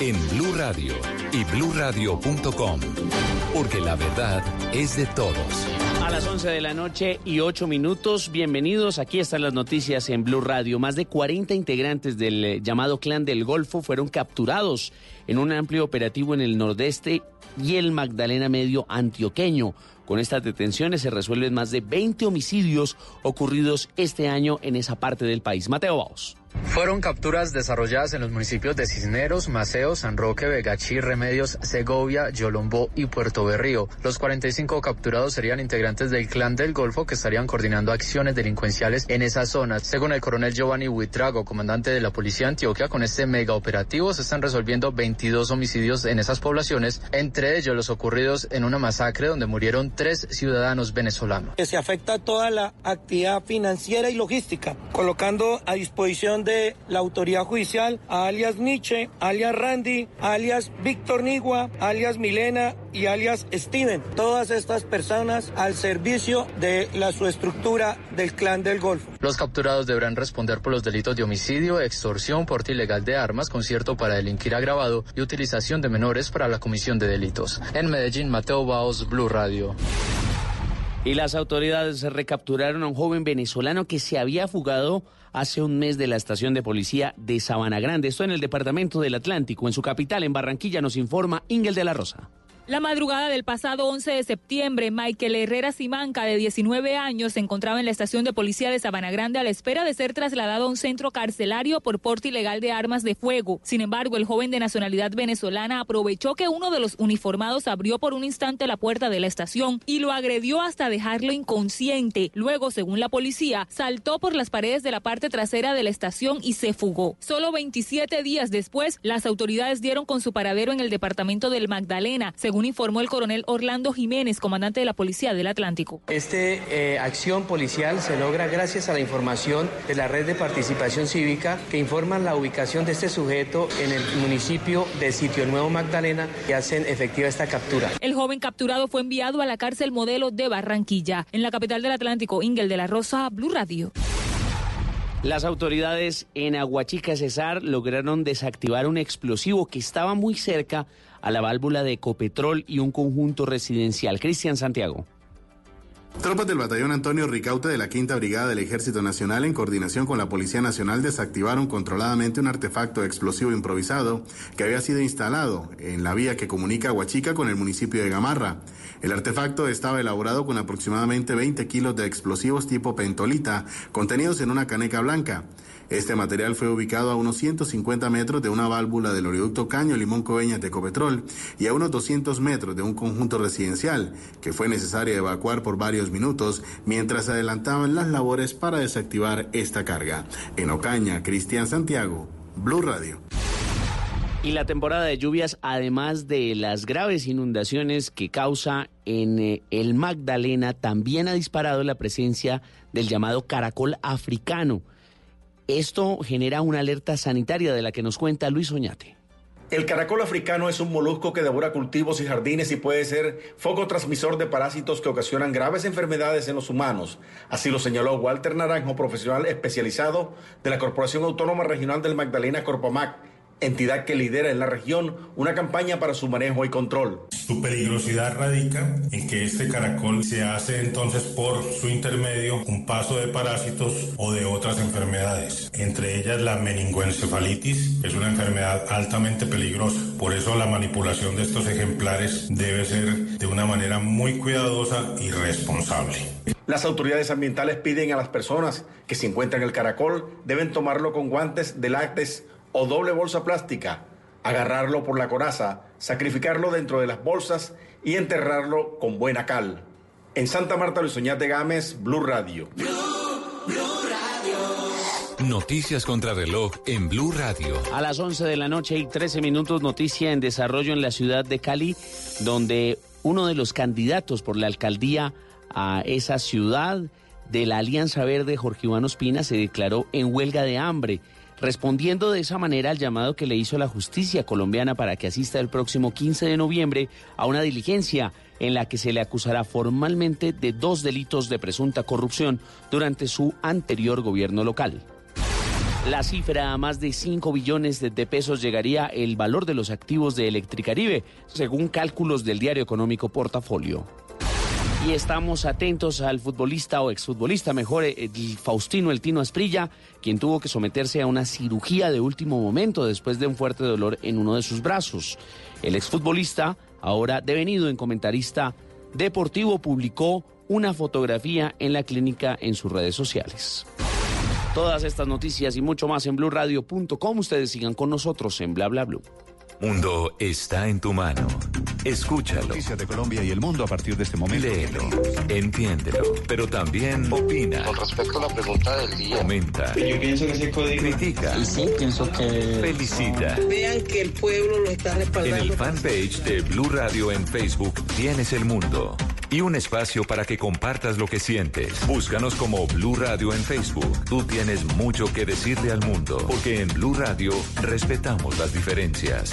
en Blue Radio y bluradio.com, porque la verdad es de todos. A las 11 de la noche y 8 minutos, bienvenidos. Aquí están las noticias en Blue Radio. Más de 40 integrantes del eh, llamado Clan del Golfo fueron capturados en un amplio operativo en el nordeste y el Magdalena Medio antioqueño. Con estas detenciones se resuelven más de 20 homicidios ocurridos este año en esa parte del país. Mateo Baos. Fueron capturas desarrolladas en los municipios de Cisneros, Maceo, San Roque, Vegachí, Remedios, Segovia, Yolombó y Puerto Berrío. Los 45 capturados serían integrantes del Clan del Golfo que estarían coordinando acciones delincuenciales en esas zonas. Según el coronel Giovanni Huitrago, comandante de la Policía de Antioquia, con este mega operativo se están resolviendo 22 homicidios en esas poblaciones, entre ellos los ocurridos en una masacre donde murieron tres ciudadanos venezolanos. Que se afecta toda la actividad financiera y logística, colocando a disposición de la autoridad judicial a alias Nietzsche, alias Randy, alias Víctor Nigua, alias Milena y alias Steven. Todas estas personas al servicio de la subestructura del clan del Golfo. Los capturados deberán responder por los delitos de homicidio, extorsión, porte ilegal de armas, concierto para delinquir agravado y utilización de menores para la comisión de delitos. En Medellín, Mateo Baos, Blue Radio. Y las autoridades recapturaron a un joven venezolano que se había fugado hace un mes de la estación de policía de Sabana Grande. Esto en el departamento del Atlántico, en su capital, en Barranquilla, nos informa Ingel de la Rosa. La madrugada del pasado 11 de septiembre, Michael Herrera Simanca, de 19 años, se encontraba en la estación de policía de Sabana Grande a la espera de ser trasladado a un centro carcelario por porte ilegal de armas de fuego. Sin embargo, el joven de nacionalidad venezolana aprovechó que uno de los uniformados abrió por un instante la puerta de la estación y lo agredió hasta dejarlo inconsciente. Luego, según la policía, saltó por las paredes de la parte trasera de la estación y se fugó. Solo 27 días después, las autoridades dieron con su paradero en el departamento del Magdalena, según informó el coronel Orlando Jiménez, comandante de la Policía del Atlántico. Esta eh, acción policial se logra gracias a la información de la red de participación cívica que informan la ubicación de este sujeto en el municipio de Sitio Nuevo Magdalena y hacen efectiva esta captura. El joven capturado fue enviado a la cárcel modelo de Barranquilla. En la capital del Atlántico, Ingel de la Rosa, Blue Radio. Las autoridades en Aguachica Cesar lograron desactivar un explosivo que estaba muy cerca a la válvula de Ecopetrol y un conjunto residencial. Cristian Santiago. Tropas del batallón Antonio Ricaute de la Quinta Brigada del Ejército Nacional, en coordinación con la Policía Nacional, desactivaron controladamente un artefacto explosivo improvisado que había sido instalado en la vía que comunica Huachica con el municipio de Gamarra. El artefacto estaba elaborado con aproximadamente 20 kilos de explosivos tipo pentolita contenidos en una caneca blanca. Este material fue ubicado a unos 150 metros de una válvula del oleoducto Caño Limón Coveñas de Ecopetrol y a unos 200 metros de un conjunto residencial que fue necesario evacuar por varios minutos mientras se adelantaban las labores para desactivar esta carga. En Ocaña, Cristian Santiago, Blue Radio. Y la temporada de lluvias, además de las graves inundaciones que causa en eh, el Magdalena, también ha disparado la presencia del llamado caracol africano. Esto genera una alerta sanitaria de la que nos cuenta Luis Oñate. El caracol africano es un molusco que devora cultivos y jardines y puede ser foco transmisor de parásitos que ocasionan graves enfermedades en los humanos. Así lo señaló Walter Naranjo, profesional especializado de la Corporación Autónoma Regional del Magdalena Corpomac entidad que lidera en la región una campaña para su manejo y control. Su peligrosidad radica en que este caracol se hace entonces por su intermedio un paso de parásitos o de otras enfermedades, entre ellas la meningoencefalitis, es una enfermedad altamente peligrosa. Por eso la manipulación de estos ejemplares debe ser de una manera muy cuidadosa y responsable. Las autoridades ambientales piden a las personas que se encuentran el caracol deben tomarlo con guantes de lácteos o doble bolsa plástica, agarrarlo por la coraza, sacrificarlo dentro de las bolsas y enterrarlo con buena cal. En Santa Marta, Luis Oñate Gámez, Blue Radio. Noticias contra reloj en Blue Radio. A las 11 de la noche y 13 minutos, noticia en desarrollo en la ciudad de Cali, donde uno de los candidatos por la alcaldía a esa ciudad de la Alianza Verde, Jorge Iván Ospina, se declaró en huelga de hambre, respondiendo de esa manera al llamado que le hizo la justicia colombiana para que asista el próximo 15 de noviembre a una diligencia en la que se le acusará formalmente de dos delitos de presunta corrupción durante su anterior gobierno local. La cifra a más de 5 billones de, pesos llegaría el valor de los activos de Electricaribe, según cálculos del diario económico Portafolio. Y estamos atentos al futbolista o exfutbolista, mejor, el Faustino El Tino Asprilla, quien tuvo que someterse a una cirugía de último momento después de un fuerte dolor en uno de sus brazos. El exfutbolista, ahora devenido en comentarista deportivo, publicó una fotografía en la clínica en sus redes sociales. Todas estas noticias y mucho más en blurradio.com. Ustedes sigan con nosotros en Bla Bla Blue. Mundo está en tu mano. Escúchalo. Noticias de Colombia y el mundo a partir de este momento. Léelo, entiéndelo, pero también opina. Con respecto a la pregunta del día. Comenta. Yo pienso que código. Critica. Y sí, pienso que. Felicita. Vean que el pueblo lo está respaldando. En el fanpage de Blue Radio en Facebook tienes el mundo. Y un espacio para que compartas lo que sientes. Búscanos como Blue Radio en Facebook. Tú tienes mucho que decirle al mundo. Porque en Blue Radio respetamos las diferencias.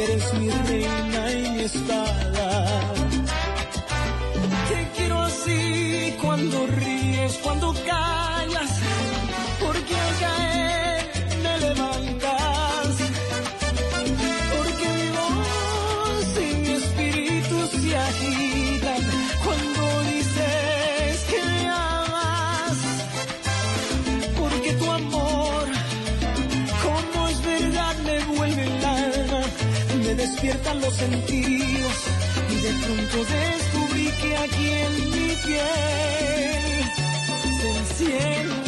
Eres mi reina y mi espada. Te quiero así cuando ríes, cuando callas, los sentidos y de pronto descubrí que aquí en mi piel se enciende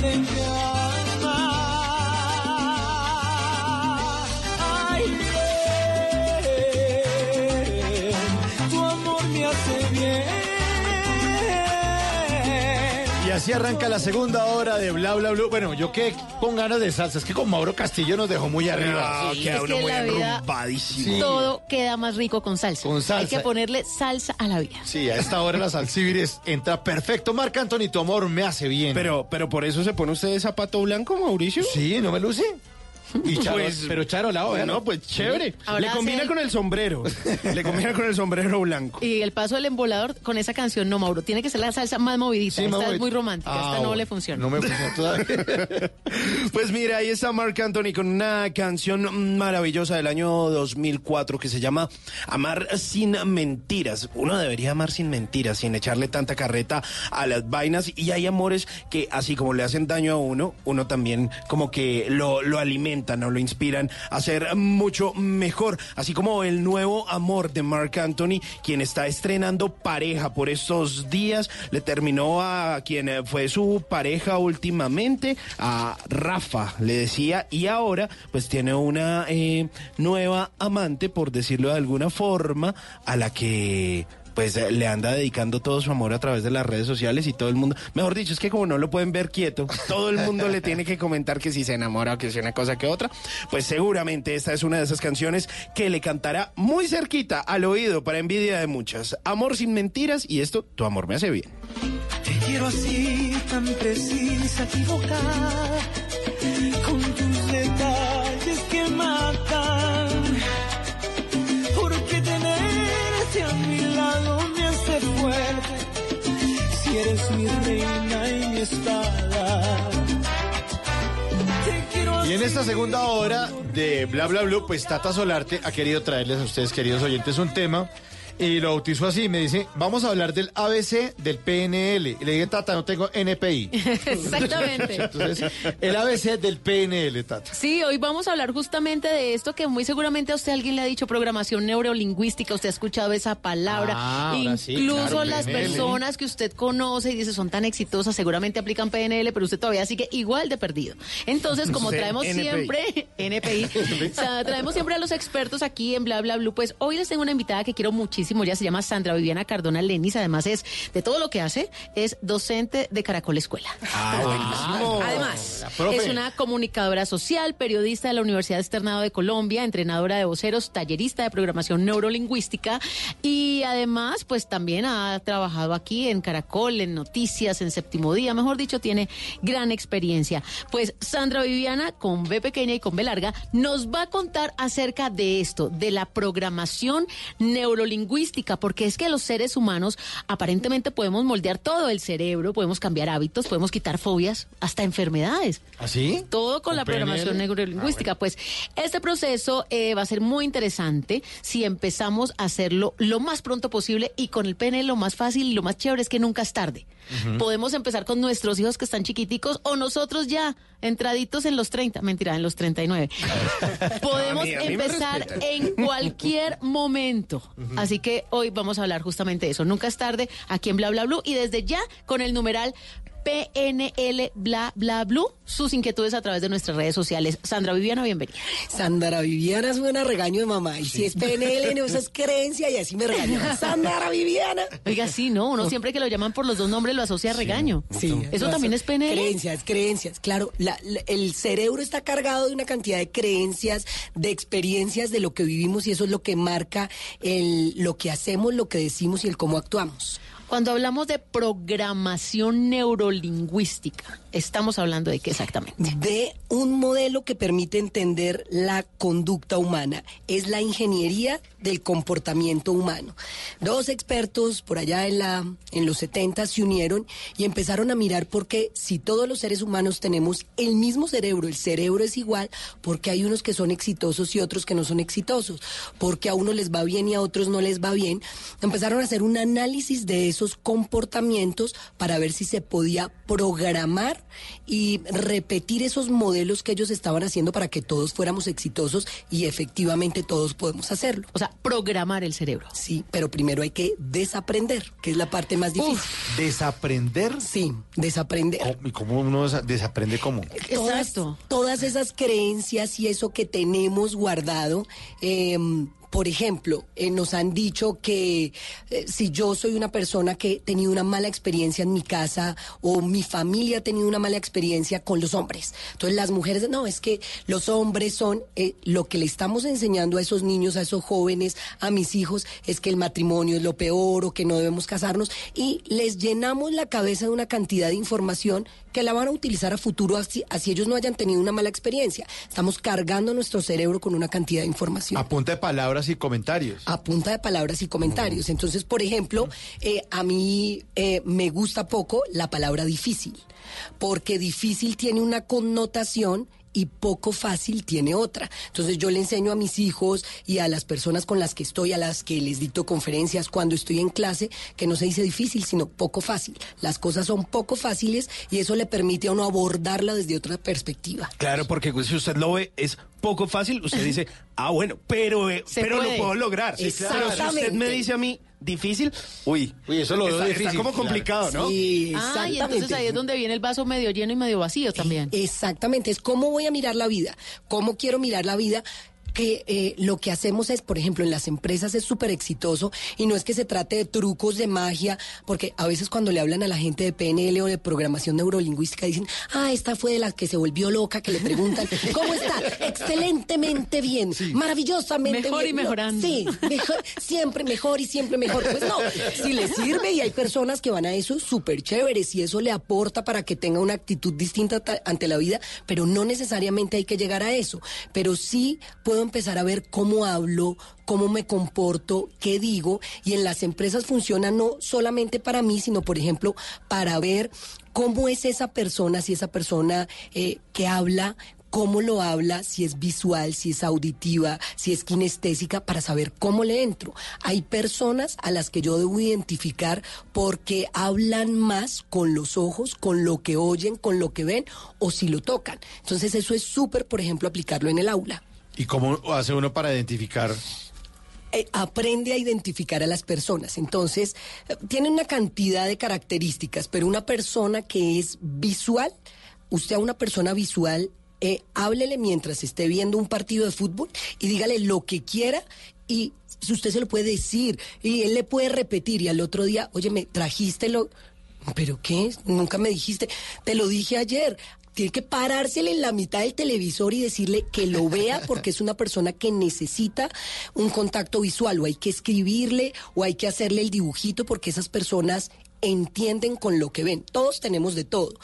así arranca la segunda hora de Bla Bla Blue. Bueno, yo que con ganas de salsa, es que con Mauro Castillo nos dejó muy arriba. Sí, es que la vida, todo queda más rico con salsa. Con salsa. Hay que ponerle salsa a la vida. Sí, a esta hora la salsibires entra perfecto. Marc Anthony, tu amor me hace bien. Pero, pero por eso se pone usted de zapato blanco, Mauricio. Sí, ¿no me luce? Y Charo, Pues- pero Charo la oveja, No, pues chévere. Ahora Le combina hace- con el sombrero. Le combina con el sombrero blanco. Y el paso del embolador con esa canción, no, Mauro, tiene que ser la salsa más movidita. Sí, esta es muy romántica, Ah, esta no bueno. le funciona. No me funciona todavía. *laughs* Pues mira, ahí está Marc Anthony con una canción maravillosa del año 2004 que se llama Amar sin mentiras. Uno debería amar sin mentiras, sin echarle tanta carreta a las vainas. Y hay amores que, así como le hacen daño a uno, uno también como que lo, lo alimentan o lo inspiran a ser mucho mejor. Así como el nuevo amor de Marc Anthony, quien está estrenando pareja por estos días, le terminó a quien fue su pareja últimamente, a Rafa, le decía, y ahora pues tiene una eh, nueva amante, por decirlo de alguna forma, a la que pues eh, le anda dedicando todo su amor a través de las redes sociales y todo el mundo, mejor dicho, es que como no lo pueden ver quieto, todo el mundo le tiene que comentar que si se enamora o que si una cosa que otra, pues seguramente esta es una de esas canciones que le cantará muy cerquita al oído para envidia de muchas. Amor sin mentiras y esto, tu amor me hace bien. Te quiero así, tan precisa, equivocada, con tus detalles que matan. Porque me hace fuerte, si eres mi reina y mi espada. Y en esta segunda hora de Bla Bla Blue, pues Tata Solarte ha querido traerles a ustedes, queridos oyentes, un tema. Y lo bautizó así, me dice, vamos a hablar del ABC del PNL. Y le dije, Tata, no tengo NPI. *laughs* *laughs* Exactamente. Entonces, el ABC del PNL, Tata. Sí, hoy vamos a hablar justamente de esto que muy seguramente a usted alguien le ha dicho programación neurolingüística, usted ha escuchado esa palabra, Ah, ahora sí, incluso claro, las PNL. personas que usted conoce y dice son tan exitosas, seguramente aplican PNL, pero usted todavía sigue igual de perdido. Entonces, como traemos NPI. siempre *laughs* NPI, o sea, traemos siempre a los expertos aquí en Bla Bla Blue, pues hoy les tengo una invitada que quiero muchísimo, ya se llama Sandra Viviana Cardona Lenis, además es de todo lo que hace, es docente de Caracol Escuela. Ah, buenísimo. Además, es una comunicadora social, periodista de la Universidad Externado de Colombia, entrenadora de voceros, tallerista de programación neurolingüística y además, pues también ha trabajado aquí en Caracol, en Noticias, en Séptimo Día, mejor dicho, tiene gran experiencia. Pues Sandra Viviana, con B pequeña y con B larga, nos va a contar acerca de esto, de la programación neurolingüística, porque es que los seres humanos aparentemente podemos moldear todo el cerebro, podemos cambiar hábitos, podemos quitar fobias, hasta enfermedades. ¿Así? Todo con ¿Con la programación neurolingüística. Pues este proceso eh, va a ser muy interesante si empezamos a hacerlo lo más pronto posible y con el PNL lo más fácil y lo más chévere es que nunca es tarde. Podemos empezar con nuestros hijos que están chiquiticos o nosotros ya entraditos en los 30, mentira, en los 39. *laughs* Podemos A mí- a mí me empezar en cualquier momento. Así que hoy vamos a hablar justamente de eso. Nunca es tarde aquí en Bla Bla Blue y desde ya con el numeral PNL bla bla blue. Sus inquietudes a través de nuestras redes sociales. Sandra Viviana, bienvenida. Sandra Viviana suena a regaño de mamá. Y si es PNL, no, eso es creencia y así me regaña. *laughs* Sandra Viviana. Oiga, sí, no, uno siempre que lo llaman por los dos nombres lo asocia a regaño. Sí, ¿Eso también es PNL? Creencias, creencias. Claro, la- la- el cerebro está cargado de una cantidad de creencias, de experiencias de lo que vivimos y eso es lo que marca el, lo que hacemos, lo que decimos y el cómo actuamos. Cuando hablamos de programación neurolingüística, estamos hablando de qué exactamente? De un modelo que permite entender la conducta humana. Es la ingeniería del comportamiento humano. Dos expertos por allá en, la, en los 70 se unieron y empezaron a mirar por qué si todos los seres humanos tenemos el mismo cerebro, el cerebro es igual, porque hay unos que son exitosos y otros que no son exitosos, porque a unos les va bien y a otros no les va bien. Empezaron a hacer un análisis de esos comportamientos para ver si se podía programar y repetir esos modelos que ellos estaban haciendo para que todos fuéramos exitosos y efectivamente todos podemos hacerlo. O sea, programar el cerebro. Sí, pero primero hay que desaprender, que es la parte más difícil. ¿Desaprender? Sí, desaprender. ¿Y cómo uno desa- desaprende cómo? Todas, todas esas creencias y eso que tenemos guardado. eh, por ejemplo, eh, nos han dicho que eh, si yo soy una persona que he tenido una mala experiencia en mi casa o mi familia ha tenido una mala experiencia con los hombres, entonces las mujeres, no, es que los hombres son eh, lo que le estamos enseñando a esos niños, a esos jóvenes, a mis hijos, es que el matrimonio es lo peor o que no debemos casarnos. Y les llenamos la cabeza de una cantidad de información que la van a utilizar a futuro así, así ellos no hayan tenido una mala experiencia. Estamos cargando nuestro cerebro con una cantidad de información. A punta de palabras y comentarios. A punta de palabras y comentarios. Entonces, por ejemplo, eh, a mí eh, me gusta poco la palabra difícil, porque difícil tiene una connotación y poco fácil tiene otra. Entonces yo le enseño a mis hijos y a las personas con las que estoy, a las que les dicto conferencias cuando estoy en clase, que no se dice difícil, sino poco fácil. Las cosas son poco fáciles y eso le permite a uno abordarla desde otra perspectiva. Claro, porque pues, si usted lo ve, es poco fácil. Usted dice, ah, bueno, pero, eh, pero puede. lo puedo lograr. Sí, Pero si usted me dice a mí, difícil, uy, Uy, eso lo veo está, difícil, está como claro. complicado, ¿no? Sí, Ah, y entonces ahí es donde viene el vaso medio lleno y medio vacío también. Exactamente, es cómo voy a mirar la vida, cómo quiero mirar la vida que eh, lo que hacemos es, por ejemplo, en las empresas es súper exitoso y no es que se trate de trucos de magia, porque a veces cuando le hablan a la gente de PNL o de programación neurolingüística dicen, ah, esta fue de la que se volvió loca, que le preguntan, ¿cómo está? Excelentemente bien, maravillosamente Mejor y. No, mejorando. sí, mejor, siempre mejor y siempre mejor. Pues no, si le sirve y hay personas que van a eso súper chéveres y eso le aporta para que tenga una actitud distinta ta- ante la vida, pero no necesariamente hay que llegar a eso. Pero sí puedo empezar a ver cómo hablo, cómo me comporto, qué digo y en las empresas funciona no solamente para mí, sino por ejemplo para ver cómo es esa persona, si esa persona eh, que habla cómo lo habla, si es visual, si es auditiva, si es kinestésica, para saber cómo le entro. Hay personas a las que yo debo identificar porque hablan más con los ojos, con lo que oyen, con lo que ven o si lo tocan. Entonces eso es súper, por ejemplo, aplicarlo en el aula. ¿Y cómo hace uno para identificar? eh, aprende a identificar a las personas. Entonces, eh, tiene una cantidad de características, pero una persona que es visual, usted a una persona visual, eh, háblele mientras esté viendo un partido de fútbol y dígale lo que quiera y si usted se lo puede decir y él le puede repetir y al otro día, oye, me trajiste lo... ¿Pero qué? Nunca me dijiste. Te lo dije ayer. Tiene que parársele en la mitad del televisor y decirle que lo vea porque es una persona que necesita un contacto visual o hay que escribirle o hay que hacerle el dibujito porque esas personas entienden con lo que ven. Todos tenemos de todo.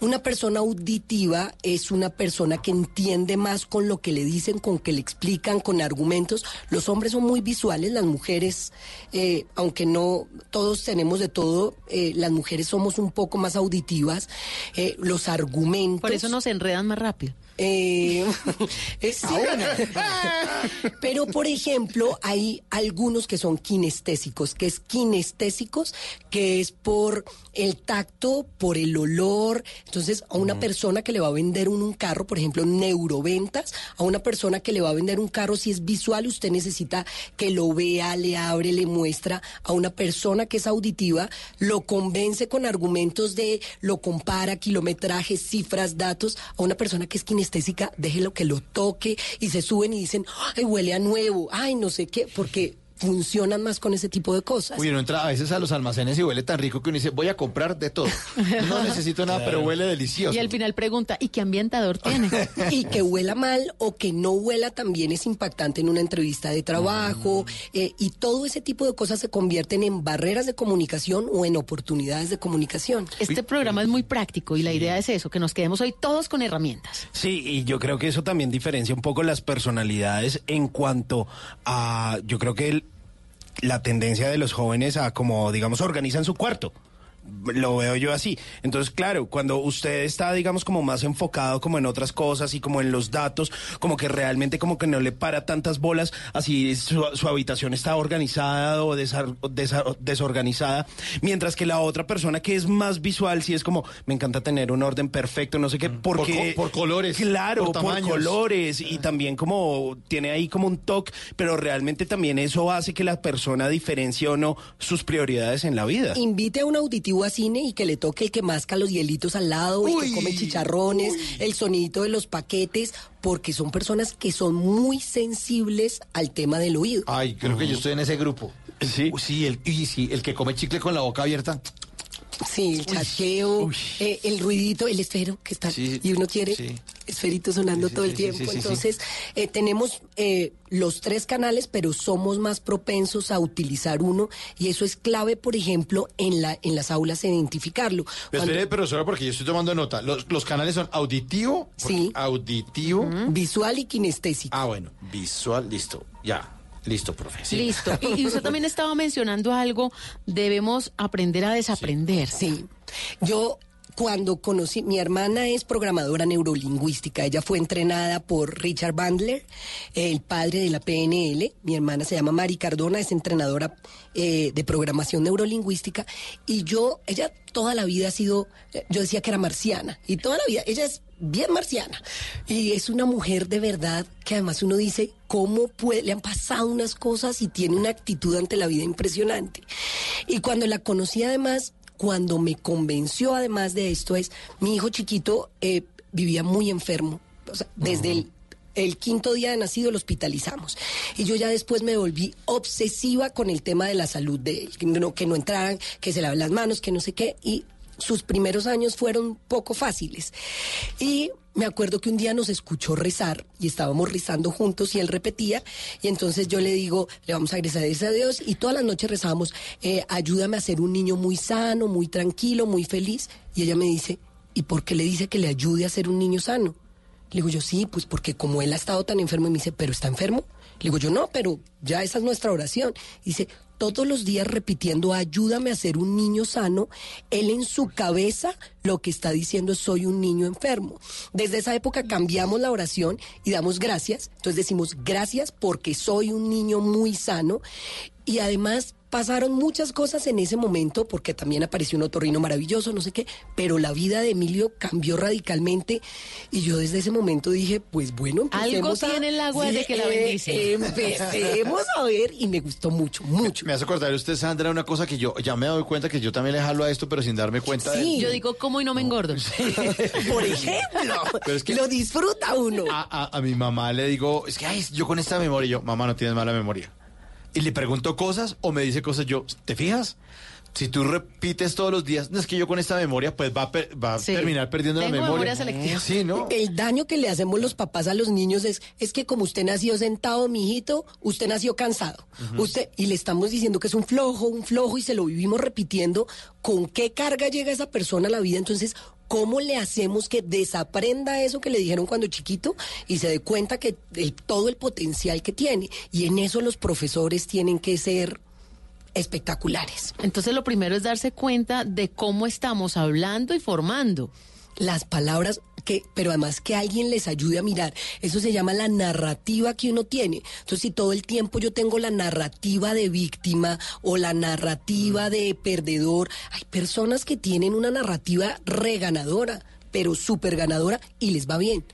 Una persona auditiva es una persona que entiende más con lo que le dicen, con que le explican, con argumentos. Los hombres son muy visuales, las mujeres, eh, aunque no todos tenemos de todo, eh, las mujeres somos un poco más auditivas. Eh, los argumentos. Por eso nos enredan más rápido. Eh, *laughs* es. *laughs* Pero, por ejemplo, hay algunos que son kinestésicos, que es kinestésicos, que es por el tacto, por el olor. Entonces, a una persona que le va a vender un, un carro, por ejemplo, neuroventas, a una persona que le va a vender un carro, si es visual, usted necesita que lo vea, le abre, le muestra. A una persona que es auditiva, lo convence con argumentos de, lo compara, kilometrajes, cifras, datos. A una persona que es kinestésica, déjelo que lo toque y se suben y dicen, ay, huele a nuevo, ay, no sé qué, porque funcionan más con ese tipo de cosas. Uy, uno entra a veces a los almacenes y huele tan rico que uno dice, voy a comprar de todo. No *laughs* necesito nada, pero huele delicioso. Y al final pregunta, ¿y qué ambientador tiene? *laughs* y que huela mal o que no huela también es impactante en una entrevista de trabajo eh, y todo ese tipo de cosas se convierten en barreras de comunicación o en oportunidades de comunicación. Este programa es muy práctico y la idea es eso, que nos quedemos hoy todos con herramientas. Sí, y yo creo que eso también diferencia un poco las personalidades en cuanto a, yo creo que el- la tendencia de los jóvenes a como, digamos, organizan su cuarto. Lo veo yo así. Entonces, claro, cuando usted está, digamos, como más enfocado como en otras cosas y como en los datos, como que realmente como que no le para tantas bolas, así su, su habitación está organizada o desar- desa- desorganizada, mientras que la otra persona que es más visual, sí es como, me encanta tener un orden perfecto, no sé qué, porque... Mm. Por co- por colores, Claro, por por, colores y también como tiene ahí como un toque, pero realmente también eso hace que la persona diferencie o no sus prioridades en la vida. Invite a un auditivo a cine y que le toque el que masca los hielitos al lado, el que come chicharrones, el sonidito de los paquetes, porque son personas que son muy sensibles al tema del oído. Ay, creo que yo estoy en ese grupo. Sí. Sí, el, y sí, el que come chicle con la boca abierta. Sí, el chasqueo, eh, el ruidito, el esfero que está Sí, y uno quiere sí. esferito sonando Sí, sí, todo el sí, tiempo. sí, sí, sí. Entonces, eh, tenemos eh, los tres canales, pero somos más propensos a utilizar uno y eso es clave, por ejemplo, en la en las aulas identificarlo. Pero Cuando- espere, profesora, porque yo estoy tomando nota. Los, los canales son auditivo. Sí. Auditivo. Visual y kinestésico. Ah, bueno. Visual, listo. Ya. Listo, profe. Sí. Listo. Y, y usted también estaba mencionando algo, debemos aprender a desaprender. Sí. Yo cuando conocí, mi hermana es programadora neurolingüística, ella fue entrenada por Richard Bandler, el padre de la PNL, mi hermana se llama Mari Cardona, es entrenadora eh, de programación neurolingüística, y yo, ella toda la vida ha sido, eh, yo decía que era marciana, y toda la vida, ella es bien marciana, y es una mujer de verdad que además uno dice, ¿cómo puede, le han pasado unas cosas y tiene una actitud ante la vida impresionante? Y cuando la conocí además, cuando me convenció además de esto es, mi hijo chiquito eh, vivía muy enfermo, o sea, desde el, quinto día de nacido lo hospitalizamos. Y yo ya después me volví obsesiva con el tema de la salud de él, que no, que no entraran, que se laven las manos, que no sé qué, y sus primeros años fueron poco fáciles. Y me acuerdo que un día nos escuchó rezar y estábamos rezando juntos y él repetía y entonces yo le digo, le vamos a agradecer a Dios y todas las noches rezábamos, eh, ayúdame a ser un niño muy sano, muy tranquilo, muy feliz. Y ella me dice, ¿y por qué le dice que le ayude a ser un niño sano? Le digo yo, sí, pues porque como él ha estado tan enfermo y me dice, ¿pero está enfermo? Le digo yo, no, pero ya esa es nuestra oración. Dice, todos los días repitiendo, ayúdame a ser un niño sano, él en su cabeza lo que está diciendo es soy un niño enfermo. Desde esa época cambiamos la oración y damos gracias. Entonces decimos gracias porque soy un niño muy sano y además pasaron muchas cosas en ese momento porque también apareció un otorrino maravilloso, no sé qué, pero la vida de Emilio cambió radicalmente y yo desde ese momento dije, pues bueno, Algo empecemos a- tiene el agua de que la eh, bendice. empecemos a ver y me gustó mucho, mucho. Me hace acordar usted, Sandra, una cosa que yo ya me doy cuenta que yo también le jalo a esto, pero sin darme cuenta. de- Yo digo, ¿cómo y no me engordo? *laughs* *laughs* Por ejemplo, Pero es que- lo disfruta uno. A, a- a mi mamá le digo, es que ay, yo con esta memoria, y yo, mamá, no tienes mala memoria. Y le pregunto cosas o me dice cosas yo, ¿te fijas? Si tú repites todos los días, no es que yo con esta memoria, pues va a, per- va a Sí. terminar perdiendo Tengo la memoria. memoria selectiva. Sí, ¿no? El daño que le hacemos los papás a los niños es, es que como usted nació sentado, mijito, usted nació cansado. Usted, y le estamos diciendo que es un flojo, un flojo, y se lo vivimos repitiendo. ¿Con qué carga llega esa persona a la vida? Entonces, ¿cómo le hacemos que desaprenda eso que le dijeron cuando chiquito y se dé cuenta que el- todo el potencial que tiene? Y en eso los profesores tienen que ser espectaculares. Entonces lo primero es darse cuenta de cómo estamos hablando y formando. Las palabras, que, pero además que alguien les ayude a mirar. Eso se llama la narrativa que uno tiene. Entonces, si todo el tiempo yo tengo la narrativa de víctima o la narrativa de perdedor, hay personas que tienen una narrativa reganadora, pero súper ganadora y les va bien.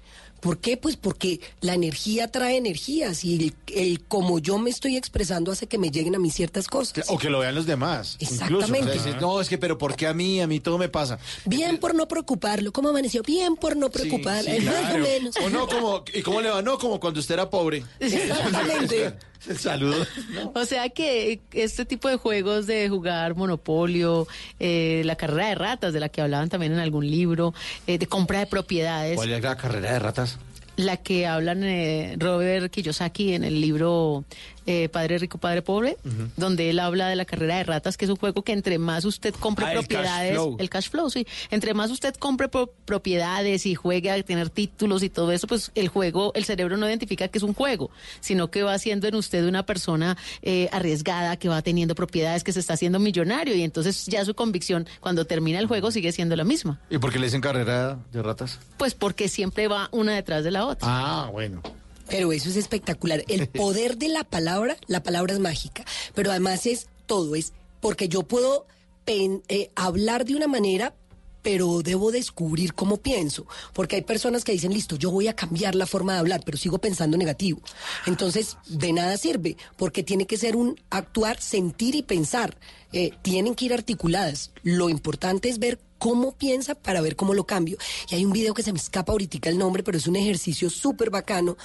¿Por qué? Pues porque la energía trae energías y el, el como yo me estoy expresando hace que me lleguen a mí ciertas cosas. O que lo vean los demás. Exactamente. Incluso, o sea, dices, no, es que, pero ¿por qué a mí? A mí todo me pasa. Bien por no preocuparlo. ¿Cómo amaneció? Bien por no preocuparlo. Sí, es *laughs* más o menos. O no, como, ¿y cómo le va? No, como cuando usted era pobre. Exactamente. *laughs* *laughs* El saludo. O sea que este tipo de juegos de jugar Monopolio, eh, la carrera de ratas, de la que hablaban también en algún libro, eh, de compra de propiedades, ¿Cuál es la carrera de ratas? la que hablan eh, Robert Kiyosaki en el libro eh, Padre Rico, Padre Pobre, donde él habla de la carrera de ratas, que es un juego que entre más usted compre Ah, el cash propiedades, flow. el cash flow, sí, entre más usted compre pro- propiedades y juegue a tener títulos y todo eso, pues el juego, el cerebro no identifica que es un juego, sino que va haciendo en usted una persona eh, arriesgada, que va teniendo propiedades, que se está haciendo millonario y entonces ya su convicción cuando termina el juego sigue siendo la misma. ¿Y por qué le dicen carrera de ratas? Pues porque siempre va una detrás de la otra. Ah, bueno. Pero eso es espectacular. El *laughs* poder de la palabra, la palabra es mágica. Pero además es todo, es porque yo puedo pen- eh, hablar de una manera, pero debo descubrir cómo pienso. Porque hay personas que dicen, listo, yo voy a cambiar la forma de hablar, pero sigo pensando negativo. Entonces, de nada sirve, porque tiene que ser un actuar, sentir y pensar. Eh, tienen que ir articuladas. Lo importante es ver cómo piensa para ver cómo lo cambio. Y hay un video que se me escapa ahorita el nombre, pero es un ejercicio súper bacano,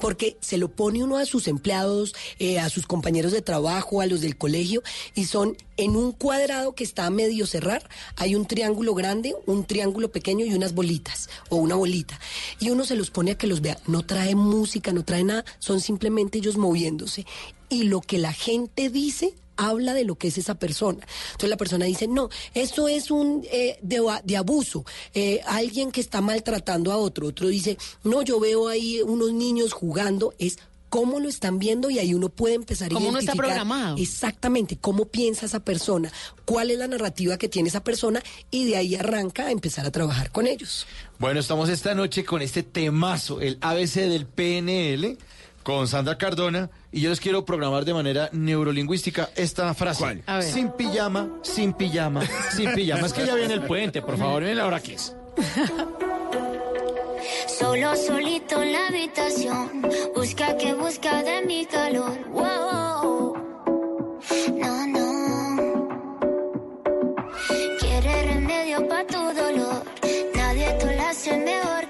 porque se lo pone uno a sus empleados, eh, a sus compañeros de trabajo, a los del colegio, y son en un cuadrado que está a medio cerrar, hay un triángulo grande, un triángulo pequeño y unas bolitas, o una bolita. Y uno se los pone a que los vea. No trae música, no trae nada, son simplemente ellos moviéndose. Y lo que la gente dice habla de lo que es esa persona. Entonces la persona dice, no, esto es un eh, de, de abuso, eh, alguien que está maltratando a otro. Otro dice, no, yo veo ahí unos niños jugando, es cómo lo están viendo y ahí uno puede empezar a Cómo uno está identificar programado. exactamente cómo piensa esa persona, cuál es la narrativa que tiene esa persona y de ahí arranca a empezar a trabajar con ellos. Bueno, estamos esta noche con este temazo, el ABC del PNL, con Sandra Cardona, y yo les quiero programar de manera neurolingüística esta frase. Sin pijama, sin pijama, sin pijama. Es que ya viene el puente, por favor, miren la hora que es. Solo solito en la habitación, busca que busca de mi calor. Wow. No, no. Quiere remedio para tu dolor. Nadie te lo hace mejor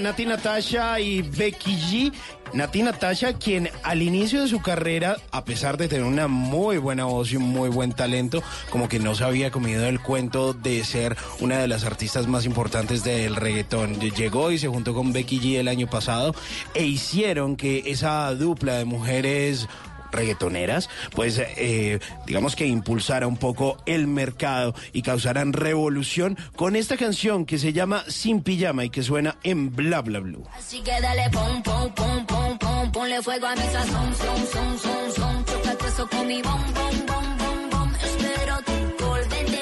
Nati Natasha y Becky G. Nati Natasha, quien al inicio de su carrera, a pesar de tener una muy buena voz y un muy buen talento, como que no se había comido el cuento de ser una de las artistas más importantes del reggaetón. Llegó y se juntó con Becky G el año pasado e hicieron que esa dupla de mujeres reggaetoneras, pues eh, digamos que impulsara un poco el mercado y causaran revolución con esta canción que se llama Sin Pijama y que suena en Bla Bla Blue. Así que dale pom, pom, pom, pom, pom, ponle fuego a mi sazón, son, son, son, son, chócate eso con mi bom, bom, bom, bom, bom, espero tu gol, vente,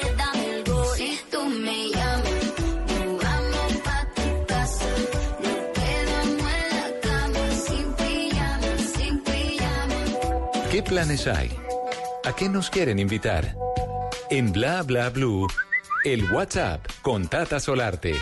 ¿Qué planes hay? ¿A qué nos quieren invitar? En Bla Bla Blue, el WhatsApp con Tata Solarte.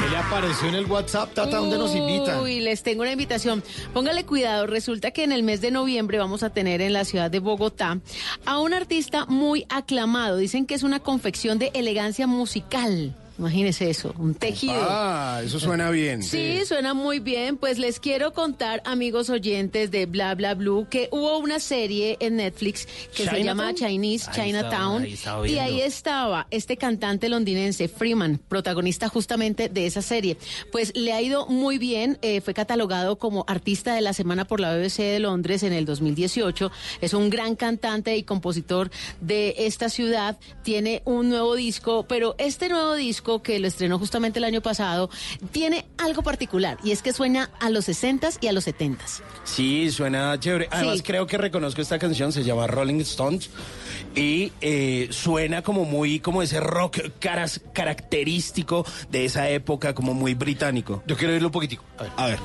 ¿Qué le apareció en el WhatsApp, Tata? ¿Dónde nos invitan? Uy, les tengo una invitación. Póngale cuidado, resulta que en el mes de noviembre vamos a tener en la ciudad de Bogotá a un artista muy aclamado. Dicen que es una confección de elegancia musical. Imagínese eso, un tejido. Ah, eso suena bien. Sí, suena muy bien. Pues les quiero contar, amigos oyentes de Bla Bla Blue, que hubo una serie en Netflix que se llama Chinese Ahí Chinatown. estaba, ahí estaba y ahí estaba este cantante londinense, Freeman, protagonista justamente de esa serie. Pues le ha ido muy bien. eh, fue catalogado como artista de la semana por la BBC de Londres en el 2018. Es un gran cantante y compositor de esta ciudad. Tiene un nuevo disco, pero este nuevo disco que lo estrenó justamente el año pasado tiene algo particular y es que suena a los 60s y a los 70s. Sí, suena chévere. Además, Sí. creo que reconozco esta canción, se llama Rolling Stones. Y eh, suena como muy, como ese rock caras, característico de esa época, como muy británico. Yo quiero oírlo un poquitico. A ver. A ver.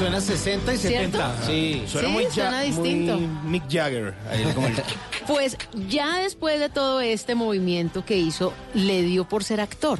Suena 60 y ¿Cierto? 70. Sí, Suena Sí, muy, suena distinto. muy Mick Jagger. Ahí como el- Pues ya después de todo este movimiento que hizo, le dio por ser actor.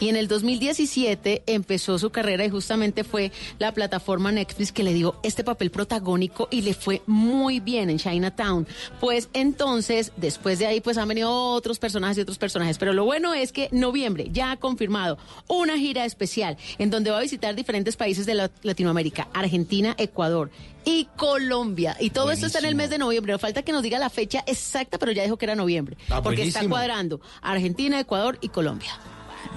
Y en el 2017 empezó su carrera y justamente fue la plataforma Netflix que le dio este papel protagónico y le fue muy bien en Chinatown. Pues entonces, después de ahí, pues han venido otros personajes y otros personajes. Pero lo bueno es que noviembre ya ha confirmado una gira especial en donde va a visitar diferentes países de la- Latinoamérica, Argentina, Ecuador y Colombia. Y todo esto está en el mes de noviembre. Falta que nos diga la fecha exacta, pero ya dijo que era noviembre. Ah, porque está cuadrando Argentina, Ecuador y Colombia.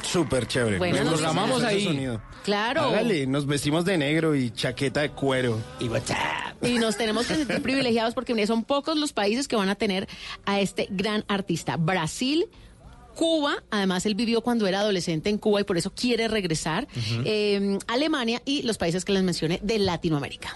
Súper chévere. Nos programamos Ese ahí. sonido. Claro. Hágale, nos vestimos de negro y chaqueta de cuero. Y WhatsApp. Y nos tenemos que sentir privilegiados porque mire, son pocos los países que van a tener a este gran artista. Brasil. Cuba, además él vivió cuando era adolescente en Cuba y por eso quiere regresar. Eh, Alemania y los países que les mencioné de Latinoamérica.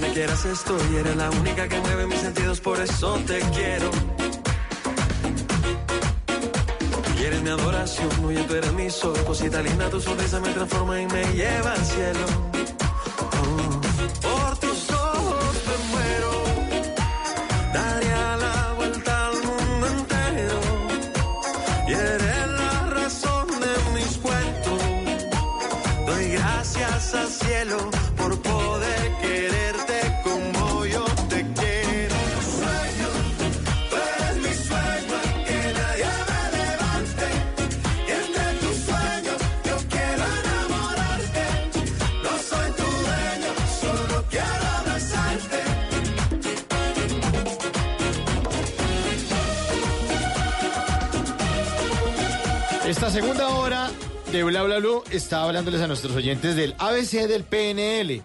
donde quieras estoy. Eres la única que mueve mis sentidos, por eso te quiero. Y eres mi adoración, oye, tú eres mi sol. Cosita linda, tu sonrisa me transforma y me lleva al cielo. Segunda hora de Bla Bla Blue está hablándoles a nuestros oyentes del ABC del PNL,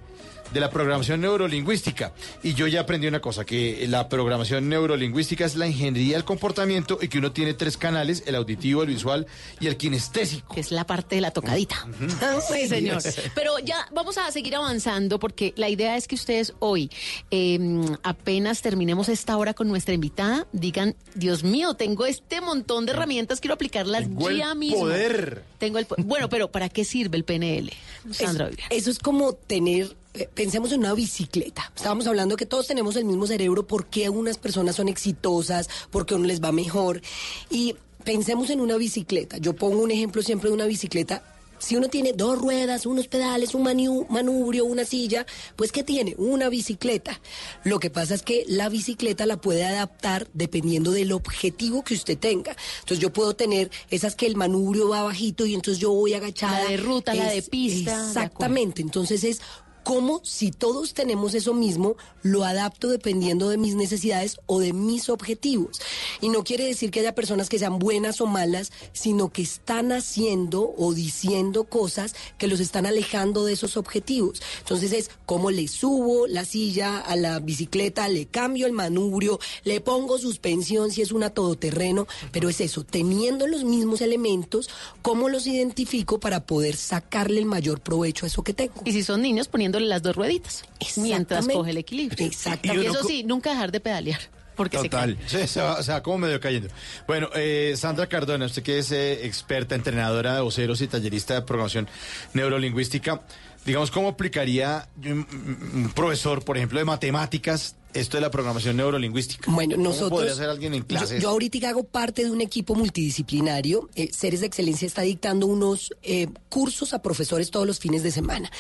de la programación neurolingüística. Y yo ya aprendí una cosa, que la programación neurolingüística es la ingeniería del comportamiento y que uno tiene tres canales, el auditivo, el visual y el kinestésico. Que es la parte de la tocadita. *laughs* Sí, señor. Pero ya vamos a seguir avanzando porque la idea es que ustedes hoy, eh, apenas terminemos esta hora con nuestra invitada, digan, Dios mío, tengo este montón de herramientas, quiero aplicarlas Tengo el ya mismo. poder. Tengo el po- Bueno, pero ¿para qué sirve el PNL? Sandra Eso, es como tener, pensemos en una bicicleta. Estábamos hablando que todos tenemos el mismo cerebro, por qué unas personas son exitosas, por qué a uno les va mejor. Y pensemos en una bicicleta. Yo pongo un ejemplo siempre de una bicicleta. Si uno tiene dos ruedas, unos pedales, un manubrio, una silla, pues ¿qué tiene? Una bicicleta. Lo que pasa es que la bicicleta la puede adaptar dependiendo del objetivo que usted tenga. Entonces yo puedo tener esas que el manubrio va bajito y entonces yo voy agachada. La de ruta, la de pista, de Exactamente. Entonces es como si todos tenemos eso mismo, lo adapto dependiendo de mis necesidades o de mis objetivos. Y no quiere decir que haya personas que sean buenas o malas, sino que están haciendo o diciendo cosas que los están alejando de esos objetivos. Entonces es como le subo la silla a la bicicleta, le cambio el manubrio, le pongo suspensión si es una todoterreno, pero es eso, teniendo los mismos elementos, cómo los identifico para poder sacarle el mayor provecho a eso que tengo. Y si son niños, las dos rueditas mientras coge el equilibrio. Exactamente. Y eso sí, nunca dejar de pedalear. Porque se Total. cae. Sí, se va, se va como medio cayendo. Bueno, eh, Sandra Cardona, usted que es eh, experta, entrenadora de voceros y tallerista de programación neurolingüística, digamos, ¿cómo aplicaría un, un profesor, por ejemplo, de matemáticas, esto de la programación neurolingüística? Bueno, ¿Cómo nosotros. podría hacer alguien en yo- clases? Yo, ahorita hago parte de un equipo multidisciplinario. Eh, Seres de Excelencia está dictando unos eh, cursos a profesores todos los fines de semana.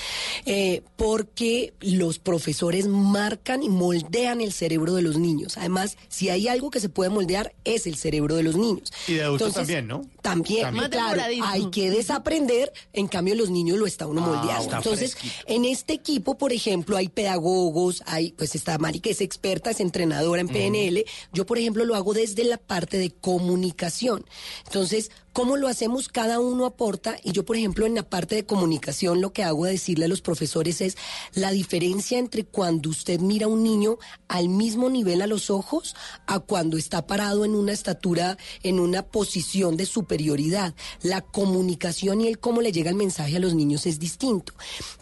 Eh, porque los profesores marcan y moldean el cerebro de los niños. Además, si hay algo que se puede moldear, es el cerebro de los niños. Y de adultos Entonces, también, ¿no? También, También. Claro, hay que desaprender, en cambio los niños lo está uno Ah, moldeando. está Entonces, fresquito. en este equipo, por ejemplo, hay pedagogos, hay, pues está Mari que es experta, es entrenadora en PNL. Yo, por ejemplo, lo hago desde la parte de comunicación. Entonces, ¿cómo lo hacemos? Cada uno aporta y yo, por ejemplo, en la parte de comunicación lo que hago es decirle a los profesores es la diferencia entre cuando usted mira a un niño al mismo nivel a los ojos a cuando está parado en una estatura, en una posición de superioridad. La comunicación y el cómo le llega el mensaje a los niños es distinto.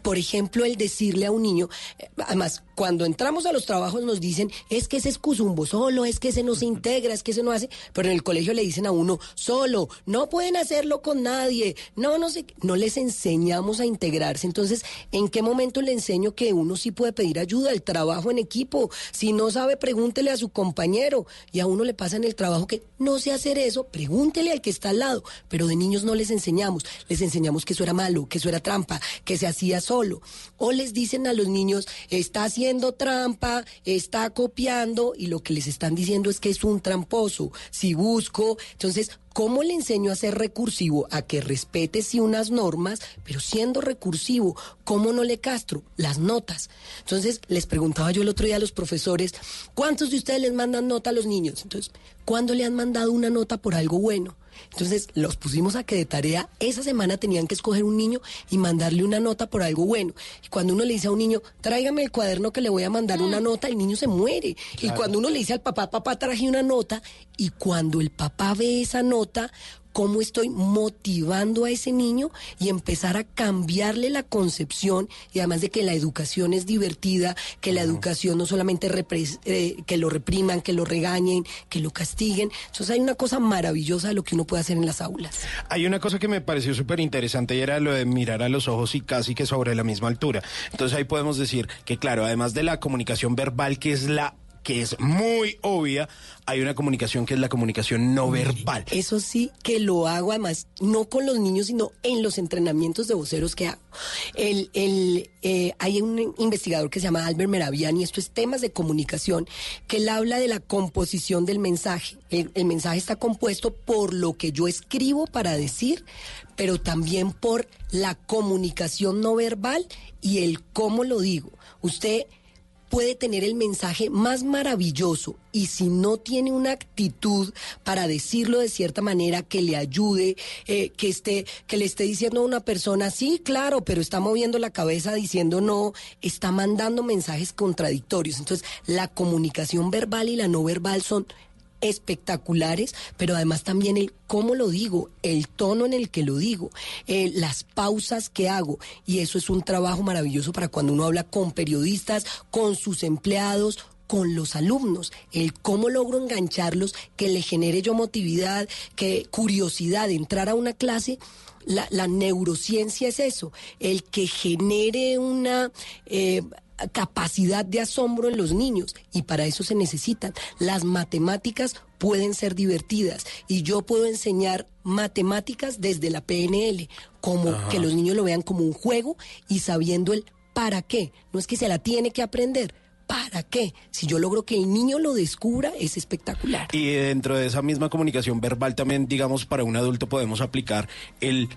Por ejemplo, el decirle a un niño, eh, además, cuando entramos a los trabajos nos dicen, es que ese es cuzumbo solo, es que ese no se integra, es que ese no hace, pero en el colegio le dicen a uno, solo, no pueden hacerlo con nadie, no, no sé, no les enseñamos a integrarse. Entonces, ¿en qué momento le enseño que uno sí puede pedir ayuda, el trabajo en equipo? Si no sabe, pregúntele a su compañero y a uno le pasa en el trabajo que no sé hacer eso, pregúntele al que está al lado, pero de niños no les enseñamos, les enseñamos que eso era malo, que eso era trampa, que se hacía solo. O les dicen a los niños, está haciendo trampa, está copiando, y lo que les están diciendo es que es un tramposo. Si busco, entonces, ¿cómo le enseño a ser recursivo? A que respete sí unas normas, pero siendo recursivo, ¿cómo no le castro? Las notas. Entonces, les preguntaba yo el otro día a los profesores, ¿cuántos de ustedes les mandan nota a los niños? Entonces, ¿cuándo le han mandado una nota por algo bueno? Entonces los pusimos a que de tarea esa semana tenían que escoger un niño y mandarle una nota por algo bueno. Y cuando uno le dice a un niño, tráigame el cuaderno que le voy a mandar una nota, el niño se muere. Y cuando uno le dice al papá, papá, traje una nota, y cuando el papá ve esa nota, cómo estoy motivando a ese niño y empezar a cambiarle la concepción y además de que la educación es divertida, que la educación no solamente repres- eh, que lo repriman, que lo regañen, que lo castiguen. Entonces hay una cosa maravillosa de lo que uno puede hacer en las aulas. Hay una cosa que me pareció súper interesante y era lo de mirar a los ojos y casi que sobre la misma altura. Entonces ahí podemos decir que, claro, además de la comunicación verbal, que es la que es muy obvia, hay una comunicación que es la comunicación no verbal. Eso sí que lo hago además, no con los niños, sino en los entrenamientos de voceros que hago. El, el, eh, hay un investigador que se llama Albert Meraviani, esto es temas de comunicación, que él habla de la composición del mensaje. El, el mensaje está compuesto por lo que yo escribo para decir, pero también por la comunicación no verbal y el cómo lo digo. Usted puede tener el mensaje más maravilloso y si no tiene una actitud para decirlo de cierta manera que le ayude, eh, que esté, que le esté diciendo a una persona, sí, claro, pero está moviendo la cabeza diciendo no, está mandando mensajes contradictorios. Entonces, la comunicación verbal y la no verbal son espectaculares, pero además también el cómo lo digo, el tono en el que lo digo, eh, las pausas que hago. Y eso es un trabajo maravilloso para cuando uno habla con periodistas, con sus empleados, con los alumnos, el cómo logro engancharlos, que le genere yo motividad, que curiosidad de entrar a una clase. La, neurociencia es eso, el que genere una eh, capacidad de asombro en los niños y para eso se necesitan. Las matemáticas pueden ser divertidas y yo puedo enseñar matemáticas desde la PNL, como Ajá. que los niños lo vean como un juego y sabiendo el para qué. No es que se la tiene que aprender. ¿Para qué? Si yo logro que el niño lo descubra, es espectacular. Y dentro de esa misma comunicación verbal también, digamos, para un adulto podemos aplicar el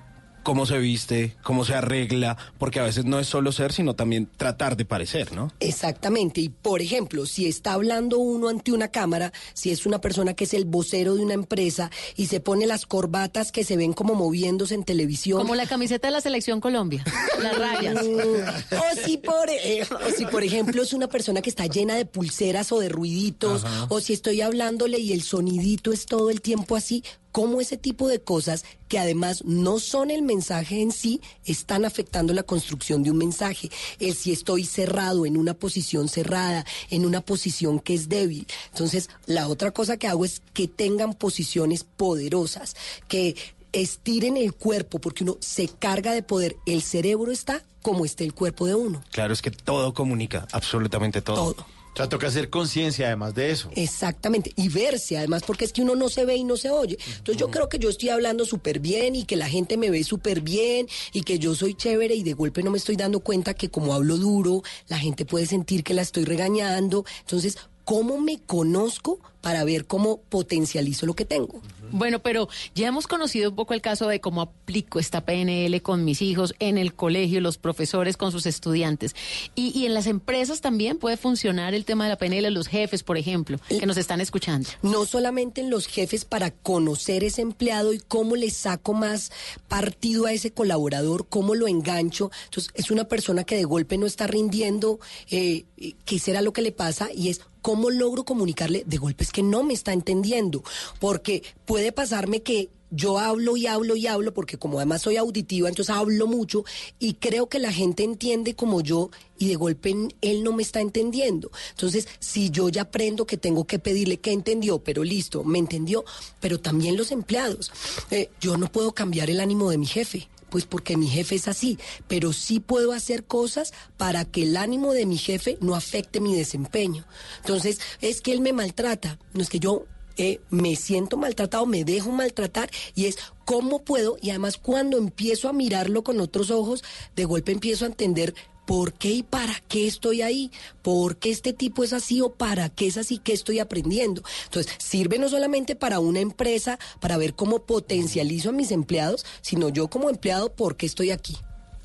cómo se viste, cómo se arregla, porque a veces no es solo ser, sino también tratar de parecer, ¿no? Exactamente. Y por ejemplo, si está hablando uno ante una cámara, si es una persona que es el vocero de una empresa y se pone las corbatas que se ven como moviéndose en televisión. Como la camiseta de la Selección Colombia, las rayas. Mm, o, si por, eh, o si, por ejemplo, es una persona que está llena de pulseras o de ruiditos, Ajá. o si estoy hablándole y el sonidito es todo el tiempo así, cómo ese tipo de cosas que además no son el mensaje en sí, están afectando la construcción de un mensaje. El si estoy cerrado en una posición cerrada, en una posición que es débil. Entonces, la otra cosa que hago es que tengan posiciones poderosas, que estiren el cuerpo, porque uno se carga de poder. El cerebro está como está el cuerpo de uno. Claro, es que todo comunica, absolutamente todo. O sea, toca hacer conciencia además de eso. Exactamente, y verse además, porque es que uno no se ve y no se oye. Entonces yo creo que yo estoy hablando súper bien y que la gente me ve súper bien y que yo soy chévere y de golpe no me estoy dando cuenta que como hablo duro, la gente puede sentir que la estoy regañando. Entonces, ¿cómo me conozco para ver cómo potencializo lo que tengo? Bueno, pero ya hemos conocido un poco el caso de cómo aplico esta PNL con mis hijos en el colegio, los profesores con sus estudiantes. Y, y en las empresas también puede funcionar el tema de la PNL, los jefes, por ejemplo, que nos están escuchando. No solamente en los jefes para conocer ese empleado y cómo le saco más partido a ese colaborador, cómo lo engancho. Entonces, es una persona que de golpe no está rindiendo, eh, qué será lo que le pasa y es cómo logro comunicarle de golpe es que no me está entendiendo, porque puede pasarme que yo hablo y hablo y hablo, porque como además soy auditiva, entonces hablo mucho y creo que la gente entiende como yo y de golpe él no me está entendiendo. Entonces, si yo ya aprendo que tengo que pedirle que entendió, pero listo, me entendió, pero también los empleados. Eh, yo no puedo cambiar el ánimo de mi jefe. Pues porque mi jefe es así, pero sí puedo hacer cosas para que el ánimo de mi jefe no afecte mi desempeño. Entonces, es que él me maltrata, no es que yo eh, me siento maltratado, me dejo maltratar y es cómo puedo y además cuando empiezo a mirarlo con otros ojos, de golpe empiezo a entender por qué y para qué estoy ahí, por qué este tipo es así o para qué es así, qué estoy aprendiendo. Entonces, sirve no solamente para una empresa, para ver cómo potencializo a mis empleados, sino yo como empleado, por qué estoy aquí.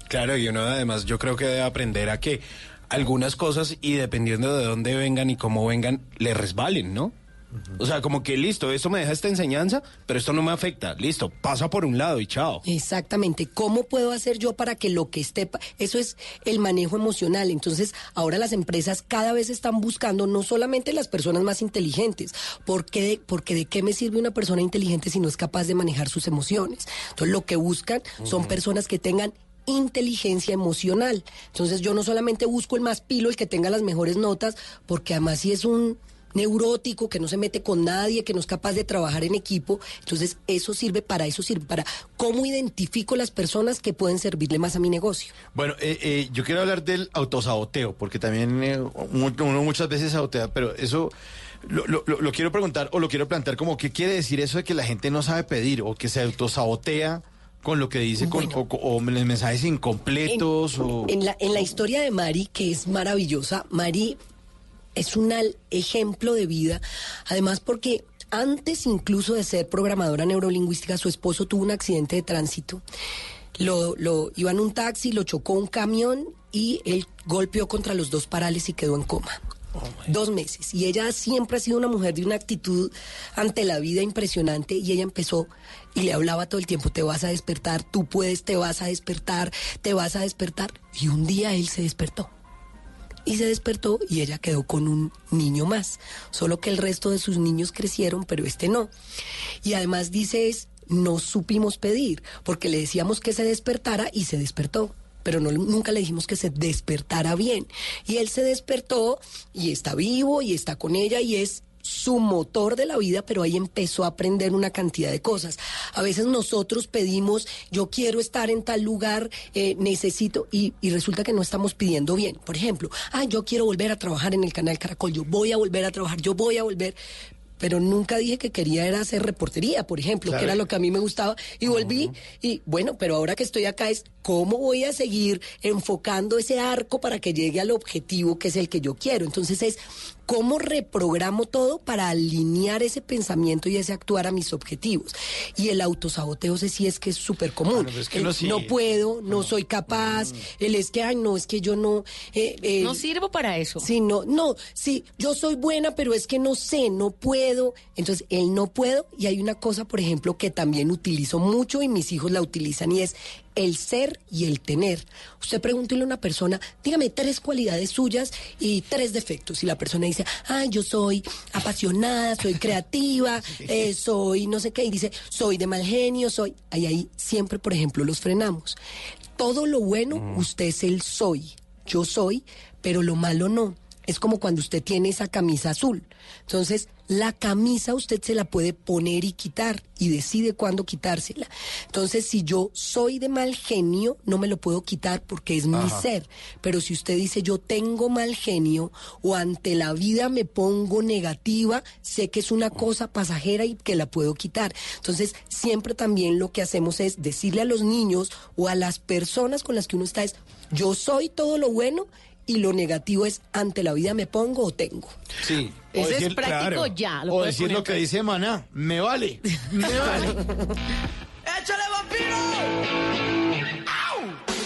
Claro, y uno además yo creo que debe aprender a que algunas cosas y dependiendo de dónde vengan y cómo vengan, le resbalen, ¿no? O sea, como que listo, esto me deja esta enseñanza, pero esto no me afecta. Listo, pasa por un lado y chao. Exactamente. ¿Cómo puedo hacer yo para que lo que esté... Eso es el manejo emocional. Entonces, ahora las empresas cada vez están buscando no solamente las personas más inteligentes, porque de, porque de qué me sirve una persona inteligente si no es capaz de manejar sus emociones. Entonces, lo que buscan son personas que tengan inteligencia emocional. Entonces, yo no solamente busco el más pilo, el que tenga las mejores notas, porque además si es un neurótico, que no se mete con nadie, que no es capaz de trabajar en equipo. Entonces, eso sirve para eso, sirve para cómo identifico las personas que pueden servirle más a mi negocio. Bueno, eh, eh, yo quiero hablar del autosaboteo, porque también eh, uno muchas veces sabotea, pero eso lo, lo- lo- lo quiero preguntar o lo quiero plantear como qué quiere decir eso de que la gente no sabe pedir o que se autosabotea con lo que dice con, o, o mensajes incompletos o... En la, en la historia de Mari, que es maravillosa, Mari es un ejemplo de vida, además porque antes incluso de ser programadora neurolingüística, su esposo tuvo un accidente de tránsito. Lo, lo iba en un taxi, lo chocó un camión y él golpeó contra los dos parales y quedó en coma. Dos meses. Y ella siempre ha sido una mujer de una actitud ante la vida impresionante y ella empezó y le hablaba todo el tiempo, te vas a despertar, tú puedes, te vas a despertar, te vas a despertar. Y un día él se despertó. Y se despertó y ella quedó con un niño más. Solo que el resto de sus niños crecieron, pero este no. Y además dice es, no supimos pedir, porque le decíamos que se despertara y se despertó pero no, nunca le dijimos que se despertara bien. Y él se despertó y está vivo y está con ella y es su motor de la vida, pero ahí empezó a aprender una cantidad de cosas. A veces nosotros pedimos, yo quiero estar en tal lugar, eh, necesito, y, y resulta que no estamos pidiendo bien. Por ejemplo, ah, yo quiero volver a trabajar en el canal Caracol, yo voy a volver a trabajar, yo voy a volver, pero nunca dije que quería era hacer reportería, por ejemplo, Claro. que era lo que a mí me gustaba. Y volví, y bueno, pero ahora que estoy acá es cómo voy a seguir enfocando ese arco para que llegue al objetivo que es el que yo quiero. Entonces es cómo reprogramo todo para alinear ese pensamiento y ese actuar a mis objetivos. Y el autosaboteo ese sí es que es súper común. es que no sí. no puedo, no soy capaz, el es que, ay, no, es que yo no... eh, eh, No sirvo para eso. Sí, no, no, sí, yo soy buena, pero es que no sé, no puedo. Entonces, el no puedo, y hay una cosa, por ejemplo, que también utilizo mucho y mis hijos la utilizan, y es el ser y el tener. Usted pregúntele a una persona, dígame tres cualidades suyas y tres defectos. Y la persona dice, ah, yo soy apasionada, soy creativa, *laughs* eh, soy no sé qué, y dice, soy de mal genio, soy. Ahí, ahí siempre, por ejemplo, los frenamos. Todo lo bueno, usted es el soy. Yo soy, pero lo malo no. Es como cuando usted tiene esa camisa azul. Entonces, la camisa usted se la puede poner y quitar y decide cuándo quitársela. Entonces, si yo soy de mal genio, no me lo puedo quitar porque es mi ser. Pero si usted dice yo tengo mal genio o ante la vida me pongo negativa, sé que es una cosa pasajera y que la puedo quitar. Entonces, siempre también lo que hacemos es decirle a los niños o a las personas con las que uno está es yo soy todo lo bueno y lo negativo es ante la vida me pongo o tengo. Sí. Ese es práctico ya, lo o decir poner lo que dice Maná, me vale. *laughs* Me vale. *laughs* ¡Échale vampiro! No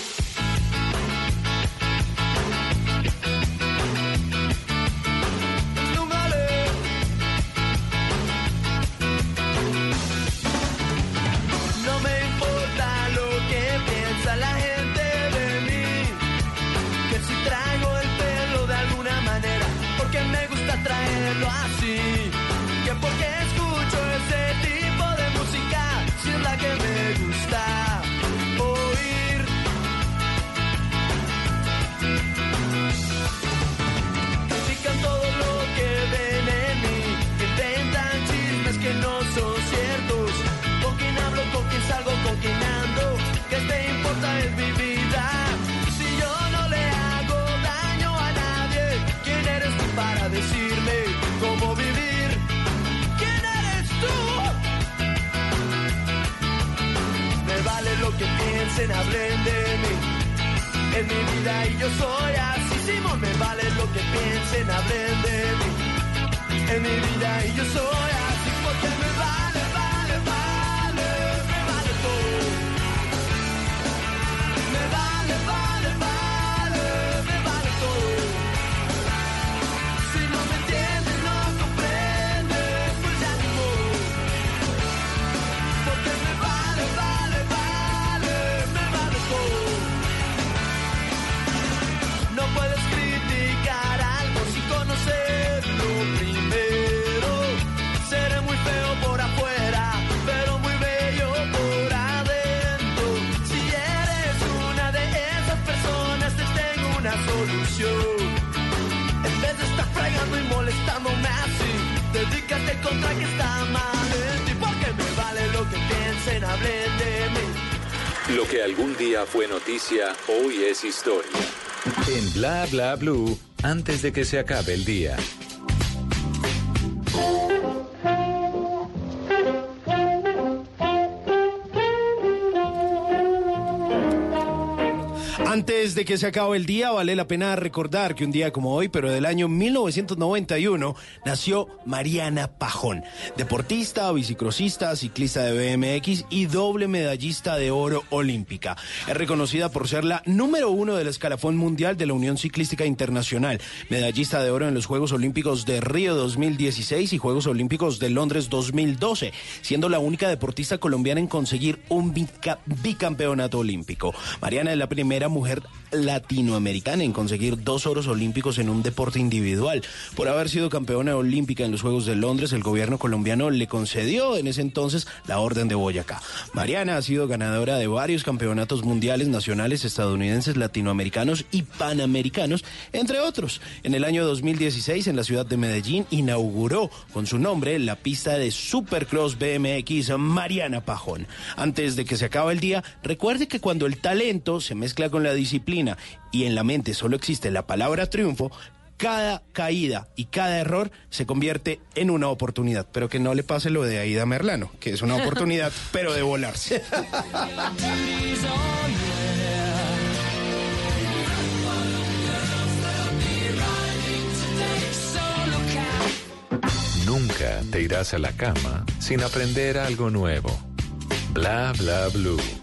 que piensen, hablen de mí. En mi vida y yo soy así, Simón, me vale lo que piensen, hablen de mí. En mi vida y yo soy así, porque me vale, dedícate contra que está mal en ti. Porque me vale lo que piensen, hablen de mí. Lo que algún día fue noticia, hoy es historia. En Bla Bla Blue, antes de que se acabe el día. Antes de que se acabe el día, vale la pena recordar que un día como hoy, pero del año 1991, nació Mariana Pajón, deportista, bicicrosista, ciclista de BMX y doble medallista de oro olímpica. Es reconocida por ser la número uno del escalafón mundial de la Unión Ciclística Internacional, medallista de oro en los Juegos Olímpicos de Río 2016 y Juegos Olímpicos de Londres 2012, siendo la única deportista colombiana en conseguir un bica- bicampeonato olímpico. Mariana es la primera mujer latinoamericana en conseguir dos oros olímpicos en un deporte individual. Por haber sido campeona olímpica en los Juegos de Londres, el gobierno colombiano le concedió en ese entonces la Orden de Boyacá. Mariana ha sido ganadora de varios campeonatos mundiales, nacionales, estadounidenses, latinoamericanos y panamericanos, entre otros. En el año 2016, en la ciudad de Medellín, inauguró con su nombre la pista de Supercross BMX Mariana Pajón. Antes de que se acabe el día, recuerde que cuando el talento se mezcla con la disciplina y en la mente solo existe la palabra triunfo, cada caída y cada error se convierte en una oportunidad. Pero que no le pase lo de Aida Merlano, que es una oportunidad, *laughs* pero de volarse. Nunca te irás a la cama sin aprender algo nuevo. Bla bla blue.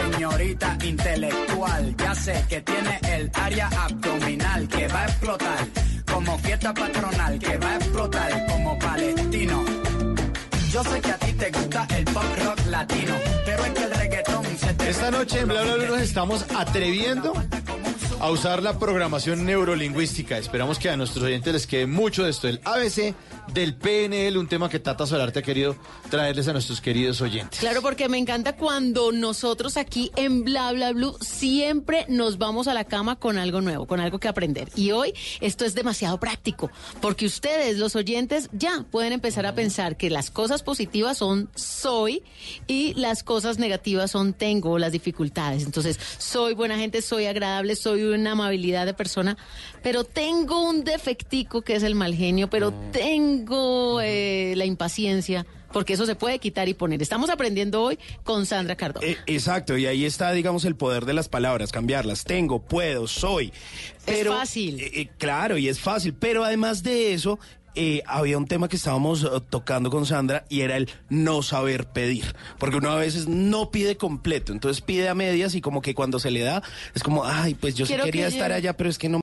Señorita intelectual, ya sé que tiene el área abdominal que va a explotar, como fiesta patronal que va a explotar como palestino. Yo sé que a ti te gusta el pop rock latino, pero es que el reggaetón se te Esta noche en Bla Bla Blue nos estamos atreviendo a usar la programación neurolingüística. Esperamos que a nuestros oyentes les quede mucho de esto, del ABC, del PNL, un tema que Tata Solarte ha querido traerles a nuestros queridos oyentes. Claro, porque me encanta cuando nosotros aquí en Bla Bla Blue siempre nos vamos a la cama con algo nuevo, con algo que aprender. Y hoy esto es demasiado práctico, porque ustedes, los oyentes, ya pueden empezar a pensar que las cosas positivas son soy y las cosas negativas son tengo, las dificultades. Entonces, soy buena gente, soy agradable, soy una amabilidad de persona, pero tengo un defectico que es el mal genio, pero tengo eh, la impaciencia porque eso se puede quitar y poner. Estamos aprendiendo hoy con Sandra Cardona. Eh, exacto, y ahí está, digamos, el poder de las palabras, cambiarlas. Tengo, puedo, soy. Pero, fácil. eh, claro, y es fácil, pero además de eso, eh, había un tema que estábamos eh, tocando con Sandra y era el no saber pedir. Porque uno a veces no pide completo, entonces pide a medias y como que cuando se le da, es como, ay, pues yo sí quería que estar llegue". allá, pero es que no